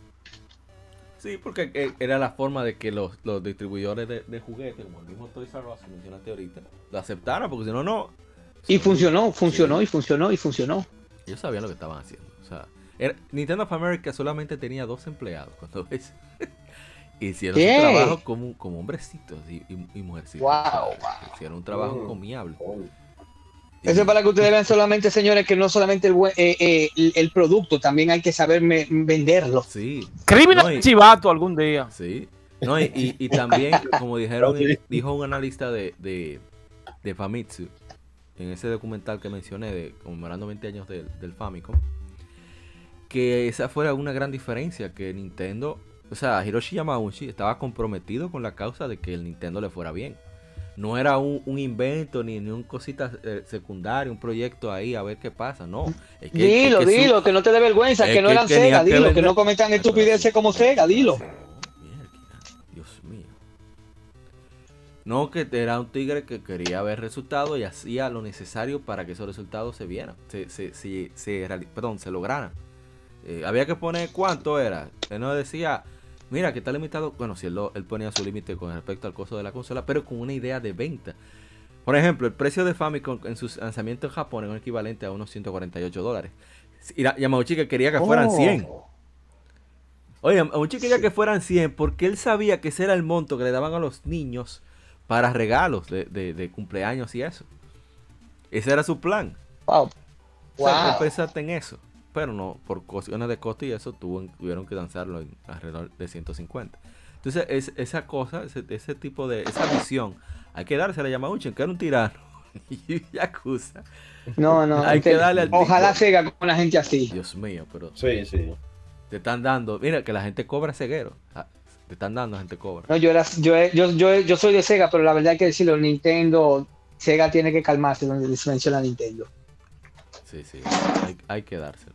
Sí, porque eh, era la forma de que los, los distribuidores de, de, juguetes, como el mismo Toys R Us que mencionaste ahorita, lo aceptaran, porque si no, no. Y funcionó, funcionó, y funcionó, y funcionó. Ellos sabían lo que estaban haciendo. O sea, Nintendo of America solamente tenía dos empleados cuando ves. Hicieron su trabajo como, como hombrecitos y, y, mujercitos. Wow, Hicieron un trabajo encomiable. Eso es para que ustedes vean solamente, señores, que no solamente el, eh, eh, el, producto, también hay que saber venderlo. Sí. Criminal chivato algún día. Sí. No, y, y, también, como dijeron, dijo un analista de, de, de, Famitsu, en ese documental que mencioné, de conmemorando 20 años del, del Famicom, que esa fuera una gran diferencia, que Nintendo, o sea, Hiroshi Yamauchi estaba comprometido con la causa de que el Nintendo le fuera bien no era un, invento ni, ni un cosita eh, secundario, un proyecto ahí a ver qué pasa, no. dilo, dilo, que no te dé vergüenza, que no eran Sega, dilo, que, no cometan estupideces como Sega, dilo. Dios mío. No, que era un tigre que quería ver resultados y hacía lo necesario para que esos resultados se vieran, se, se, se, se perdón, se lograran. Eh, había que poner cuánto era. Él no decía, mira que está limitado. Bueno, si él, él ponía su límite con respecto al costo de la consola, pero con una idea de venta. Por ejemplo, el precio de Famicom en su lanzamiento en Japón es un equivalente a unos 148 dólares. Y Yamauchi que quería que fueran 100. Oye, Yamauchi quería que fueran 100 porque él sabía que ese era el monto que le daban a los niños para regalos de, cumpleaños y eso. Ese era su plan. Wow. wow. en eso. Pero no, por cuestiones de costo y eso tuvieron que lanzarlo en alrededor de 150. Entonces, es, esa cosa, ese, tipo de, esa visión, hay que darse a Yamauchi, que era un tirano. y Yakuza. No, no. Hay que darle al Ojalá siga con la gente así. Dios mío, pero. Sí, sí. Te están dando. Mira, que la gente cobra ceguero. Ah, te están dando, gente cobra. No, yo, era, yo, yo, yo, yo soy de Sega, pero la verdad hay que decirlo, Nintendo, Sega tiene que calmarse donde se menciona Nintendo. Sí, sí, hay, que dárselo.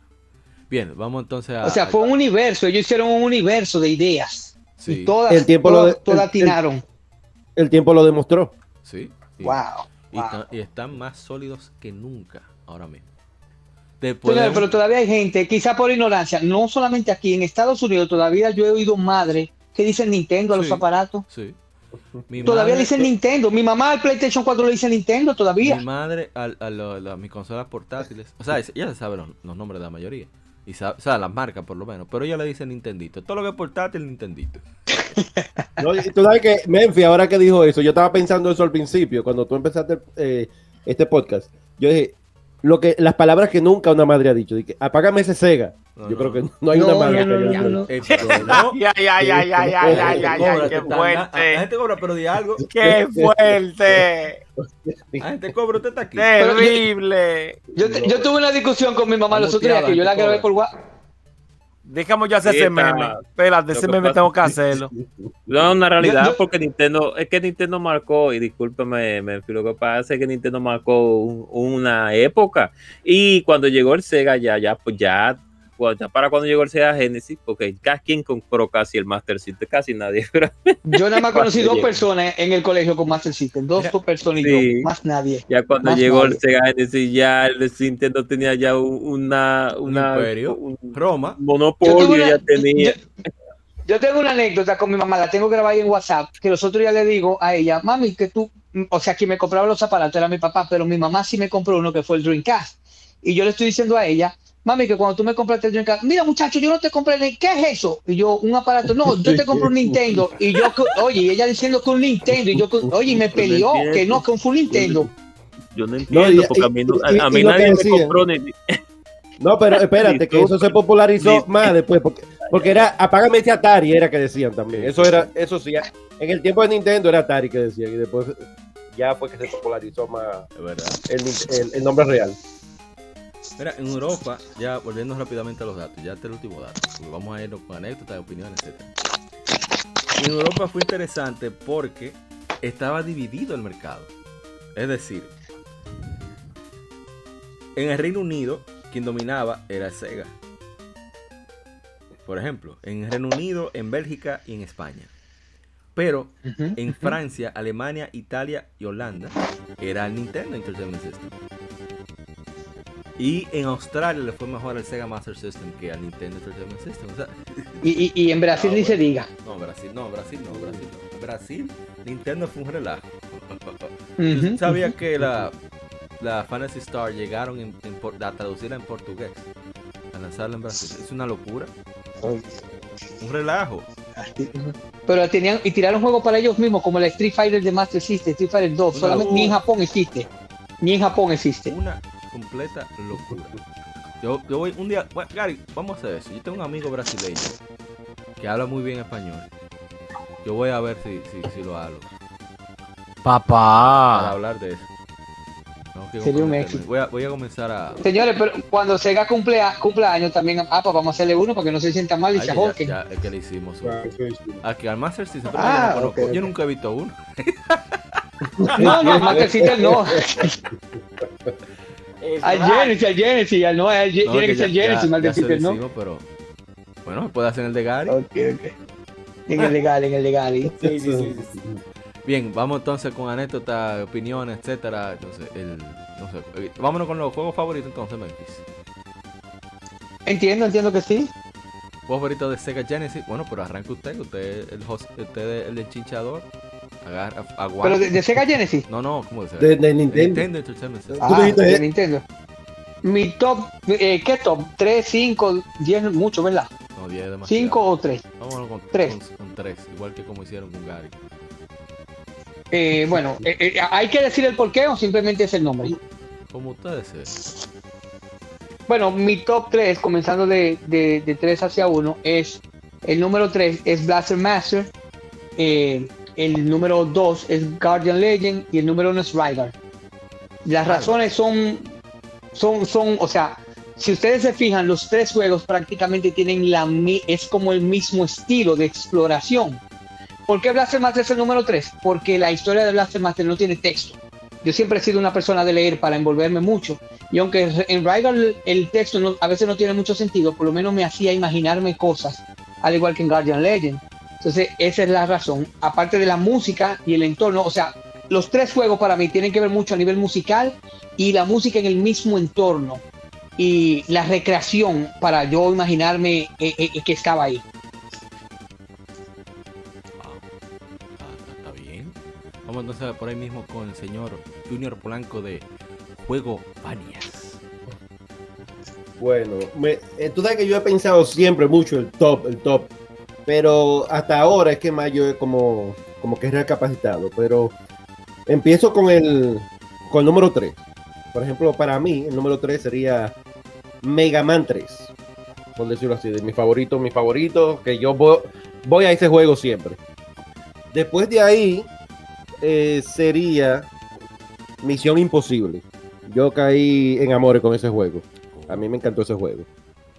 Bien, vamos entonces a... O sea, fue un universo, ellos hicieron un universo de ideas. Sí. Y todas, el tiempo lo atinaron. El, tiempo lo demostró. Sí. Wow. Y, están más sólidos que nunca ahora mismo. pero, todavía hay gente, quizá por ignorancia, no solamente aquí, en Estados Unidos todavía yo he oído madre que dicen Nintendo a los aparatos. Sí. todavía dicen Nintendo. Mi mamá al PlayStation 4 le dice Nintendo todavía. Mi madre a, a, mis consolas portátiles. O sea, ella se sabe los, nombres de la mayoría. Y sabe, o sea, las marcas por lo menos. Pero ella le dice Nintendito. Todo lo que es portátil, Nintendito. tú sabes que Menfi, ahora que dijo eso, yo estaba pensando eso al principio, cuando tú empezaste eh, este podcast. Yo dije, lo que, las palabras que nunca una madre ha dicho. Dije, apágame ese Sega. Yo creo que no hay una madre que Ya, ya, ya, ya, ya, ya, ya, ya, qué fuerte. La gente cobra, pero di algo. Qué fuerte. La gente cobra, usted está aquí. Terrible. Yo, yo tuve una discusión con mi mamá los otros días que yo la grabé por WhatsApp Dejamos ya hacer ese meme. Espérate, ese meme tengo que hacerlo. No, una realidad, porque Nintendo, es que Nintendo marcó, y discúlpeme, me, lo que pasa es que Nintendo marcó una época. Y cuando llegó el Sega, ya, ya, pues ya para cuando llegó el Sega Genesis, porque ¿quién compró casi el Master System? Casi nadie. Yo nada más conocí dos personas en el colegio con Master System, dos personas y más nadie. Ya cuando llegó el Sega Genesis, ya el Nintendo tenía ya una, una un Roma, monopolio ya tenía. Yo, tengo una anécdota con mi mamá, la tengo grabada en WhatsApp, que los otros días le digo a ella, mami, que tú, o sea, quien me compraba los aparatos era mi papá, pero mi mamá sí me compró uno que fue el Dreamcast. Y yo le estoy diciendo a ella, mami, que cuando tú me compraste el Dreamcast, mira muchacho, yo no te compré, ¿qué es eso? Y yo, un aparato, no, yo te compré un Nintendo. Y yo, oye, y ella diciendo que un Nintendo, y yo, oye, y me peleó que no, que fue un Nintendo. Yo no entiendo, porque a mí, a, mí nadie me compró ni... No, pero espérate, que eso se popularizó más después, porque, porque era, apágame ese Atari, era que decían también. Eso era, eso sí, en el tiempo de Nintendo era Atari que decían, y después ya fue que se popularizó más el, el nombre real. Mira, en Europa, ya volviendo rápidamente a los datos, ya este el último dato, porque vamos a irnos con anécdotas, opiniones, etc. En Europa fue interesante porque estaba dividido el mercado. Es decir, en el Reino Unido, quien dominaba era Sega. Por ejemplo, en el Reino Unido, en Bélgica y en España. Pero en Francia, Alemania, Italia y Holanda era el Nintendo Entertainment System. Y en Australia le fue mejor al Sega Master System que al Nintendo Entertainment System. y, en Brasil ah, ni se diga. No, Brasil no, Brasil no, Brasil no. Brasil, Nintendo fue un relajo. sabía que la, la Fantasy Star llegaron en, a traducirla en portugués, a lanzarla en Brasil. Es una locura. Un relajo. Pero tenían y tiraron juegos para ellos mismos, como la Street Fighter de Master System, Street Fighter 2. Solamente, ni en Japón existe. Ni en Japón existe. Una completa locura. Yo, yo voy un día, bueno, Gary, vamos a hacer eso. Yo tengo un amigo brasileño que habla muy bien español. Yo voy a ver si, si, lo hago. Papá. Para hablar de eso. Sería un éxito. Voy a, voy a, comenzar a. Señores, pero cuando Sega cumple, cumpleaños también. Ah, pues vamos a hacerle uno para que no se sienta mal y se ahorquen. Ya, es que le hicimos. Aquí al Master System. Ah, yo, nunca he visto uno. no, no, Master System no. Al Genesis, al Genesis, al no, al, no, tiene que, ser Genesis, más de ¿no? pero bueno, puede hacer el de Gary. Okay, okay. En el de Gary, en el de Gary. Sí, sí, sí, Bien, vamos entonces con anécdotas, opiniones, etcétera. Entonces, el, no sé, eh, vámonos con los juegos favoritos entonces, Memphis. Entiendo, entiendo que sí. Juego favorito de Sega Genesis. Bueno, pero arranca usted, usted el host, usted el chinchador. Agarra, ¿Pero de, Sega Genesis? No, no, ¿cómo dice? De, de Nintendo. Nintendo ah, de Nintendo. Mi top, eh, ¿qué top? 3, 5, 10, mucho, ¿verdad? No, 10 demasiado. 5 o 3. Vámonos con 3. Con 3, igual que como hicieron con Gary. Eh, bueno, eh, eh, ¿hay que decir el porqué o simplemente es el nombre? Como ustedes deseen. Bueno, mi top 3, comenzando de, de, de 3 hacia 1, es el número 3 es Blaster Master, eh, el número 2 es Guardian Legend y el número 1 es Rygar. Las razones son, son, son, o sea, si ustedes se fijan, los tres juegos prácticamente tienen la es como el mismo estilo de exploración. ¿Por qué Blaster Master es el número 3? Porque la historia de Blaster Master no tiene texto. Yo siempre he sido una persona de leer para envolverme mucho. Y aunque en Rygar el texto a veces no tiene mucho sentido, por lo menos me hacía imaginarme cosas, al igual que en Guardian Legend. Entonces, esa es la razón. Aparte de la música y el entorno, o sea, los tres juegos para mí tienen que ver mucho a nivel musical y la música en el mismo entorno y la recreación para yo imaginarme eh, eh, que estaba ahí. está bien. Vamos entonces por ahí mismo con el señor Junior Polanco de Juego Banias. Bueno, eh, tú sabes que yo he pensado siempre mucho el top, el top. Pero hasta ahora es que más yo como, como que recapacitado. Pero empiezo con el, con el número 3. Por ejemplo, para mí, el número 3 sería Mega Man 3. Por decirlo así, de mi favorito, mi favorito, que yo voy, a ese juego siempre. Después de ahí, eh, sería Misión Imposible. Yo caí en amores con ese juego. A mí me encantó ese juego.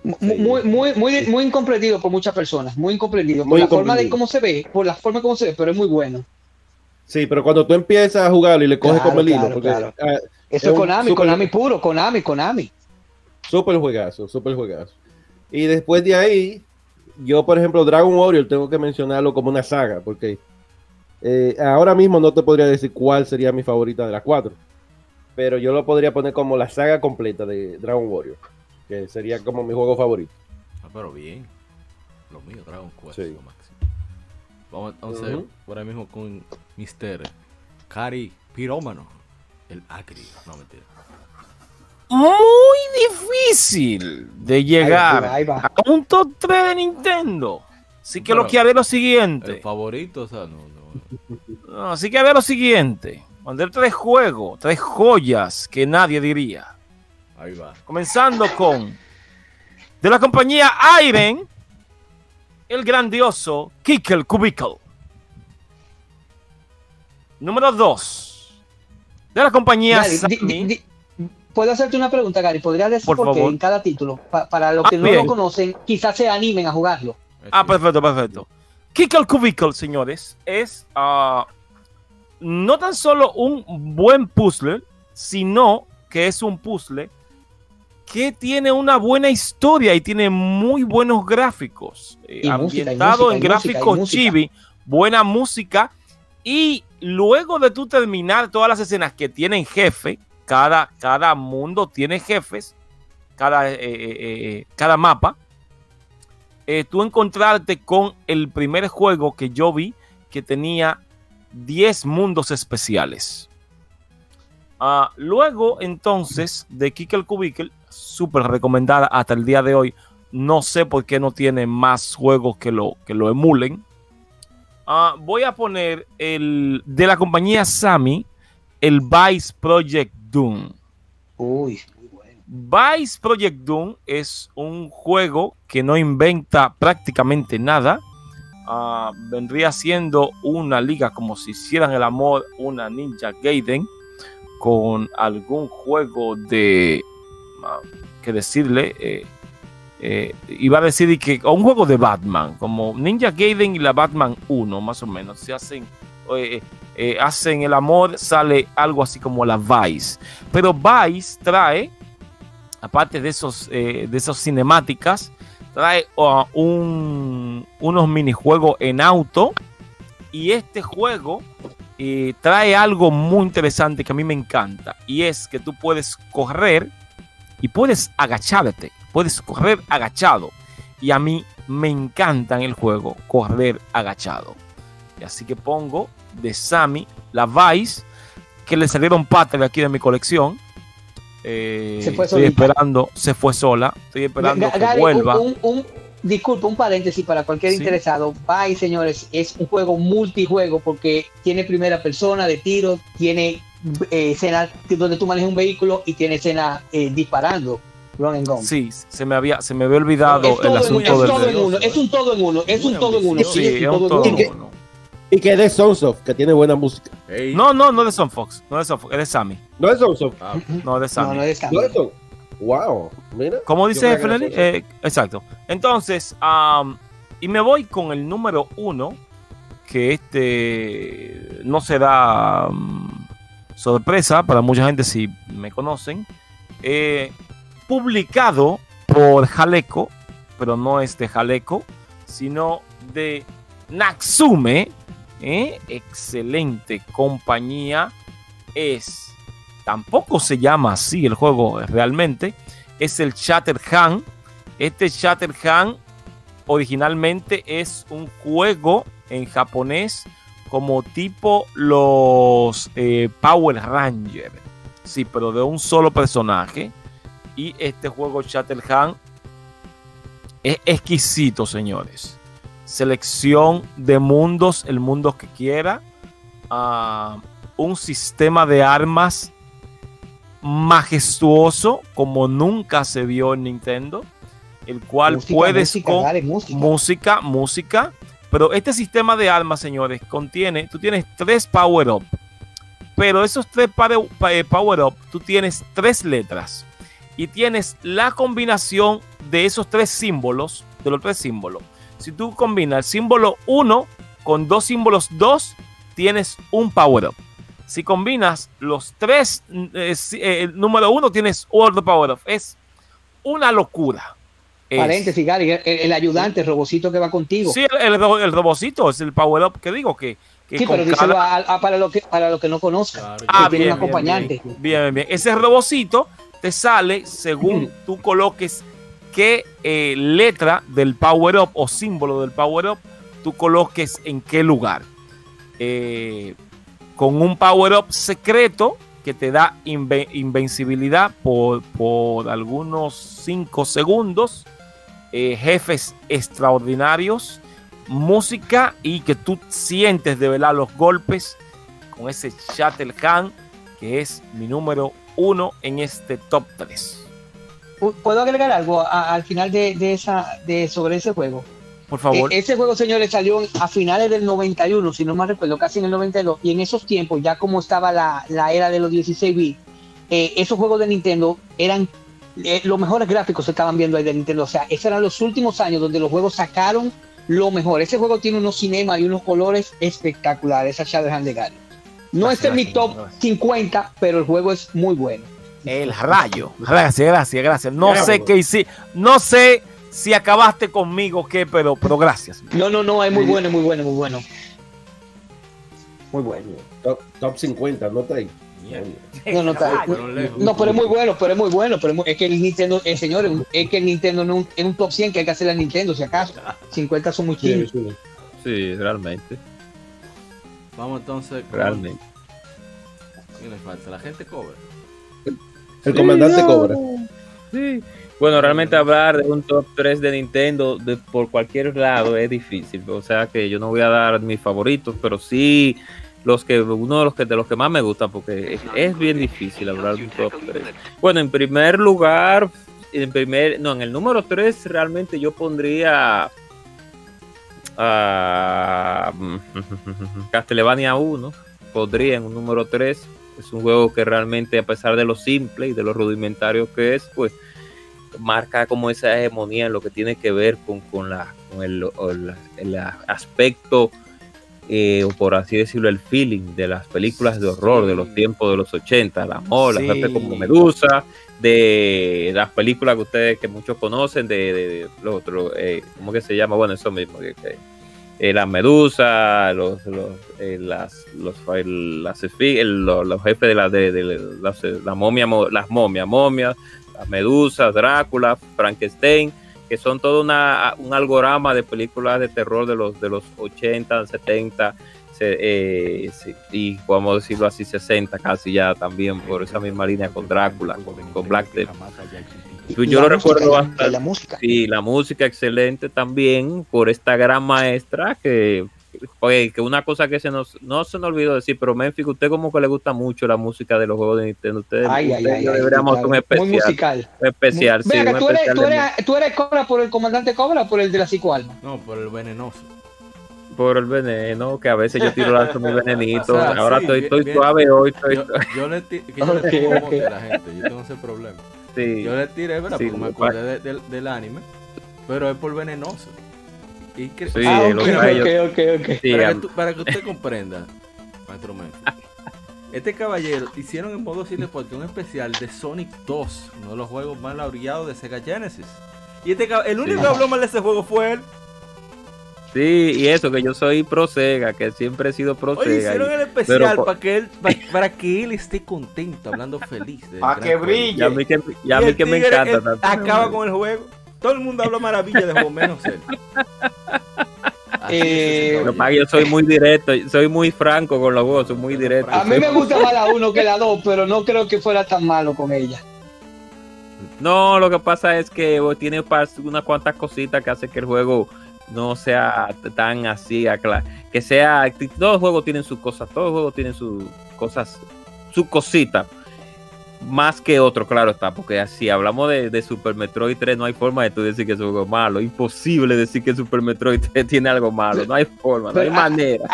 Muy, muy, muy, muy incomprendido por muchas personas, muy incomprendido por la forma de cómo se ve, por la forma como se ve, pero es muy bueno. Sí, pero cuando tú empiezas a jugarlo y le coges como el hilo, porque ah, eso es, Konami, Konami puro, Konami, Konami. Súper juegazo, súper juegazo. Y después de ahí, yo por ejemplo, Dragon Warrior tengo que mencionarlo como una saga, porque eh, ahora mismo no te podría decir cuál sería mi favorita de las cuatro, pero yo lo podría poner como la saga completa de Dragon Warrior que sería como mi juego favorito. Ah, pero bien. Lo mío, Dragon Quest, lo máximo. Vamos, a ver por ahí mismo con Mr. Cari Pirómano, el Acri. No, mentira. Muy difícil de llegar a un top 3 de Nintendo. Así que lo que haré lo siguiente. El favorito, o sea, no, no. así que haré lo siguiente. Mandar tres juegos, tres joyas que nadie diría. Ahí va. Comenzando con de la compañía Iron, el grandioso Kickel Cubicle. Número 2. De la compañía Puedo hacerte una pregunta, Gary. ¿Podrías decir por, qué en cada título? para los que ah, no lo conocen, quizás se animen a jugarlo. Ah, perfecto, perfecto. Kickel Cubicle, señores, es uh, no tan solo un buen puzzle, sino que es un puzzle que tiene una buena historia y tiene muy buenos gráficos. Eh, ambientado en gráficos chibi, buena música. Y luego de tú terminar todas las escenas que tienen jefe, cada, cada mundo tiene jefes, cada, eh, eh, cada mapa, tú encontrarte con el primer juego que yo vi que tenía 10 mundos especiales. Ah, luego, entonces, de Kikel Kubikel, súper recomendada hasta el día de hoy. No sé por qué no tiene más juegos que lo, que lo emulen. Ah, voy a poner el de la compañía Sami, el Vice Project Doom. Uy, Vice Project Doom es un juego que no inventa prácticamente nada. Ah, vendría siendo una liga como si hicieran el amor una Ninja Gaiden con algún juego de que decirle eh, eh, iba a decir que un juego de Batman como Ninja Gaiden y la Batman 1 más o menos se hacen eh, hacen el amor sale algo así como la Vice. Pero Vice trae aparte de esos de esas cinemáticas trae un, unos minijuegos en auto y este juego trae algo muy interesante que a mí me encanta y es que tú puedes correr y puedes agacharte puedes correr agachado. Y a mí me encanta en el juego correr agachado. Y así que pongo de Sammy la Vice, que le salieron patas de aquí de mi colección. Eh, Se fue estoy esperando, se fue sola. Estoy esperando que Gary, vuelva. Un, un- un- disculpa, un paréntesis para cualquier Sí. interesado. Bye, señores, es un juego multijuego porque tiene primera persona de tiro, tiene eh, escena donde tú manejas un vehículo y tiene escena eh, disparando. Run and gun. Sí, se me había, se me había olvidado el asunto del. todo en uno, es un todo en uno, es un todo en uno. Sí, sí, es un todo todo en uno. Y que es de Sunsoft, que tiene buena música. No, no, no de Sunfox, no de Sunfox, es de Sammy, No es Sunsoft. Ah, no de Sammy. No, no es esta. No. Wow, mira. ¿Cómo dice era Eh, exacto. Entonces, am, y me voy con el número uno, que este no será mm, sorpresa para mucha gente si me conocen. Eh, publicado por Jaleco, pero no es de Jaleco, sino de Natsume. ¿eh? Excelente compañía. Es tampoco se llama así el juego realmente, es el Shatterhand. Este Shatterhand originalmente es un juego en japonés como tipo los eh, Power Ranger. Sí, pero de un solo personaje. Y este juego Shatterhand es exquisito, señores. Selección de mundos, el mundo que quiera. Ah, un sistema de armas majestuoso como nunca se vio en Nintendo, el cual Música, puedes música, con dale, música. música, música, pero este sistema de armas, señores, contiene, tú tienes tres power up, pero esos tres eh, power up, tú tienes tres letras y tienes la combinación de esos tres símbolos, de los tres símbolos. Si tú combinas el símbolo 1 con dos símbolos 2, tienes un power up. Si combinas los tres, eh, eh, el número 1 tienes otro power up. Es una locura. Es- Paréntesis, Gary, el, el ayudante, el robocito que va contigo. Sí, el, el, ro- el robocito es el power up que digo que, que Sí, pero díselo cada- a- a- para lo que para lo que no conozcan. Claro, Ah, que tiene bien, un acompañante. Bien, bien, bien. Ese robocito te sale según tú coloques qué eh, letra del power up o símbolo del power up tú coloques en qué lugar. Eh, con un power up secreto que te da inve- invencibilidad por, por algunos 5 segundos, eh, jefes extraordinarios, música y que tú sientes de verdad los golpes con ese Shatterhand que es mi número uno en este top 3. ¿Puedo agregar algo a- al final de, de esa de sobre ese juego? Por favor. Eh, ese juego, señores, salió a finales del 91, si no me recuerdo, casi en el 92. Y en esos tiempos, ya como estaba la, la era de los 16 bits, eh, esos juegos de Nintendo eran eh, los mejores gráficos se estaban viendo ahí de Nintendo. O sea, esos eran los últimos años donde los juegos sacaron lo mejor. Ese juego tiene unos cinemas y unos colores espectaculares, esa Shadowhand de Gary. No Gracias, está en mi top gracias. 50, pero el juego es muy bueno. El rayo. Gracias, gracias, gracias. No sé qué hice. No sé si acabaste conmigo o qué, pero, pero gracias. No, no, no, es muy bueno, muy bueno, muy bueno. Muy bueno. Top, top 50, no. Mierda. No, no, está- no, pero es muy bueno, pero es muy bueno. Pero es, muy- es que el Nintendo, eh, señores, es que el Nintendo no es un, top 100 que hay que hacer a Nintendo, si acaso. 50 son muy chinos. Sí, realmente, Vamos entonces con. realmente. ¿Quién le falta? La gente cobra. El comandante cobra. Sí. Bueno, realmente hablar de un top 3 de Nintendo de, por cualquier lado es difícil. O sea que yo no voy a dar mis favoritos, pero sí los que uno de los que de los que más me gustan porque es, bien difícil hablar de un top 3. Bueno, en primer lugar, en primer, no, en el número 3 realmente yo pondría a Castlevania 1, podría en un número 3. Es un juego que realmente, a pesar de lo simple y de lo rudimentario que es, pues marca como esa hegemonía en lo que tiene que ver con, con, la, el aspecto, eh, o por así decirlo, el feeling de las películas de horror de los tiempos de los 80, la amor, Sí. gente como Medusa, de las películas que ustedes, que muchos conocen, de, de, de lo otro, eh, ¿cómo que se llama? Bueno, eso mismo, que, que, eh, la medusa, los, los, eh, las, los, el- las el- los, los jefes de la, de, de las- la momia, mo- las momias, momias, Medusa, Drácula, Frankenstein, que son todo una, un algorama de películas de terror de los, de los 80, 70, eh, y podemos decirlo así, 60 casi ya también por esa misma línea con Drácula, con, Black Death. Yo lo recuerdo bastante. La música. Sí, la música excelente también por esta gran maestra que Oye, que una cosa que se nos, no se nos olvidó decir, pero Memphis, usted como que le gusta mucho la música de los juegos de Nintendo. Usted, ay, usted ay, deberíamos ay, un especial. Muy musical. Un especial, Muy, sí. venga, un tú, eres, tú, de eres, tú eres Cobra por el comandante Cobra o por el de la psicoalma. No, por el venenoso. por el veneno, que a veces yo tiro lanzo mi venenito. O sea, Ahora sí, estoy, bien, estoy bien. suave hoy. Estoy, Yo, yo le, que yo le mote a la gente, yo tengo ese problema. sí. Yo le tiré, ¿verdad? Sí, Porque me acordé de- del- del anime, pero es por venenoso. Y que- Sí, ah, lo ok, que ellos- ok, ok, ok. sí, para, que tú- para que usted comprenda, maestro. Este caballero hicieron en modo 7 porque un especial de Sonic 2, uno de los juegos más laureados de Sega Genesis. Y este el único que habló mal de ese juego fue él. sí, y eso, que yo soy pro Sega, que siempre he sido pro Oye, Sega. hicieron y- el especial pero- para que él pa- para que él esté contento, hablando feliz. del Pa' gran que brille. y a mí que, y a Y mí que me encanta. Acaba con el juego. Todo el mundo habla maravilla de juego, menos él. Eh, yo soy muy directo, soy muy franco con los juegos, soy muy directo. A mí me gusta más la 1 que la 2, pero no creo que fuera tan malo con ella. No, lo que pasa es que oh, tiene unas cuantas cositas que hacen que el juego no sea tan así, acla- que sea, todos los juegos tienen sus cosas, todos los juegos tienen sus cosas, sus cositas, más que otro, claro está, porque si hablamos de, de Super Metroid 3, no hay forma de tú decir que es juego malo, imposible decir que Super Metroid 3 tiene algo malo, no hay forma, no hay Pero, manera.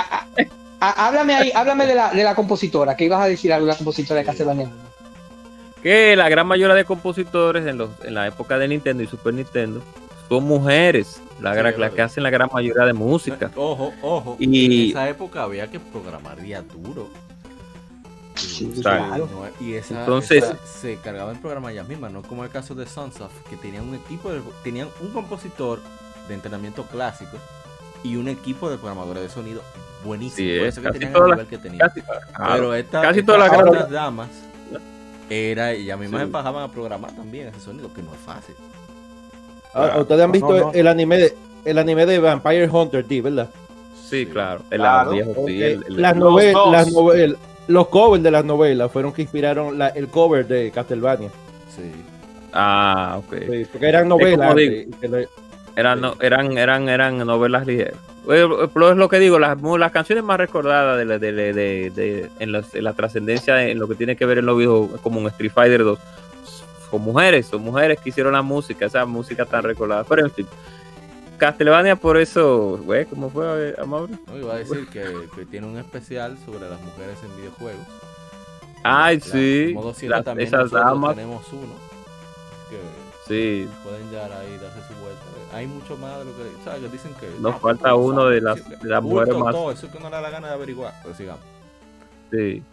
Háblame ahí, háblame de la, de la compositora, que ibas a decir algo de la compositora de Castlevania. que la gran mayoría de compositores en, los, en la época de Nintendo y Super Nintendo son mujeres, la, Sí, las que hacen la gran mayoría de música. Ojo, ojo. Y- En esa época había que programar día duro. Sí, Y- claro. no, y esa, Entonces- esa se cargaba en programa ellas mismas, no como el caso de Sunsoft, que tenían un equipo, de- tenían un compositor de entrenamiento clásico y un equipo de programadores de sonido buenísimo. Sí, por es, eso que casi tenían todas el las- nivel que tenían. Casi, claro, Pero esta, casi todas las otras damas era, ellas mismas Sí. a programar también ese sonido, que no es fácil. Ah, Ustedes han visto no, no. el anime de el anime de Vampire Hunter D, ¿verdad? sí, claro, el Claro. sí, el- el- las, novel- las novel- los covers de las novelas fueron que inspiraron la- el cover de Castlevania. Sí. ah, ok. Sí, porque eran novelas. digo. eh, que Eran, no- eran, eran, eran novelas ligeras. Eh, Pero es lo que digo, las, canciones más recordadas de, la- de, de- de- de- en, los- en la trascendencia, en lo que tiene que ver en los videojuegos, como un Street Fighter 2, son mujeres, son mujeres que hicieron la música, esa música tan recordada. Pero en fin, Castlevania por eso, güey, ¿cómo fue, Amaury? No, iba a decir que, que tiene un especial sobre las mujeres en videojuegos. Ay, La- sí, modo también esas damas. tenemos uno. Que Sí, pueden llegar ahí y darse su vuelta. Hay mucho más de lo que, ¿sabes? que dicen que. Nos ah, falta uno de las- de las mujeres más- Todo, eso que no le da la gana de averiguar. Pero sigamos. Sí.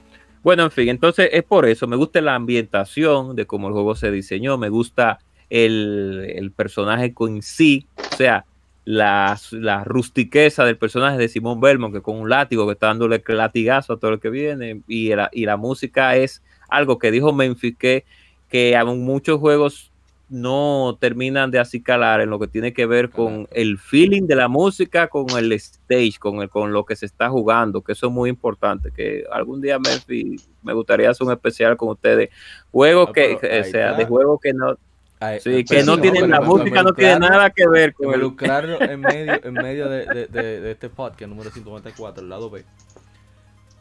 Bueno, en fin, entonces es por eso. Me gusta la ambientación de cómo el juego se diseñó. Me gusta el, el personaje en sí. O sea, la, la rustiqueza del personaje de Simón Belmont, que con un látigo que está dándole latigazo a todo el que viene. Y la, y la música es algo que dijo Memphis que, que aún muchos juegos no terminan de acicalar en lo que tiene que ver con el feeling de la música, con el stage, con, el, con lo que se está jugando, que eso es muy importante, que algún día Memphis, me gustaría hacer un especial con ustedes, juegos Ah, que, ahí sea, está. de juegos que no, Ay, sí, que no tienen, la música no tiene nada que ver con el, Involucrarlo en medio, en medio de, de, de, de este podcast número 194, el lado B.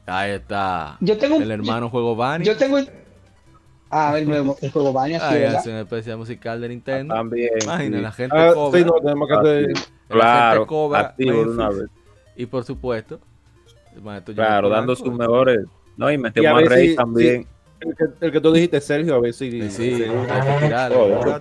Ahí está. Yo tengo El hermano juego Bunny. yo tengo Ah, el, nuevo- el juego Bania, sí, Ahí ¿verdad? hace un especial musical de Nintendo. también. Imagina, sí. la gente Ah, cobra. sí, no, tenemos que hacer- la gente Claro, cobra activo de una vez. Y por supuesto, el maestro Claro, dando sus mejores, no, y Y a metemos a ver Rey si- también. El que, el que tú dijiste, Sergio, a ver si. Sí, sí, hay que De, de- ahora.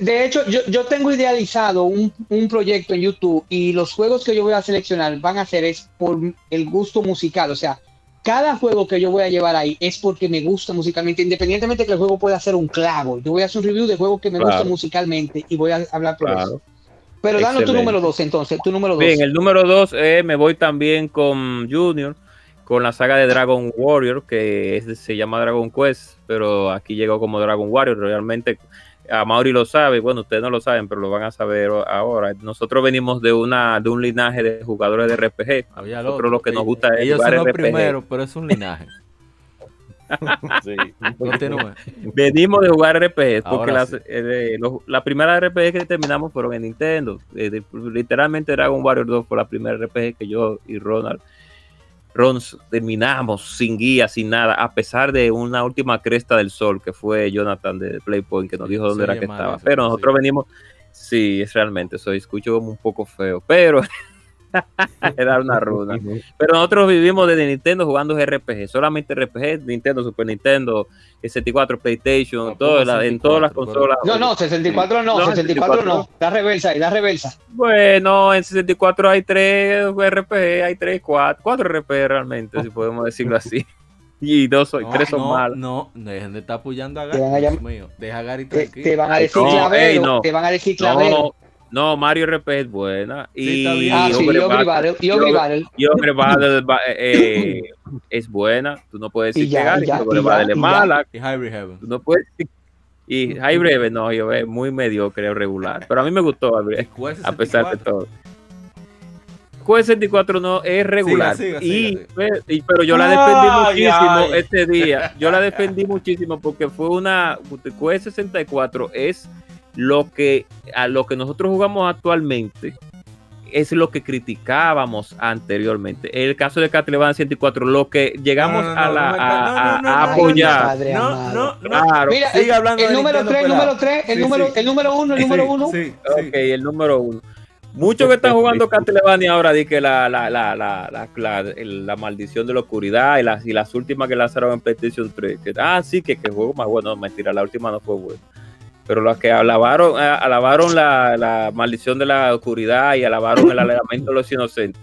de hecho, yo, yo tengo idealizado un, un proyecto en YouTube y los juegos que yo voy a seleccionar van a ser es por el gusto musical. O sea, cada juego que yo voy a llevar ahí es porque me gusta musicalmente, independientemente de que el juego pueda ser un clavo. Yo voy a hacer un review de juegos que me Claro. gustan musicalmente y voy a hablar por Claro. eso. Pero danos tu número dos entonces, tu número dos. Bien, el número dos, eh, me voy también con Junior, con la saga de Dragon Warrior, que es, se llama Dragon Quest, pero aquí llegó como Dragon Warrior. Realmente, a Mauri lo sabe, bueno, ustedes no lo saben, pero lo van a saber ahora. Nosotros venimos de una de un linaje de jugadores de RPG. Había Nosotros lo que nos gusta es Ellos jugar son los RPG. primeros, pero es un linaje. Sí. Venimos de jugar RPG, porque las, sí. eh, los- la primera RPG que terminamos fueron en Nintendo. Eh, de- literalmente Dragon Warrior 2 fue la primera RPG que yo y Ronald Ron terminamos sin guía, sin nada, a pesar de una última cresta del sol que fue Jonathan de Playpoint que nos dijo dónde era que estaba. eso, Pero sí. nosotros venimos, sí, es realmente, eso escucho como un poco feo, pero era una runa. Pero nosotros vivimos desde Nintendo jugando RPG, solamente RPG, Nintendo, Super Nintendo, 64, PlayStation, No, todo, pongo la- en 64, todas las consolas. No, no, 64 no, No, 64 no. Da reversa da reversa. Bueno, en 64 hay tres RPG, hay tres, cuatro, cuatro RPG realmente, si podemos decirlo así. Y dos son, No, tres son no, malos. No, dejen de estar apoyando a Te van a Gary. Dios mío. Deja a Gary Te, tranquilo. te van a decir No, clavero, ey, no. te van a decir clavero. No, Mario RPG es buena. Sí, Y bien. ah, sí, Ogre y Ogre Battle- y y Ogre Ogre- Battle. y Ogre Battle va- eh, es buena. Tú no puedes decir Y ya, que Ogre Battle es mala. Y Hybrid Heaven. Tú no puedes decir- Y High Breve, no, yo es muy mediocre regular. Pero a mí me gustó, a pesar de 64. todo. Quest 64 no es regular. Siga, siga, y, siga, pe- y- pero yo la defendí Ay, muchísimo ay. este día. Yo la defendí muchísimo porque fue una Quest 64 es lo que a lo que nosotros jugamos actualmente es lo que criticábamos anteriormente. En el caso de Castlevania 64, lo que llegamos a, la, apoyar. No, no, no. Claro. Mira, Sigue el, hablando el de número Nintendo 3, el número 3, el Sí, número, sí. el número 1, el Sí, número 1. Sí, sí. Ok, el número uno. Muchos que están jugando Castlevania ahora di que la, la, la, la, la, la- el- la maldición de la oscuridad y las, y las últimas que lanzaron en PlayStation 3. Que, ah, sí, que, que juego más bueno. No, mentira, la última no fue buena. Pero los que alabaron, eh, alabaron la, la maldición de la oscuridad y alabaron el alegamiento de los inocentes.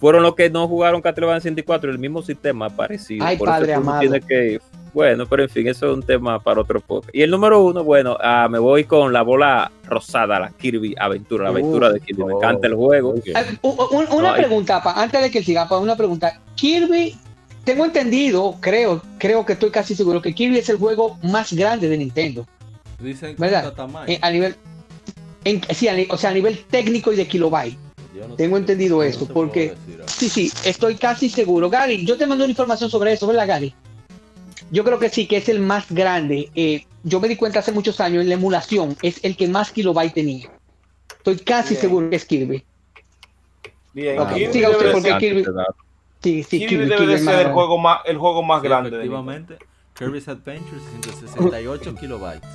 Fueron los que no jugaron Castlevania 64, el mismo sistema parecido. Ay, Por eso padre tú no amado. tienes que bueno, pero en fin, eso es un tema para otro podcast. Y el número uno, bueno, ah, me voy con la bola rosada, la Kirby Aventura, la aventura de Kirby. Me encanta el juego. Una No, pregunta, pa, antes de que siga, pa, una pregunta. Kirby, tengo entendido, creo, creo que estoy casi seguro que Kirby es el juego más grande de Nintendo. Dicen que ¿Verdad? está tamaño. eh, a nivel, en- sí, a o sea, a nivel técnico y de kilobyte. No tengo sé- entendido no eso, porque-. Sí, sí, estoy casi seguro. Gary, yo te mando una información sobre eso, ¿verdad, Gary? Yo creo que sí, que es el más grande. Eh, yo me di cuenta hace muchos años en la emulación, es el que más kilobyte tenía. Estoy casi Bien. seguro que es Kirby. Bien, Ok, Kirby siga usted, debe porque ser- Kirby- Este. Sí, sí, Kirby Kirby, debe Kirby de es ser el juego más, el juego más Sí, grande. de efectivamente. Kirby's Adventure 168 kilobytes.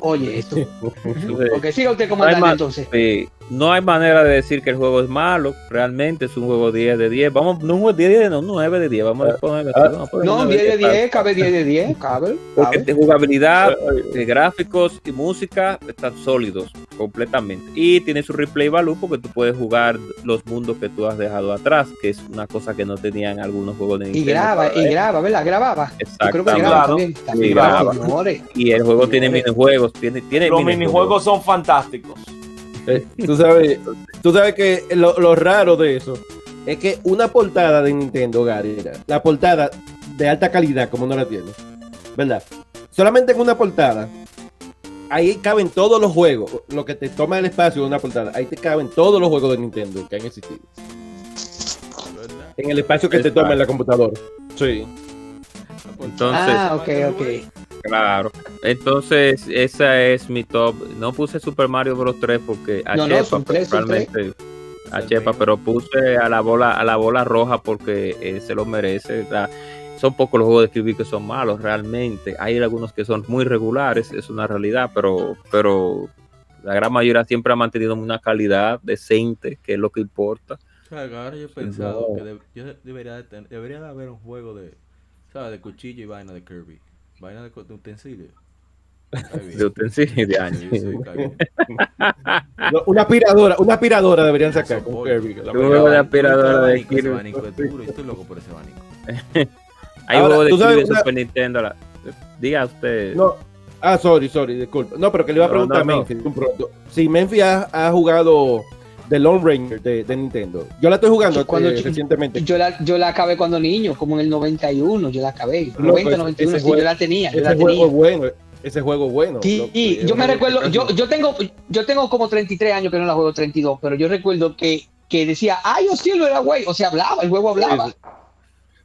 Oye, esto. Ok, siga usted comandante entonces. sí, no hay manera de decir que el juego es malo. Realmente es un juego 10 de 10. Vamos, no un juego 10 de 10, no, un 9 de 10. Vamos a poner así, vamos a poner No, un 10 de 9 10, cabe 10 de 10, cabe. Porque de jugabilidad, de gráficos y música están sólidos completamente. Y tiene su replay value porque tú puedes jugar los mundos que tú has dejado atrás, que es una cosa que no tenían algunos juegos de Y Nintendo. graba, y graba, ¿verdad? Grababa. Yo creo que graba Claro. también. También graba. graba, señores. Y el juego tiene minijuegos, tiene, tiene Los minijuegos son fantásticos. Tú sabes, tú sabes que lo, lo raro de eso es que una portada de Nintendo, Gary, la portada de alta calidad, como no la tiene, ¿verdad? Solamente en una portada, ahí caben todos los juegos, lo que te toma el espacio de una portada, ahí te caben todos los juegos de Nintendo que han existido. En el espacio que te toma en la computadora. Sí. Entonces, Ah, ok, ok. Claro. Entonces, esa es mi top. No puse Super Mario Bros. 3 porque a No, no, Chepa, son tres, son realmente a Chepa, pero puse a la bola, a la bola roja porque eh, se lo merece. La- son pocos los juegos de Kirby que son malos realmente. Hay algunos que son muy regulares, es una realidad, pero, pero la gran mayoría siempre ha mantenido una calidad decente, que es lo que importa. O sea, que ahora yo he pensado No. que de- yo debería, de ten- debería de haber un juego de, ¿sabes? De cuchillo y vaina de Kirby. Vaina de, de utensilio. De utensilios de. Sí. No, Una aspiradora, una aspiradora deberían sacar con. Kirby. de aspiradora de Ese Kirby. abanico es duro, estoy loco por ese abanico. Hay Ahora, juegos de Kirby de una- Super Nintendo. la- Diga usted. No. Ah, sorry, sorry, disculpa. No, pero que le iba a preguntar no, a no. Memphis un pronto. Si Memphis ha, ha jugado The Lone Ranger de, de Nintendo. Yo la estoy jugando Cuando eh, yo- recientemente. Yo la, yo la acabé cuando niño, como en el 91, yo la acabé. Loco, 90, ese- 91, ese sí, yo juego- la tenía, yo la Ese juego tenía. es bueno. Ese juego es bueno. Sí, loco, y es yo me juego recuerdo, que yo, yo tengo yo tengo como 33 años que no la juego 32, pero yo recuerdo que, que decía, ay, yo sí lo era güey, o sea, hablaba, el juego hablaba. Sí,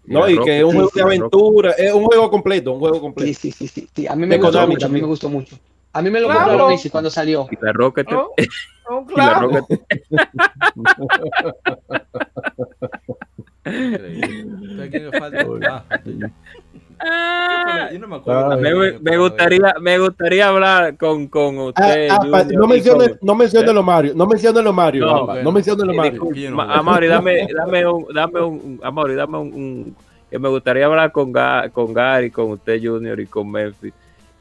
No, y que es un sí, juego de aventura, es un juego completo, un juego completo. sí, sí, sí, sí. A mí me De gustó Konami mucho, a mí me gustó mucho. A mí me lo Claro. compraron Easy cuando salió. Y la Rocket. Oh, un y la clavo. Rocket. Increíble. ¿Sabes quién me falta? Ah, yo. No me acuerdo. Ay. Me, me- me gustaría, me gustaría hablar con, con Ah, usted. ah, pa- Junior, no menciones no menciones los Mario, no menciones los Mario, No, bueno. no menciones Eh, Mario. Amaury, dame, dame un, dame un, Amaury, dame un, un- que me gustaría hablar con, Ga- con Gary, con usted Junior y con Memphis.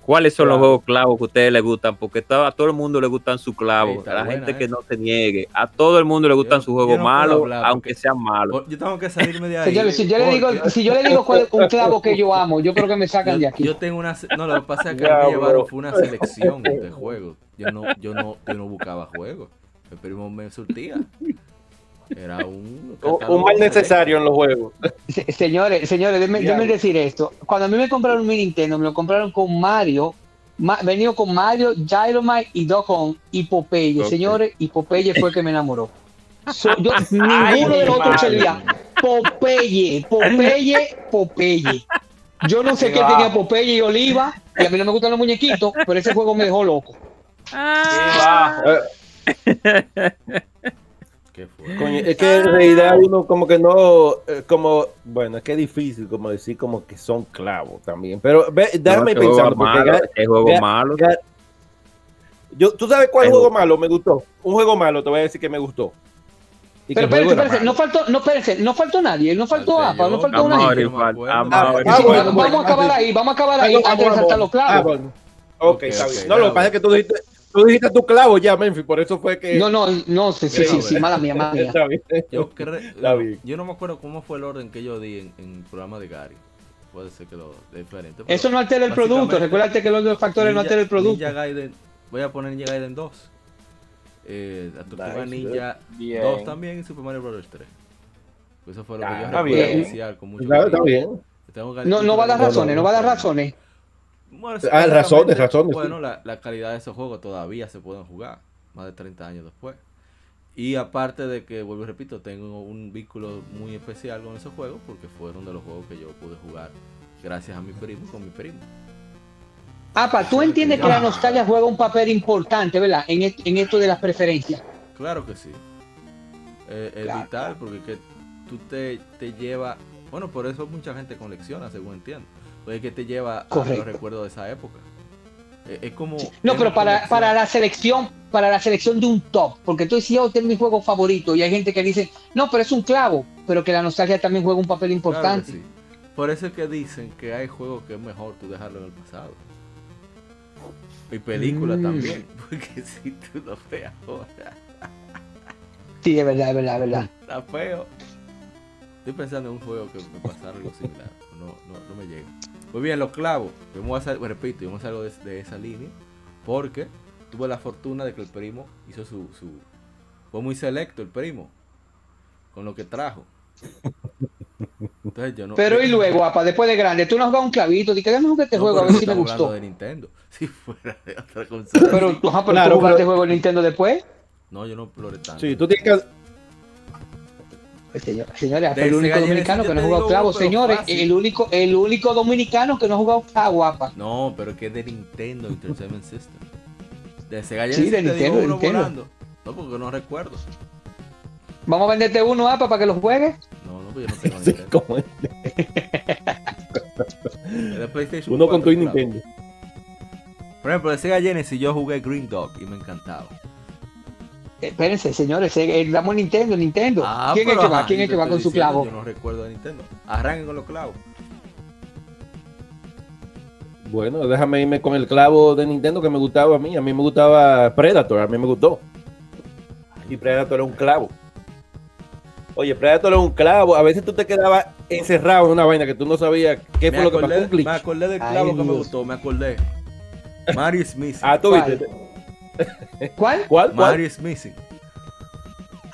¿Cuáles son los juegos clavos que a ustedes les gustan? Porque a todo el mundo le gustan sus clavos. a la buena gente que no se niegue. A todo el mundo le gustan Yo- sus juegos no malos, hablar aunque porque- sean malos. Yo tengo que salirme de ahí. Señores, si yo le digo, si yo le digo cuál es un clavo que yo amo, yo creo que me sacan de aquí. yo tengo una. No, lo que pasa es que Ya, a mí me llevaron fue una selección de juegos. Yo no, yo no, yo no buscaba juegos. El primo me surtía. Era un. Un, mal necesario en los juegos. Se- señores, señores, déjenme, decir esto. Cuando a mí me compraron mi Nintendo, me lo compraron con Mario, ma- venido con Mario, Gyromite y Doc Hunt y Popeye. Señores, y Popeye fue el que me enamoró. So- yo, ninguno de los otros servía. Popeye, Popeye, Popeye. Yo no sé qué tenía Popeye y Oliva, y a mí no me gustan los muñequitos, pero ese juego me dejó loco. Bajo. ¿Qué? Coño, es que en realidad uno como que no, eh, como, bueno, es que es difícil como decir como que son clavos también. Pero ve, déjame No, pensar, ese juego Ga- malo. Ga- yo, ¿tú sabes cuál Ese juego juego- malo me gustó? Un juego malo, te voy a decir que me gustó. Y Pero espérense, espérense, no faltó, no espérense, no faltó nadie, no faltó Falté APA, no yo. faltó una Amaury, gente. no me fal- acuerdo. Amaury. Ah, Sí, bueno, vamos a acabar ahí, vamos a acabar ahí Vamos, antes de saltar los Ah, clavos. bueno. Ok, está bien. No, lo que pasa es que tú dijiste, tú dijiste tu clavo ya, Memphis, por eso fue que... No, no, no, sí, sí, sí, sí, mala mía, mala mía. Yo, no me acuerdo cómo fue el orden que yo di en, en el programa de Gary. Puede ser que lo diferente. Eso no altera el producto, recuérdate que los dos factores no alteran el producto. Ninja Gaiden, voy a poner Ninja Gaiden 2. Eh, la Tortuga Nice, Ninja Bien. 2 también y Super Mario Bros. 3. Eso fue lo que yo recuerdo con mucho Está, está cariño. bien. Tengo No, no va a dar razones, no va a dar razones. Bueno, Ah, razones, razones, sí. Bueno, la, la calidad de esos juegos todavía se pueden jugar, más de 30 años después. Y aparte de que, vuelvo y repito, tengo un vínculo muy especial con esos juegos porque fueron de los juegos que yo pude jugar gracias a mi primo, con mi primo. Apa, tú entiendes que la nostalgia juega un papel importante, ¿verdad? En, et- en esto de las preferencias. Claro que sí. Eh, es Claro, vital porque que tú te, te lleva, bueno, por eso mucha gente colecciona, según entiendo. Es que te lleva a los recuerdos de esa época. Eh, es como... No, pero para, para la selección, para la selección de un top, porque tú decías, oh, este es mi juego favorito, y hay gente que dice, no, pero es un clavo, pero que la nostalgia también juega un papel Claro importante. sí. Por eso es que dicen que hay juegos que es mejor tú dejarlo en el pasado. Y películas Mm. también. Porque si tú lo ves ahora, Sí, es verdad, es verdad, es verdad. está feo. Estoy pensando en un juego que me pasara algo similar. No, no, no me llega. Muy bien, los clavos. Vamos a hacer, repito, vamos a hacer algo de, de esa línea. Porque tuve la fortuna de que el primo hizo su, su. Fue muy selecto el primo. Con lo que trajo. Entonces yo no. Pero y luego, apa, después de grande, tú no has jugado un clavito, di que déjame jugar este No, juego a ver si me gustó. de Nintendo. Si fuera de otra consola. Pero, ajá, pero Claro, tú jugaste pero- juego de Nintendo después. No, yo no exploré tanto. Sí, tú tienes que... Pues, señor- señores, el único dominicano que no ha jugado clavo, señores, fácil. el único, el único dominicano que no ha jugado clavo, apa. No, pero es que es de Nintendo Entertainment System. De Sega Sí, Genesis de Nintendo, de uno Nintendo. volando. No, porque no recuerdo. Vamos a venderte uno, apa, para que lo juegues. No, no, pues yo no tengo Sí, Nintendo. es. De PlayStation Uno con 4, tu. Nintendo. Por ejemplo, de Sega Genesis yo jugué Green Dog y me encantaba. Eh, Espérense, señores, eh, damos Nintendo, Nintendo. Ah, ¿Quién es que va? ¿Quién es que va con su clavo? Yo no recuerdo de Nintendo. Arranquen con los clavos. Bueno, déjame irme con el clavo de Nintendo que me gustaba a mí. A mí me gustaba Predator, a mí me gustó. Y Predator es un clavo. Oye, Predator es un clavo. A veces tú te quedabas encerrado en una vaina que tú no sabías qué fue Me lo que pasó. acordé, me acordé del Ay, clavo que me gustó, me acordé. Mario Missing. Ah, tú ¿Cuál? viste. ¿Cuál? ¿Cuál? Mario is Missing.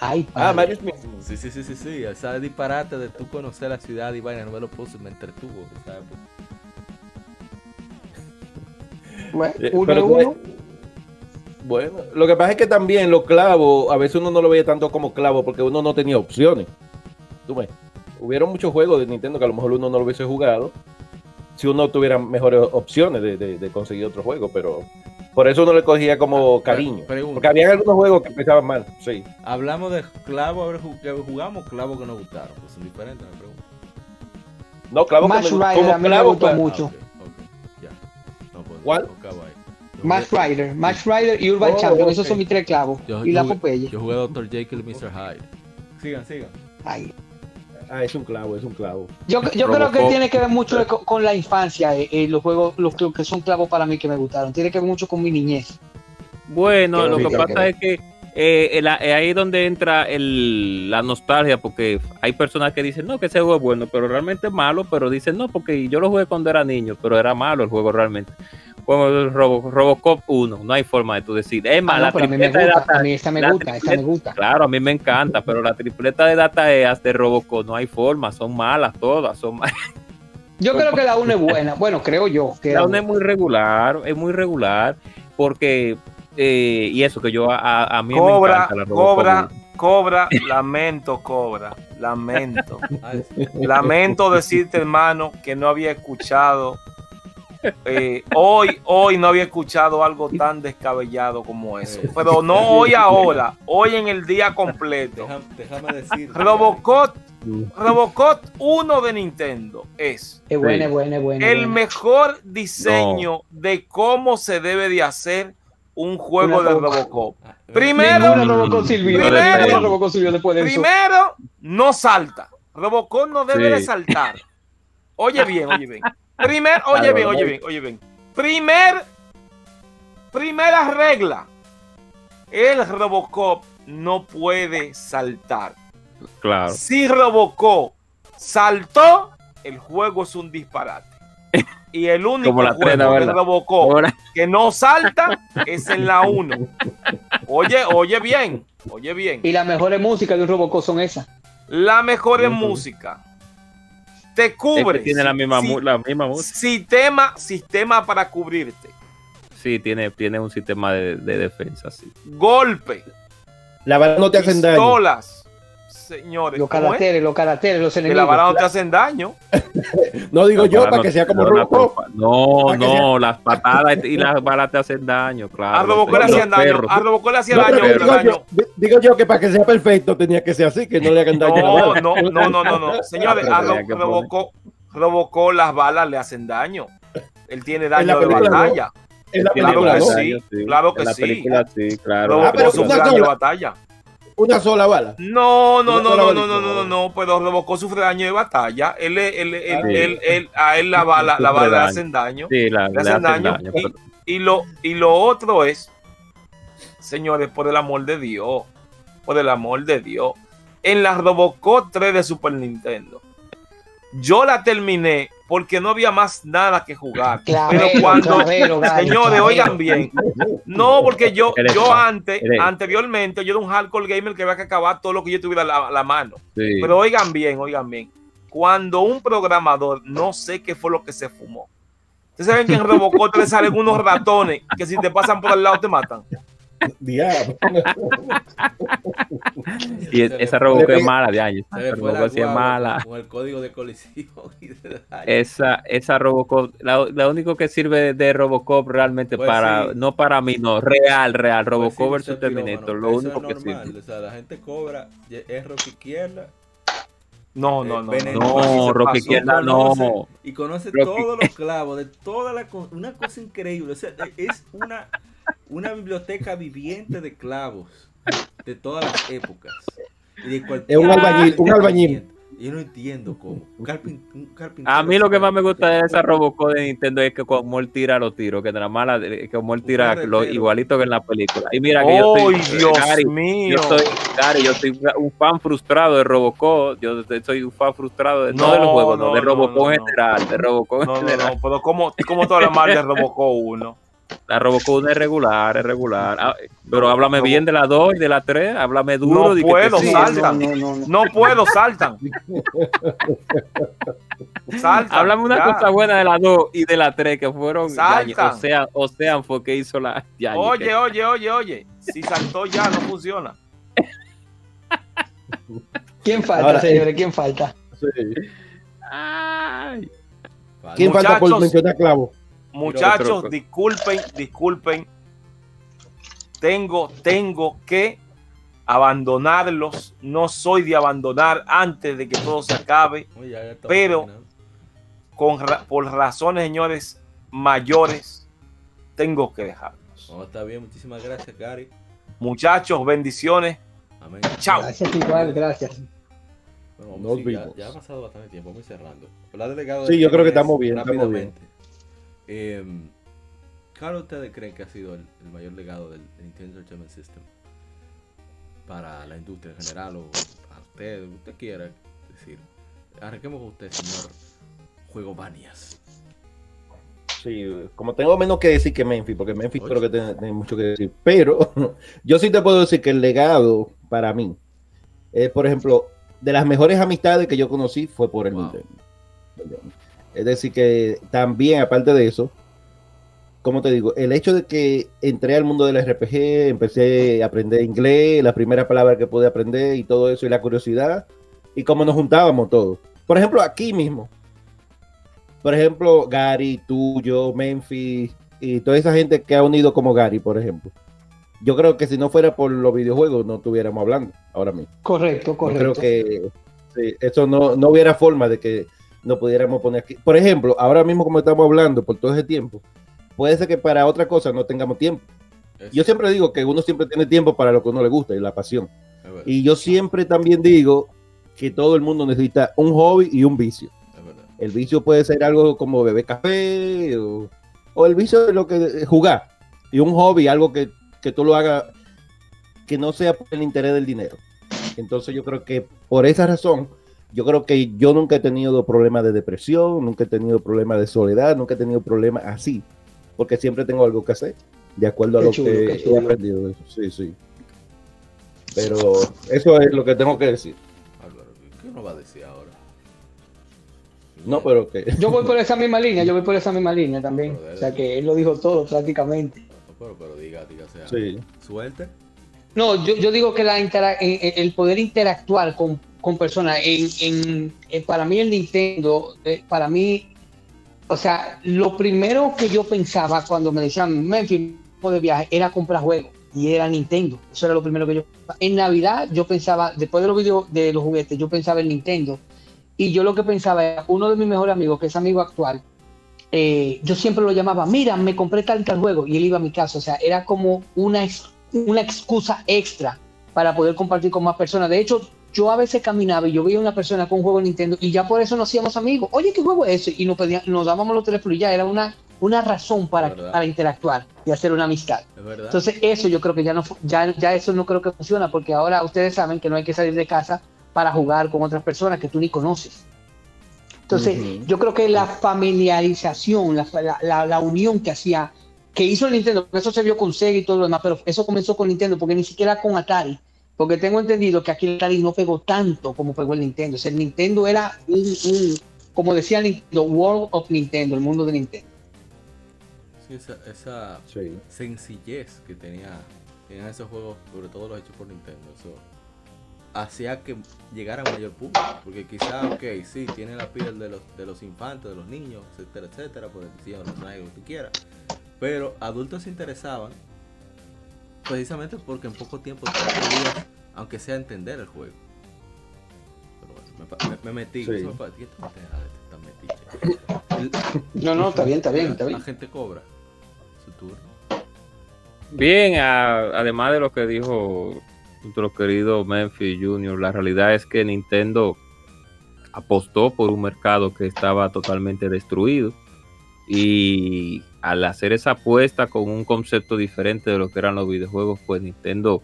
Ay, Ah. Mario Smith. Sí, sí, sí, sí, sí. Esa disparate de tú conocer la ciudad y vaina, no me lo puse, me entretuvo. ¿sabes? Bueno, Eh, uno pero uno. Bueno, lo que pasa es que también los clavos, a veces uno no lo veía tanto como clavo porque uno no tenía opciones. Tú ves, hubieron muchos juegos de Nintendo que a lo mejor uno no lo hubiese jugado si uno tuviera mejores opciones de, de- de conseguir otro juego, pero por eso uno le cogía como Ah, cariño. pregunta. Porque había algunos juegos que empezaban mal, sí. Hablamos de clavos a ver, ju- que jugamos, clavos que nos gustaron. Pues son diferentes, me pregunto. No, clavo que me- Rider como a mí me clavo, gustó claro. mucho. Ah, ya. No, pues, ¿Cuál? Rider, Max Rider y Urban Oh, Champion, esos son mis tres clavos. Yo, y yo la Popeye. yo jugué a Dr. Jekyll y Mr. Hyde. Sigan, sigan. Ay. Ah, es un clavo, es un clavo. Yo, yo creo que tiene que ver mucho con, con la infancia, eh, eh, los juegos, los que, que son clavos para mí que me gustaron. Tiene que ver mucho con mi niñez. Bueno, lo que pasa es que eh, el- eh, ahí es donde entra el, la nostalgia, porque hay personas que dicen, no, que ese juego es bueno, pero realmente es malo, pero dicen, no, porque yo lo jugué cuando era niño, pero era malo el juego realmente. Como el Robo- Robocop 1, no hay forma de tú decir, es Ah, más, no, la pero a mí me tripleta de data, a mí esta me gusta, esta me gusta. claro, a mí me encanta, pero la tripleta de data EAS de Robocop no hay forma, son malas todas, son malas. Yo creo que la 1 es buena. Bueno, creo yo. Que La era una es muy regular, es muy regular, porque, eh, y eso que yo a, a- mí me Cobra, encanta la Robocop cobra, 1. cobra, lamento, cobra, lamento. Ah. Lamento decirte, hermano, que no había escuchado. Eh, hoy, hoy no había escuchado algo tan descabellado como eso. Pero no hoy ahora, hoy en el día completo. Déjame, déjame decir. Robocop, Robocop 1 de Nintendo es Es buena, es buena, es el buena. mejor diseño de cómo se debe de hacer un juego Una de Robocop. Ah, Primero, Ninguna Robocop sirvió. Primero- Ninguna Robocop sirvió después de eso. Primero, no salta. Robocop no debe Sí. de saltar. Oye bien, oye bien. Primer, oye bien, oye bien, oye bien. Primer, primera regla. El Robocop no puede saltar. Claro. Si Robocop saltó, el juego es un disparate. Y el único trena, juego de ¿verdad? Robocop Ahora, que no salta es en la 1. Oye, oye bien, oye bien. Y las mejores músicas de un Robocop son esas. La mejor Ujú. música. Te es que cubre. tiene la misma, Si- la misma música. Sistema, sistema para cubrirte. Sí, tiene, tiene un sistema de, de defensa, sí. Golpe. La bala no te hacen daño. Pistolas. Señores, Los caracteres, los caracteres, los Que la enemigos. bala no te hacen daño. No digo yo para no- que sea como no, No, las patadas y las balas te hacen daño, claro. A Robocop le hacían daño. perros. A Robocop le hacía No, daño. digo, daño. yo, di- digo yo que para que sea perfecto tenía que ser así, que no le hagan daño No, bala. no, no, no, no, no. Señores, pero a tenía Ro- que Robocop, Robocop las balas le hacen daño. Él tiene la daño de batalla. En la Claro película que sí, claro que en la sí. película sí, claro. Ah, daño de sola. batalla. Una sola bala. No, no, no, no, no, no, no, no, no, pero Robocop sufre daño de batalla. Él, él, él, Ah, él, sí. él- él- a él la bala, la bala le daño. hacen daño. Sí, la, le le hacen hacen daño. daño, y, pero- y lo, y lo otro es, señores, por el amor de Dios, por el amor de Dios, en la Robocop 3 de Super Nintendo, yo la terminé porque no había más nada que jugar. Clavero, Pero cuando, clavero, gallo, señores, clavero. oigan bien, no, porque yo, yo antes, anteriormente, yo era un hardcore gamer que había que acabar todo lo que yo tuviera a la, la mano. sí. Pero oigan bien, oigan bien. Cuando un programador, no sé qué fue lo que se fumó. Ustedes saben que en Robocop le salen unos ratones que si te pasan por al lado te matan. Diablo. y es- esa Robocop es mala de años. Robocop sí es mala. Con el código de colisión y de daño. Esa, esa Robocop, la, la único que sirve de Robocop realmente Pues para, sí. no para mí, no, real, real, Pues Robocop sí, versus Terminator, pirómano, lo eso único es que normal, sirve. O sea, la gente cobra es Rocky izquierda. No, eh, no, no. veneno, no, No, conoce- no. Y conoce Rocky- todos los clavos de toda la una cosa increíble. O sea, es una, una biblioteca viviente de clavos de todas las épocas. Y de cualquier- Es un albañil, un albañil. Yo no entiendo cómo. Un, carpin- un carpintero A mí lo que más me gusta de esa Robocop de Nintendo es que como él tira los tiros, que nada más la- que como él tira Un lo, carretero. igualito que en la película. Y mira que yo ¡Ay, soy, Dios Gary, mío! yo soy, Gary, yo soy un fan frustrado de Robocop. Yo soy un fan frustrado de, no, No, de los juegos, no, no, de Robocop no, en general, de Robocop en No, no, general. no, pero ¿cómo, cómo tú hablas mal de Robocop 1? La Robocop es regular, es regular. Ah, pero háblame bien de la 2 y de la 3, háblame duro. No puedo, saltan. No, puedo, saltan. saltan. Háblame una cosa buena de la 2 y de la 3 que fueron. O sea, o sea, fue que hizo la. oye, oye, oye, oye. Si saltó ya, no funciona. ¿Quién falta, señores? ¿Quién falta? ¿Quién falta por mencionar clavo? Muchachos, disculpen, disculpen. Tengo, tengo que abandonarlos. No soy de abandonar antes de que todo se acabe. Pero con, por razones, señores, mayores, tengo que dejarlos. Oh, está bien, muchísimas gracias, Gary. Muchachos, bendiciones. Amén. Chao. Gracias, igual, gracias. Bueno, ya, ha pasado bastante tiempo, vamos cerrando. sí, yo creo que estamos bien. Rápidamente. Eh, ¿Cuál ustedes creen que ha sido el, mayor legado del, Nintendo Entertainment System para la industria en general o a usted, usted quiera decir? Arranquemos con usted, señor Juego Banias. Sí, como tengo menos que decir que Memphis, porque Memphis creo que tiene, mucho que decir, pero yo sí te puedo decir que el legado para mí es, por ejemplo, de las mejores amistades que yo conocí fue por el Nintendo. Es decir, que también, aparte de eso, como te digo, el hecho de que entré al mundo del RPG, empecé a aprender inglés, la primera palabra que pude aprender y todo eso, y la curiosidad, y cómo nos juntábamos todos. Por ejemplo, aquí mismo. Por ejemplo, Gary, tú, yo, Memphis, y toda esa gente que ha unido como Gary, por ejemplo. Yo creo que si no fuera por los videojuegos, no estuviéramos hablando ahora mismo. Correcto, correcto. creo que eso no, no hubiera forma de que no pudiéramos poner aquí. Por ejemplo, ahora mismo como estamos hablando por todo ese tiempo, puede ser que para otra cosa no tengamos tiempo. Yo siempre digo que uno siempre tiene tiempo para lo que uno le gusta y la pasión. Y yo siempre también digo que todo el mundo necesita un hobby y un vicio. El vicio puede ser algo como beber café o, el vicio de lo que jugar. Y un hobby, algo que, que tú lo hagas que no sea por el interés del dinero. Entonces yo creo que por esa razón yo creo que yo nunca he tenido problemas de depresión, nunca he tenido problemas de soledad, nunca he tenido problemas así, porque siempre tengo algo que hacer, de acuerdo a lo que he aprendido. Eso. Sí, sí. Pero eso es lo que tengo que decir. Álvaro, ¿qué uno va a decir ahora? No, pero que. Yo voy por esa misma línea, yo voy por esa misma línea también. O sea que él lo dijo todo prácticamente. pero, pero diga, diga, sea, sí. suerte. No, yo, yo digo que la el poder interactuar con con personas. En, para mí el Nintendo, eh, para mí, o sea, lo primero que yo pensaba cuando me decían Memphis de viaje era comprar juegos y era Nintendo. Eso era lo primero que yo. En Navidad yo pensaba, después de los videos de los juguetes, yo pensaba en Nintendo. Y yo lo que pensaba era, uno de mis mejores amigos, que es amigo actual, eh, yo siempre lo llamaba, mira, me compré tal tal juego, y él iba a mi casa. O sea, era como una, una excusa extra para poder compartir con más personas. De hecho, yo a veces caminaba y yo veía una persona con un juego de Nintendo y ya por eso nos hacíamos amigos. Oye, ¿qué juego es ese? Y nos, pedían, nos dábamos los teléfonos y ya era una, una razón para, para interactuar y hacer una amistad. Entonces eso yo creo que ya no ya, ya eso no creo que funciona porque ahora ustedes saben que no hay que salir de casa para jugar con otras personas que tú ni conoces. Entonces yo creo que la familiarización, la, la, la, unión que hacía, que hizo el Nintendo, eso se vio con Sega y todo lo demás, pero eso comenzó con Nintendo porque ni siquiera con Atari porque tengo entendido que aquí el Atari no pegó tanto como pegó el Nintendo. O sea, el Nintendo era un, como decía Nintendo, World of Nintendo, el mundo de Nintendo. Sí, esa, sencillez que tenía en esos juegos, sobre todo los hechos por Nintendo, eso hacía que llegara a mayor público. Porque quizás, ok, sí, tiene la piel de los, de los infantes, de los niños, etcétera, etcétera, por el diseño de los que tú quieras. Pero adultos se interesaban precisamente porque en poco tiempo aunque sea entender el juego. Pero me, metí. No, no, está bien, está bien, está bien. La gente cobra su turno. Bien, además de lo que dijo nuestro querido Memphis Junior, la realidad es que Nintendo apostó por un mercado que estaba totalmente destruido y al hacer esa apuesta con un concepto diferente de lo que eran los videojuegos, pues Nintendo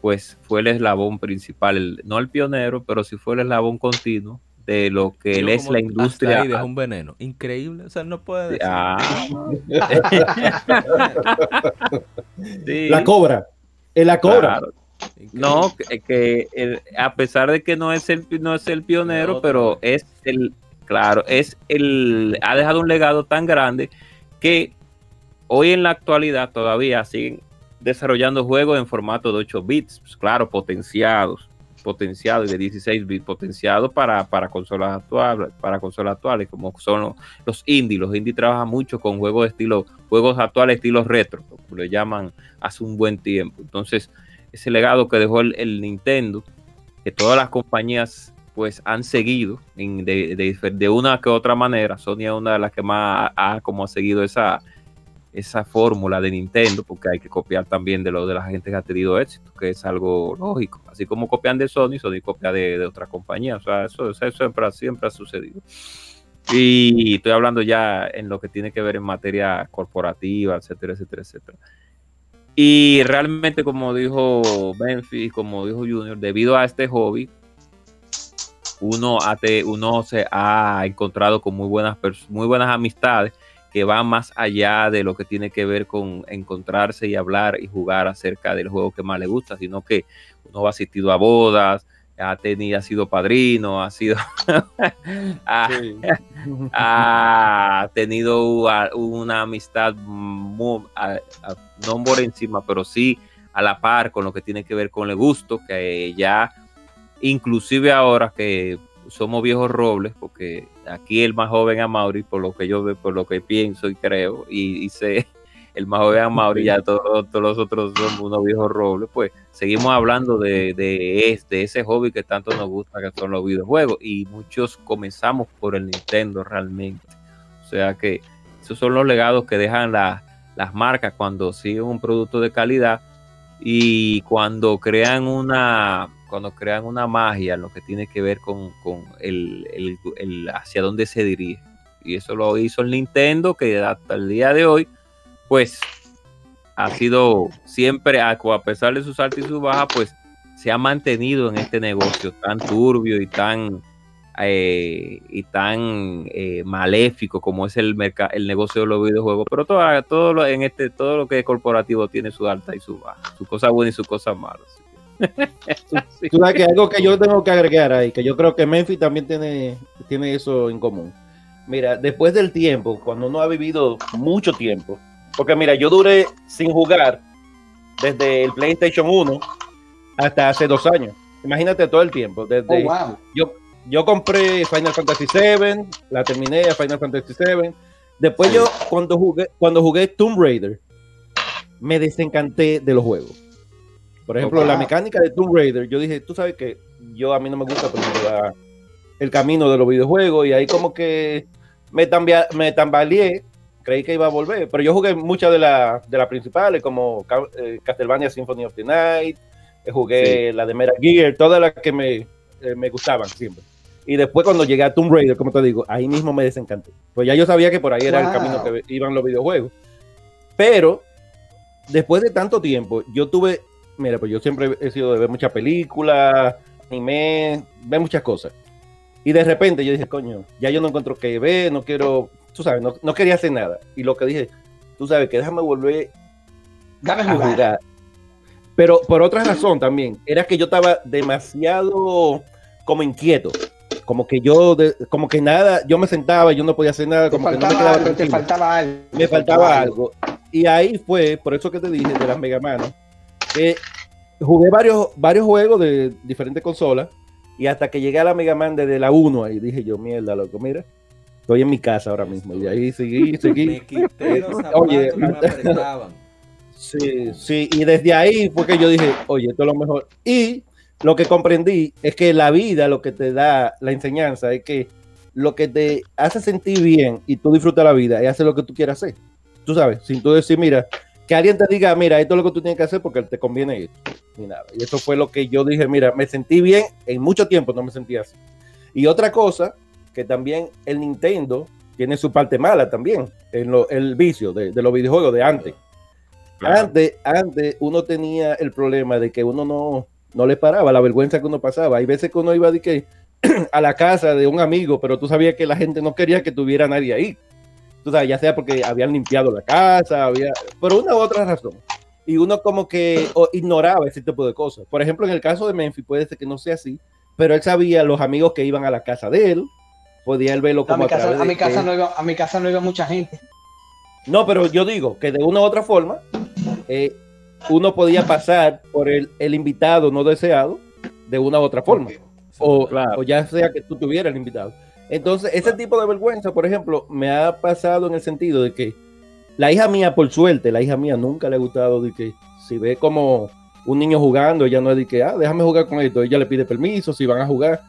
pues fue el eslabón principal, no el pionero, pero sí fue el eslabón continuo de lo que es la industria. es un veneno. Increíble. O sea, no puede. Ah. La cobra. En la cobra. No, que, a pesar de que no es el, no es el pionero, pero es el, claro, es el, ha dejado un legado tan grande que hoy en la actualidad todavía siguen desarrollando juegos en formato de 8 bits, pues, claro, potenciados, potenciados de 16 bits, potenciados para, para consolas actuales, para consolas actuales, como son los, indie. Los indie trabajan mucho con juegos de estilo, juegos actuales estilo retro, como le llaman hace un buen tiempo. Entonces, ese legado que dejó el, Nintendo, que todas las compañías pues han seguido de, una que otra manera. Sony es una de las que más ha, como ha seguido esa, esa fórmula de Nintendo, porque hay que copiar también de lo de la gente que ha tenido éxito, que es algo lógico. Así como copian de Sony, Sony copia de, de otra compañía. O sea, eso, eso siempre, siempre ha sucedido. Y estoy hablando ya en lo que tiene que ver en materia corporativa, etcétera, etcétera, etcétera. Y realmente, como dijo Memphis, como dijo Junior, debido a este hobby, uno, uno se ha encontrado con muy buenas, muy buenas amistades que van más allá de lo que tiene que ver con encontrarse y hablar y jugar acerca del juego que más le gusta, sino que uno ha asistido a bodas, ha tenido, ha sido padrino, ha sido ha, tenido una amistad no por encima, pero sí a la par con lo que tiene que ver con el gusto, que ya inclusive ahora que somos viejos robles, porque aquí el más joven a Mauri, por lo que yo veo, por lo que pienso y creo, y, sé, el más joven a Mauri, ya todos, los otros somos unos viejos robles, pues seguimos hablando de, de, este, ese hobby que tanto nos gusta, que son los videojuegos, y muchos comenzamos por el Nintendo realmente. O sea que esos son los legados que dejan las marcas cuando siguen un producto de calidad y cuando crean una cuando crean una magia, lo que tiene que ver con, el, hacia dónde se dirige. Y eso lo hizo el Nintendo, que hasta el día de hoy, pues ha sido siempre, a, pesar de sus altas y sus bajas, pues se ha mantenido en este negocio tan turbio y tan eh, y tan eh, maléfico como es el el negocio de los videojuegos, pero todo, todo lo, en este todo lo que es corporativo tiene su alta y su baja, sus cosas buenas y sus cosas malas. Tú sabes que algo que yo tengo que agregar ahí, que yo creo que Memphis también tiene, tiene eso en común. Mira, después del tiempo, cuando uno ha vivido mucho tiempo, porque mira, yo duré sin jugar desde el PlayStation 1 hasta hace dos años. Imagínate todo el tiempo. Desde oh, yo, yo compré Final Fantasy VII, la terminé a Final Fantasy VII. Después yo, cuando jugué, cuando jugué Tomb Raider, me desencanté de los juegos. Por ejemplo, la mecánica de Tomb Raider, yo dije, tú sabes que yo a mí no me gusta el camino de los videojuegos y ahí como que me, me tambaleé, creí que iba a volver, pero yo jugué muchas de, de las principales como eh, Castlevania Symphony of the Night, eh, jugué la de Mera Gear, todas las que me, eh, me gustaban siempre. Y después cuando llegué a Tomb Raider, como te digo, ahí mismo me desencanté. Pues ya yo sabía que por ahí era el camino que iban los videojuegos. Pero después de tanto tiempo, yo tuve Mira, pues yo siempre he sido de ver muchas películas, anime, ver muchas cosas. Y de repente yo dije, coño, ya yo no encuentro que ver, no quiero, tú sabes, no, quería hacer nada. Y lo que dije, tú sabes, que déjame volver a jugar. Pero por otra razón también, era que yo estaba demasiado como inquieto. Como que yo, como que nada, yo me sentaba, y yo no podía hacer nada, como que no me quedaba algo, te faltaba algo. Me faltaba algo. Y ahí fue, por eso que te dije de las Mega Man, eh, jugué varios, varios juegos de diferentes consolas y hasta que llegué a la Mega Man desde la 1 ahí dije yo, mierda, loco, mira, estoy en mi casa ahora mismo y ahí seguí, seguí. oye, sí, sí, y desde ahí fue que yo dije, oye, esto es lo mejor. Y lo que comprendí es que la vida, lo que te da la enseñanza, es que lo que te hace sentir bien y tú disfrutas la vida es hacer lo que tú quieras hacer. Tú sabes, sin tú decir, mira, que alguien te diga, mira, esto es lo que tú tienes que hacer porque te conviene esto, ni nada. Y eso fue lo que yo dije, mira, me sentí bien, en mucho tiempo no me sentía así. Y otra cosa, que también el Nintendo tiene su parte mala también, en el vicio de, los videojuegos de antes. Antes, antes uno tenía el problema de que uno no, no le paraba, la vergüenza que uno pasaba. Hay veces que uno iba de que a la casa de un amigo, pero tú sabías que la gente no quería que tuviera nadie ahí. Tú sabes, ya sea porque habían limpiado la casa, había, por una u otra razón. Y uno como que ignoraba ese tipo de cosas. Por ejemplo, en el caso de Memphis puede ser que no sea así, pero él sabía los amigos que iban a la casa de él, podía él verlo como a mi casa, a, mi casa no iba, a mi casa no iba mucha gente. No, pero yo digo que de una u otra forma, eh, uno podía pasar por el, el, invitado no deseado de una u otra forma. O, o, ya sea que tú tuvieras el invitado. Entonces, ese tipo de vergüenza, por ejemplo, me ha pasado en el sentido de que la hija mía, por suerte, la hija mía nunca le ha gustado de que si ve como un niño jugando, ella no es de que, ah, déjame jugar con esto, ella le pide permiso si van a jugar,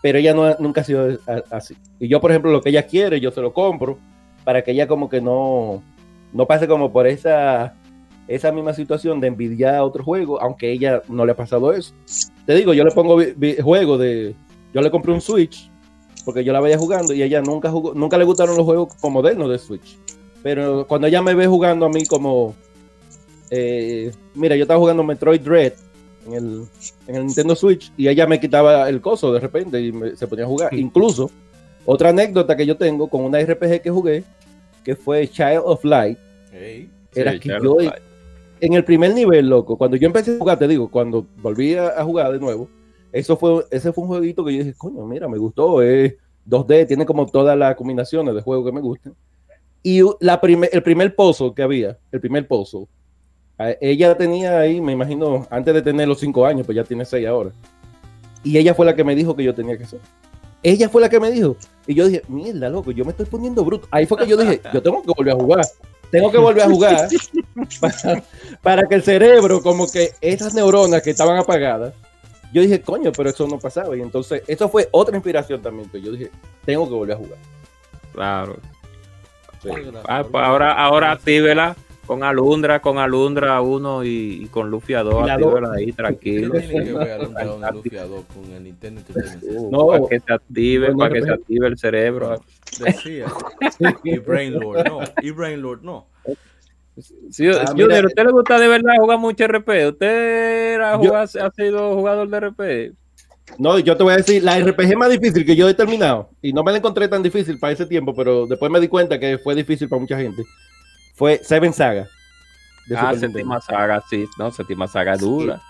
pero ella no, nunca ha sido así. Y yo, por ejemplo, lo que ella quiere, yo se lo compro para que ella como que no, no pase como por esa, esa misma situación de envidiar a otro juego, aunque ella no le ha pasado eso. Te digo, yo le pongo juego de, yo le compré un Switch porque yo la veía jugando y ella nunca jugó, nunca le gustaron los juegos modernos de Switch. Pero cuando ella me ve jugando a mí como eh, mira, yo estaba jugando Metroid Dread en el, en el, Nintendo Switch y ella me quitaba el coso de repente y se ponía a jugar. Incluso, otra anécdota que yo tengo con una RPG que jugué, que fue Child of Light, era que yo en el primer nivel, loco, cuando yo empecé a jugar, te digo, cuando volví a, jugar de nuevo, eso fue, ese fue un jueguito que yo dije, coño, mira, me gustó, es 2D, tiene como todas las combinaciones de juegos que me gustan. Y la el primer pozo que había, el primer pozo, ella tenía ahí, me imagino, antes de tener los cinco años, pues ya tiene seis ahora. Y ella fue la que me dijo que yo tenía que hacer. Ella fue la que me dijo. Y yo dije, mierda, loco, yo me estoy poniendo bruto. Ahí fue que yo dije, yo tengo que volver a jugar. Tengo que volver a jugar para, que el cerebro, como que esas neuronas que estaban apagadas, yo dije, coño, pero eso no pasaba. Y entonces, eso fue otra inspiración también. Que yo dije, tengo que volver a jugar. Claro. Ah, pues ahora, ahora actívela con Alundra, con Alundra 1 y, con Lufia 2, ahí tranquilo. No, para que se active, para que se active el cerebro. Decía. y Brainlord, no. Y Brainlord, no. Sí, ah, ¿usted le gusta de verdad jugar mucho RP? ¿Usted era ha sido jugador de RP? No, yo te voy a decir, la RPG más difícil que yo he terminado, y no me la encontré tan difícil para ese tiempo, pero después me di cuenta que fue difícil para mucha gente fue Seven Saga. ah, Séptima Saga, sí, no, Séptima Saga dura.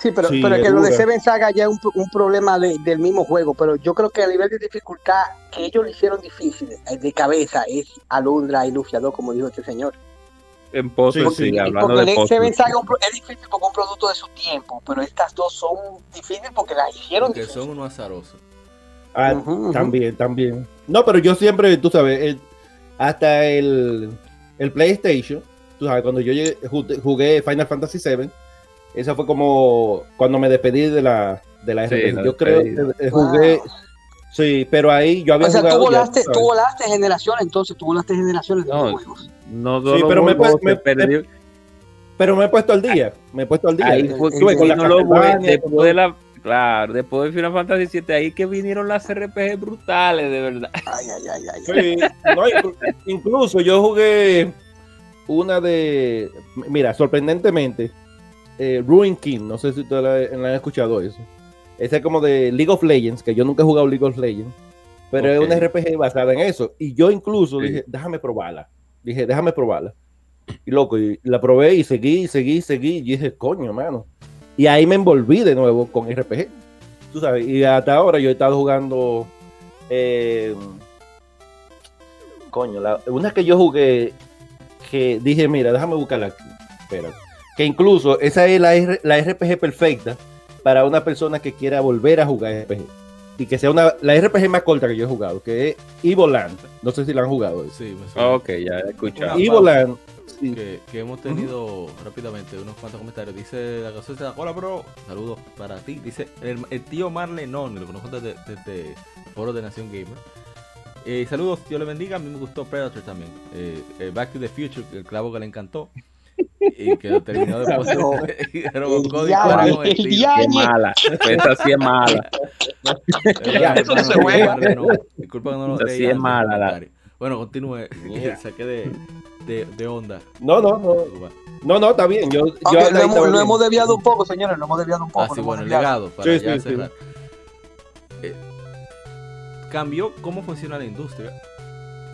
Sí, pero, pero que lo de Seven Saga ya es un, un problema del mismo juego, pero yo creo que a nivel de dificultad que ellos lo hicieron difícil eh, de cabeza es Alundra y Lufiador, como dijo este señor. En pose, sí, sí, hablando porque de Seven Saga es difícil porque es un producto de su tiempo, pero estas dos son difíciles porque las hicieron porque son unos azarosos. Ah, también, también. No, pero yo siempre, tú sabes, hasta el el PlayStation, tú sabes, cuando yo jugué Final Fantasy VII, esa fue como cuando me despedí de la, de la yo creo que jugué. Sí, pero ahí yo había o sea, Tú volaste, tú volaste generaciones, entonces tú volaste generaciones de no, juegos. No, sí, pero me, me, pero me he puesto al día. Me he puesto al día. Ahí fue que con la después de la, Claro, después de Final Fantasy VII, ahí que vinieron las RPG brutales, de verdad. Ay, ay, ay, ay. Sí, incluso yo jugué una de. Mira, sorprendentemente, eh, Ruin King, no sé si ustedes la, han escuchado eso. Ese es como de League of Legends, que yo nunca he jugado League of Legends, pero es una RPG basada en eso. Y yo incluso dije, déjame probarla. Dije, déjame probarla. Y loco, y la probé y seguí, seguí, seguí. Y dije, coño, hermano y ahí me envolví de nuevo con RPG. Tú sabes, y hasta ahora yo he estado jugando. Eh, coño, la, una que yo jugué que dije, mira, déjame buscarla aquí. Espera. Que incluso esa es la, la RPG perfecta para una persona que quiera volver a jugar RPG. Y que sea una, la RPG más corta que yo he jugado, que es Evoland. No sé si la han jugado. Sí, ok, ya he escuchado. Evoland que, hemos tenido rápidamente unos cuantos comentarios. Dice la gasolina, hola bro, saludos para ti. Dice el, tío Marley no, lo conozco desde, desde foro de Nación Gamer. Eh, saludos, Dios le bendiga. A mí me gustó Predator también. Eh, eh, Back to the Future, el clavo que le encantó. Y que lo terminó después de Robocop Qué mala. Esa sí es mala. Eso se juega. Disculpa que no lo sí es mala. Bueno, continúe. Saqué de de, de onda. No, no, no. No, no, está bien. Yo, yo lo, hemos, lo hemos, desviado un poco, señores. Lo hemos desviado un poco. Ah, sí, bueno, el legado. Para sí, ya sí, cerrar. Eh, cambió cómo funciona la industria,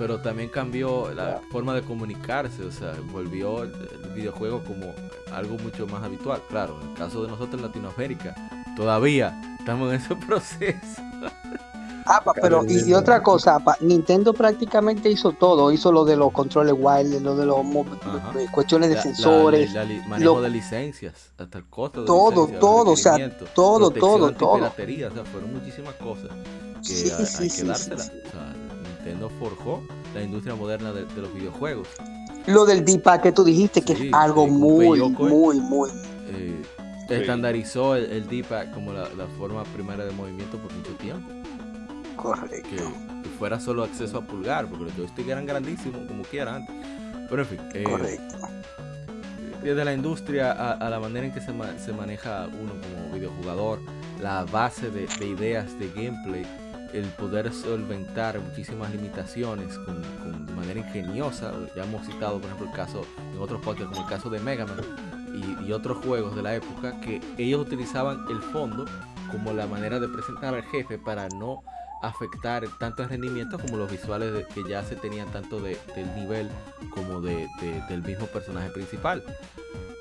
pero también cambió la forma de comunicarse, o sea, volvió el, videojuego como algo mucho más habitual. Claro, en el caso de nosotros en Latinoamérica, todavía estamos en ese proceso. Ah, pero y, otra cosa, Nintendo prácticamente hizo todo, hizo lo de los controles wild, lo de los cuestiones de sensores, la, manejo de licencias, hasta el costo de todo, todo, o sea, todo, todo, todo. o sea, fueron muchísimas cosas que hay, que dárselas. O sea, Nintendo forjó la industria moderna de, los videojuegos. Lo del d que tú dijiste que es algo muy, muy, muy, eh, estandarizó el, el D-pad como la, la forma primera de movimiento por mucho tiempo. Correcto. Que, fuera solo acceso a pulgar, porque los joysticks eran grandísimos como quieran Pero en fin. Eh, Correcto. Desde la industria a, la manera en que se, se, maneja uno como videojugador, la base de, ideas de gameplay, el poder solventar muchísimas limitaciones con, de manera ingeniosa. Ya hemos citado, por ejemplo, el caso en otros podcasts, como el caso de Mega Man y, otros juegos de la época, que ellos utilizaban el fondo como la manera de presentar al jefe para no afectar tanto el rendimiento como los visuales que ya se tenían tanto de, del nivel como de, del mismo personaje principal.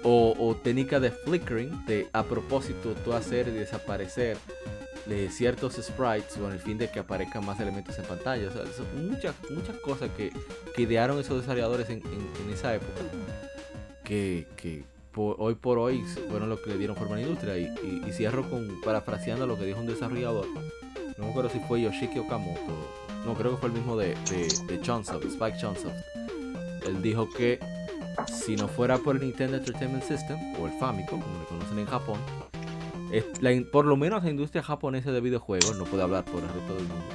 O, o, técnica de flickering, de a propósito tú hacer y desaparecer de ciertos sprites con el fin de que aparezcan más elementos en pantalla. O sea, muchas, muchas cosas que, que idearon esos desarrolladores en, en, esa época que, que hoy por hoy fueron los que le dieron forma a la industria. Y, y, cierro con parafraseando lo que dijo un desarrollador no me acuerdo si fue Yoshiki Okamoto, no, creo que fue el mismo de, de, Chunsoft, Spike Chunsoft. Él dijo que si no fuera por el Nintendo Entertainment System, o el Famicom, como le conocen en Japón, por lo menos la industria japonesa de videojuegos, no puede hablar por el resto del mundo,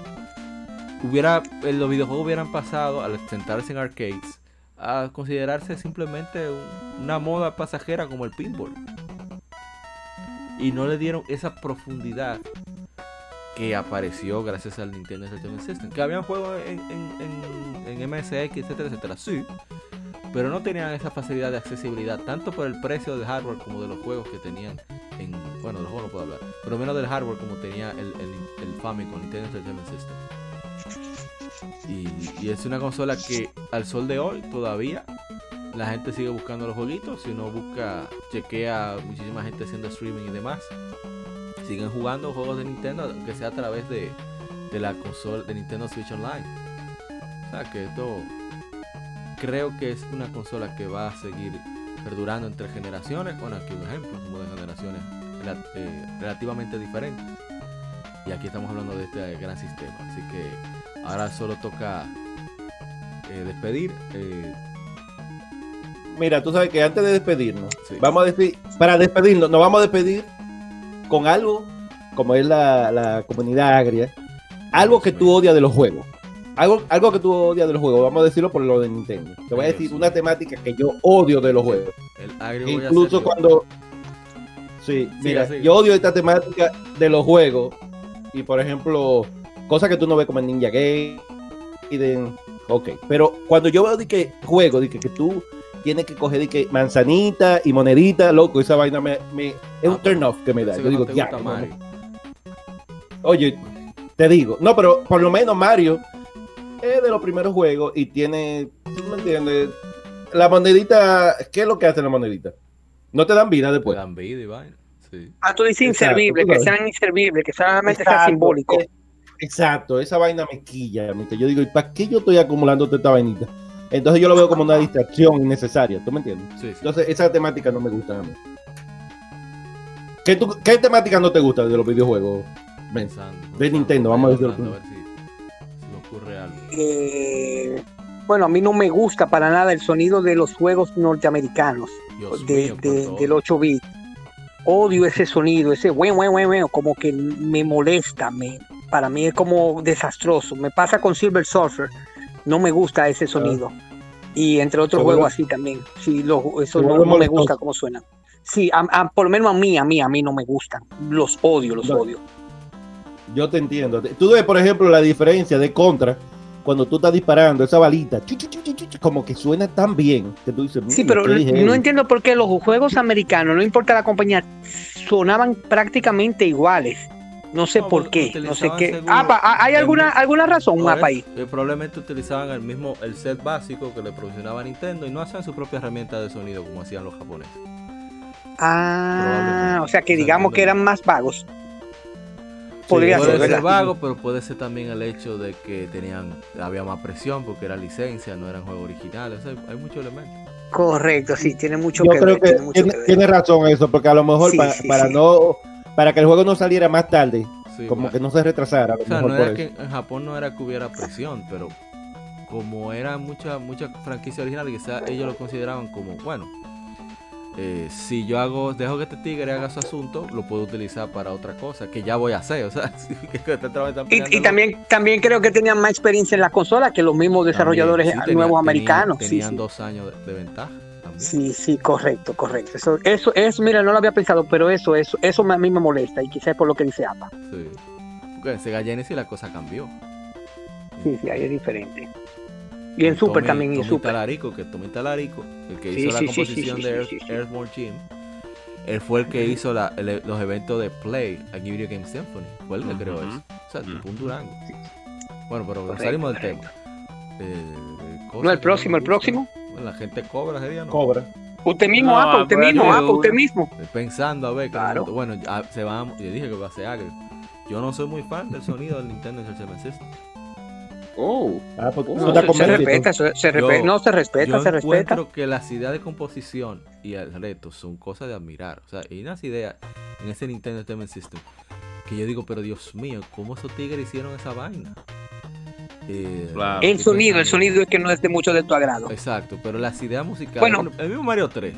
hubiera, los videojuegos hubieran pasado al sentarse en arcades a considerarse simplemente una moda pasajera como el pinball. Y no le dieron esa profundidad que apareció gracias al Nintendo Entertainment System. Que habían juegos en, en, en, MSX, etcétera, etcétera. Sí. Pero no tenían esa facilidad de accesibilidad, tanto por el precio del hardware como de los juegos que tenían en. Bueno, de los juegos no puedo hablar. Pero menos del hardware como tenía el, el, el Famicom, Nintendo Entertainment System. Y, y, es una consola que al sol de hoy todavía la gente sigue buscando los jueguitos. Si uno busca, chequea muchísima gente haciendo streaming y demás siguen jugando juegos de Nintendo, aunque sea a través de, de la consola de Nintendo Switch Online. O sea que esto creo que es una consola que va a seguir perdurando entre generaciones. Bueno, aquí un ejemplo, como de generaciones eh, relativamente diferentes. Y aquí estamos hablando de este gran sistema. Así que ahora solo toca eh, despedir. Eh, Mira, tú sabes que antes de despedirnos, vamos a decir, para despedirnos, nos vamos a despedir con algo como es la, comunidad agria, algo que tú odias de los juegos. Algo, algo que tú odias de los juegos, vamos a decirlo por lo de Nintendo. Te voy a decir una temática que yo odio de los juegos. Incluso cuando. Sí, mira, yo odio esta temática de los juegos. Y por ejemplo, cosas que tú no ves como en Ninja Game. Ok, pero cuando yo veo de que juego, de que, que tú tiene que coger de que manzanita y monedita, loco, esa vaina me, me es un ah, turn off que me da. Yo digo, ya. Oye, te digo, no, pero por lo menos Mario es de los primeros juegos y tiene, ¿tú me entiendes? La monedita, ¿qué es lo que hace la monedita? No te dan vida después. Te dan vida y vaina. Sí. Ah, tú dices inservible, que sean inservibles, que solamente sea simbólico. Exacto, esa vaina me quilla. Yo digo, ¿y para qué yo estoy acumulando esta vainita? Entonces yo lo veo como una distracción innecesaria, ¿tú me entiendes? Sí, Entonces esa temática no me gusta a mí. ¿Qué, ¿Qué, temática no te gusta de los videojuegos? Pensando, de Nintendo, vamos a decirlo. Bueno, a mí no me gusta para nada el sonido de los juegos norteamericanos de, del 8 bit. Odio ese sonido, ese buen, buen, buen, como que me molesta, me, para mí es como desastroso. Me pasa con Silver Surfer no me gusta ese sonido. Y entre otros juegos así también. Sí, lo, eso no, me gusta cómo suena. Sí, por lo menos a mí, a mí, a mí no me gustan. Los odio, los odio. Yo te entiendo. Tú ves, por ejemplo, la diferencia de contra cuando tú estás disparando esa balita, como que suena tan bien que tú dices. Sí, pero no entiendo por qué los juegos americanos, no importa la compañía, sonaban prácticamente iguales. No sé por qué, no sé qué. Ah, ¿hay alguna, alguna razón, un APA ahí? Probablemente utilizaban el mismo, el set básico que le proporcionaba Nintendo y no hacían su propia herramienta de sonido como hacían los japoneses. Ah, o sea que digamos que eran más vagos. Podría ser, vago, pero puede ser también el hecho de que tenían había más presión porque era licencia, no eran juegos originales. hay muchos elementos. Correcto, sí, tiene mucho Yo que creo ver. Que tiene, razón eso, porque a lo mejor para, no para que el juego no saliera más tarde, como que no se retrasara. O sea, no era que en Japón no era que hubiera presión, pero como era mucha mucha franquicia original, quizás ellos lo consideraban como bueno eh, si yo hago, dejo que este tigre haga su asunto, lo puedo utilizar para otra cosa, que ya voy a hacer. O sea, y, y, también, también creo que tenían más experiencia en la consola que los mismos desarrolladores nuevos americanos. Tenían, dos años de, ventaja. Sí, sí, correcto, correcto. Eso, eso, eso, mira, no lo había pensado, pero eso, eso, eso a mí me molesta y quizás por lo que dice APA. Sí. Porque en Sega Genesis la cosa cambió. Sí, sí, ahí es diferente. Y en Super también, y en Super. Talarico, que Tommy Talarico, el que hizo la composición de Earth, Earthmore Jim, él fue el que hizo la, los eventos de Play aquí Video Game Symphony. Fue el que creó eso. O sea, tipo un Durango. Bueno, pero salimos del tema. Eh, no, el próximo, el próximo. Bueno, la gente cobra sería, ¿no? Cobra. Usted mismo, no, Apa, usted mismo, Apa, usted mismo. Pensando a ver, claro. bueno, se va, yo dije que va a ser agrio. Yo no soy muy fan del sonido del Nintendo Entertainment System. Oh, ah, pues, se, respeta, se, respeta, no se respeta, se respeta. Yo que las ideas de composición y el reto son cosas de admirar. O sea, hay unas ideas en ese Nintendo Entertainment System que yo digo, pero Dios mío, ¿cómo esos tigres hicieron esa vaina? Eh, el sonido, el sonido es que no es de mucho de tu agrado. Exacto, pero las ideas musicales. Bueno, el mismo Mario 3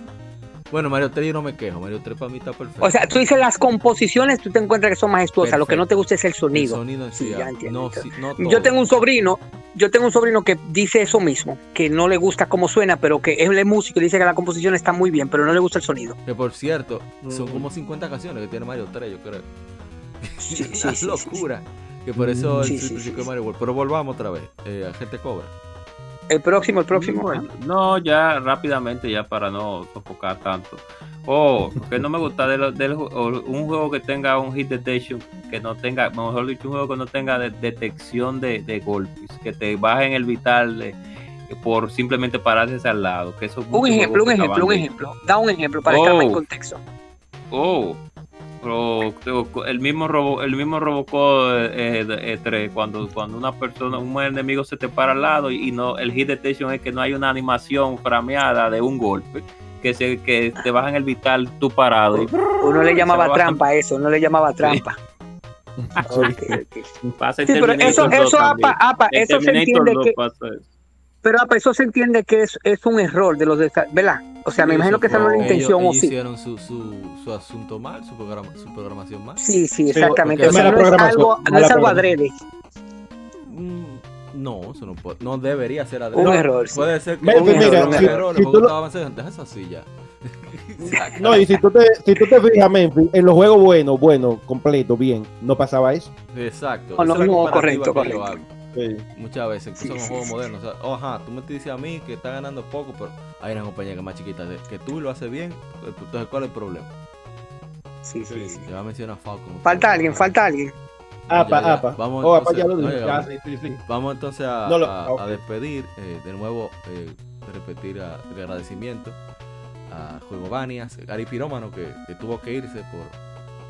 bueno, Mario 3 yo no me quejo, Mario 3 para mí está perfecto. O sea, tú dices las composiciones, tú te encuentras que son majestuosas, lo que no te gusta es el sonido. El sonido sí, ya entiendo. yo tengo un sobrino, yo tengo un sobrino que dice eso mismo, que no le gusta cómo suena, pero que es el músico y dice que la composición está muy bien, pero no le gusta el sonido. Que por cierto, son como 50 canciones que tiene Mario 3, yo creo. Sí, sí, es locura. Que por eso el de Mario World. Pero volvamos otra vez. Eh, gente cobra. El próximo, el próximo. no, ya rápidamente, ya para no sofocar tanto. Oh, que no me gusta de, un juego que tenga un hit detection, que no tenga, mejor dicho, un juego que no tenga detección de, golpes, que te bajen el vital por simplemente pararse al lado. Que eso un ejemplo, un ejemplo, un ejemplo. Da un ejemplo para estar en oh. El mismo robo, el mismo Robocop 3, eh, cuando, cuando una persona, un enemigo se te para al lado y, no, el hit detection es que no hay una animación frameada de un golpe, que se, que te bajan el vital tú parado. Uno le llamaba trampa eso, uno le llamaba trampa. pero eso, eso, apa, eso se entiende que, pero eso se entiende que es, es un error de los ¿verdad? O sea, me imagino que esa no es la intención ellos, o sí. hicieron su, su, su, asunto mal, su, programa, su programación mal. Sí, sí, exactamente. o sea, no, es algo, no es algo adrede. Mm, no, eso no, puede, no debería ser adrede. Un error. Puede ser que un error, un error. Si, si tú lo... deja esa silla. no, y si tú, te, si tú te fijas, Memphis, en los juegos buenos, bueno, completo, bien, no pasaba eso. Exacto. No, no, no correcto, correcto. Muchas veces, incluso en los juegos modernos. O sea, oh, ajá, tú me dices a mí que está ganando poco, pero hay una compañía que es más chiquita. Que tú lo haces bien, entonces, ¿cuál es el problema? Sí, sí, sí. Ya menciona Falcon. Falta alguien, falta alguien. Apa, apa. Vamos, oh, entonces, vamos entonces a, a, despedir eh, de nuevo, eh, repetir a, el agradecimiento a Juego Banias, Gary Pirómano, que, que tuvo que irse por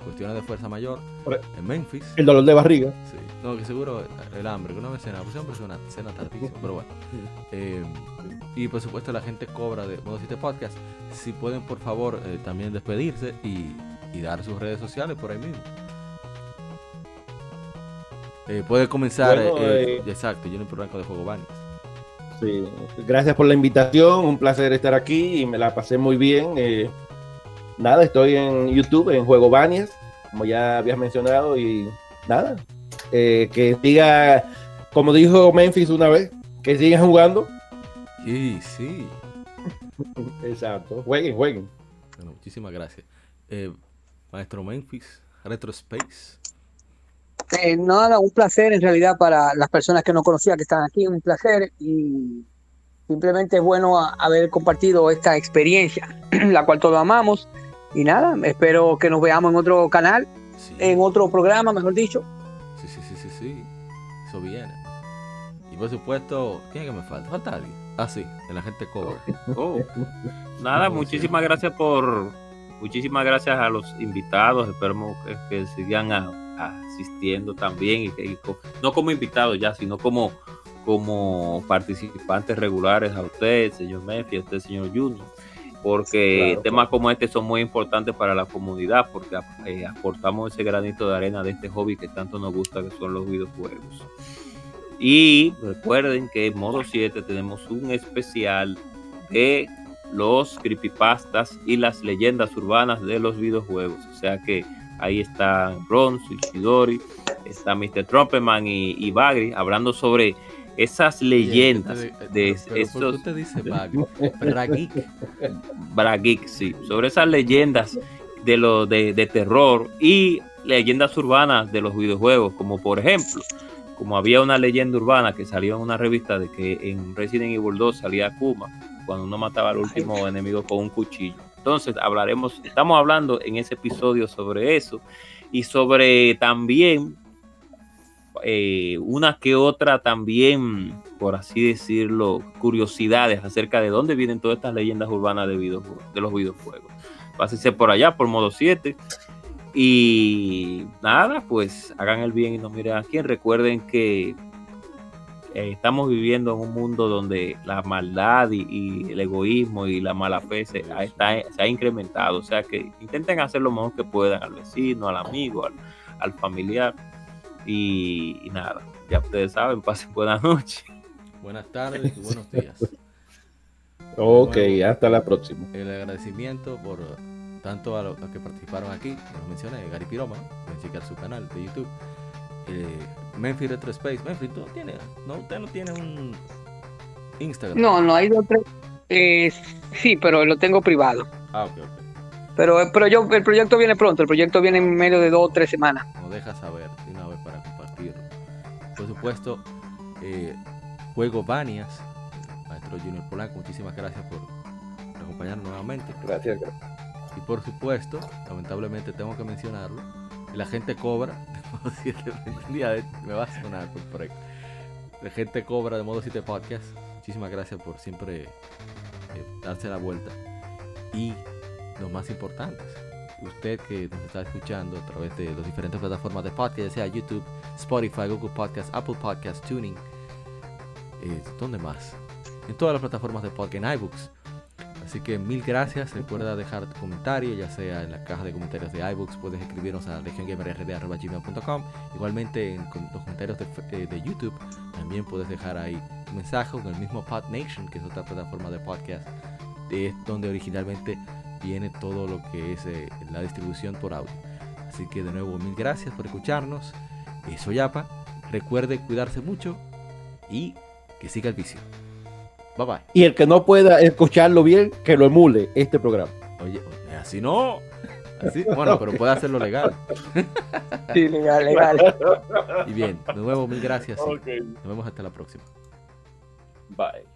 cuestiones de fuerza mayor en Memphis. El dolor de barriga. Sí, no, que seguro el hambre, que una vez cena, pues siempre es una cena tardísima, pero bueno. Eh, y por supuesto la gente cobra de Modo 7 Podcast. Si pueden por favor eh, también despedirse y, y, dar sus redes sociales por ahí mismo. Eh, puede comenzar, exacto, yo en el programa de Juego Banis. Sí, gracias por la invitación, un placer estar aquí y me la pasé muy bien nada, estoy en YouTube, en Juego Banias, como ya habías mencionado, y nada, eh, que siga, como dijo Memphis una vez, que sigan jugando. Sí, sí. Exacto, jueguen, jueguen. Bueno, muchísimas gracias. Eh, maestro Memphis, Retro Space. Eh, nada, un placer en realidad para las personas que no conocía que están aquí, un placer y simplemente es bueno haber compartido esta experiencia, la cual todos amamos y nada, espero que nos veamos en otro canal en otro programa, mejor dicho. Sí, sí, sí, sí, sí. Eso viene. Y por supuesto, ¿quién es que me falta? Falta alguien. Ah, sí, el agente Cover. Oh. Nada, muchísimas gracias por. Muchísimas gracias a los invitados. Esperemos que, que sigan a, asistiendo también. Y, y, no como invitados ya, sino como, como participantes regulares a usted, señor Memphis, a usted, señor Junior porque claro, temas como este son muy importantes para la comunidad, porque eh, aportamos ese granito de arena de este hobby que tanto nos gusta, que son los videojuegos. Y recuerden que en modo 7 tenemos un especial de los creepypastas y las leyendas urbanas de los videojuegos. O sea que ahí está Ron, Suishidori, está Mr. Trumpeman y, y Bagri hablando sobre esas leyendas de pero esos ¿por qué usted dice Bag? Brageek. Brageek, sí, sobre esas leyendas de lo de, de terror y leyendas urbanas de los videojuegos, como por ejemplo, como había una leyenda urbana que salió en una revista de que en Resident Evil 2 salía Kuma cuando uno mataba al último enemigo con un cuchillo. Entonces hablaremos, estamos hablando en ese episodio sobre eso y sobre también eh, una que otra también, por así decirlo, curiosidades acerca de dónde vienen todas estas leyendas urbanas de, de los videojuegos. Pásense por allá, por modo 7. Y nada, pues hagan el bien y no miren a quién. Recuerden que eh, estamos viviendo en un mundo donde la maldad y, el egoísmo y la mala fe se ha, incrementado. O sea que intenten hacer lo mejor que puedan al vecino, al amigo, al familiar. Y, y, nada, ya ustedes saben, pasen buenas noches. Buenas tardes y buenos días. Ok, Bueno, hasta la próxima. El agradecimiento por tanto a los que participaron aquí, los mencioné, Gary Piroma, pueden checar su canal de YouTube. Eh, Memphis Retro Space. Memphis, ¿tú no tienes? No, usted no tiene un Instagram. No, no hay dos tres. Eh, sí, pero lo tengo privado. Ah, ok, ok. Pero, pero yo, el proyecto viene pronto. El proyecto viene en medio de dos o tres semanas. Nos deja saber Por supuesto, eh, Juego Banias, maestro Junior Polanco, muchísimas gracias por acompañarnos nuevamente. Gracias. Y por supuesto, lamentablemente tengo que mencionarlo, la gente cobra de modo 7 me va a sonar por, por ahí. La gente cobra de modo 7 podcast. Muchísimas gracias por siempre eh, darse la vuelta. Y lo más importante, usted que nos está escuchando a través de las diferentes plataformas de podcast, sea YouTube, Spotify, Google Podcast, Apple Podcast, Tuning, eh, ¿dónde más? En todas las plataformas de podcast, en iBooks. Así que mil gracias. Recuerda dejar tu comentario, ya sea en la caja de comentarios de iBooks, puedes escribirnos a legiongamerrd.gmail.com. Igualmente en los comentarios de, eh, de YouTube también puedes dejar ahí un mensaje con el mismo Pod Nation, que es otra plataforma de podcast, es donde originalmente viene todo lo que es eh, la distribución por audio. Así que de nuevo mil gracias por escucharnos. Eh, soy Apa. Recuerde cuidarse mucho y que siga el vicio. Bye bye. Y el que no pueda escucharlo bien, que lo emule este programa. Oye, oye, así no. Así, bueno, pero puede hacerlo legal. Sí, legal, legal. Y bien, de nuevo, mil gracias. Nos vemos hasta la próxima. Bye.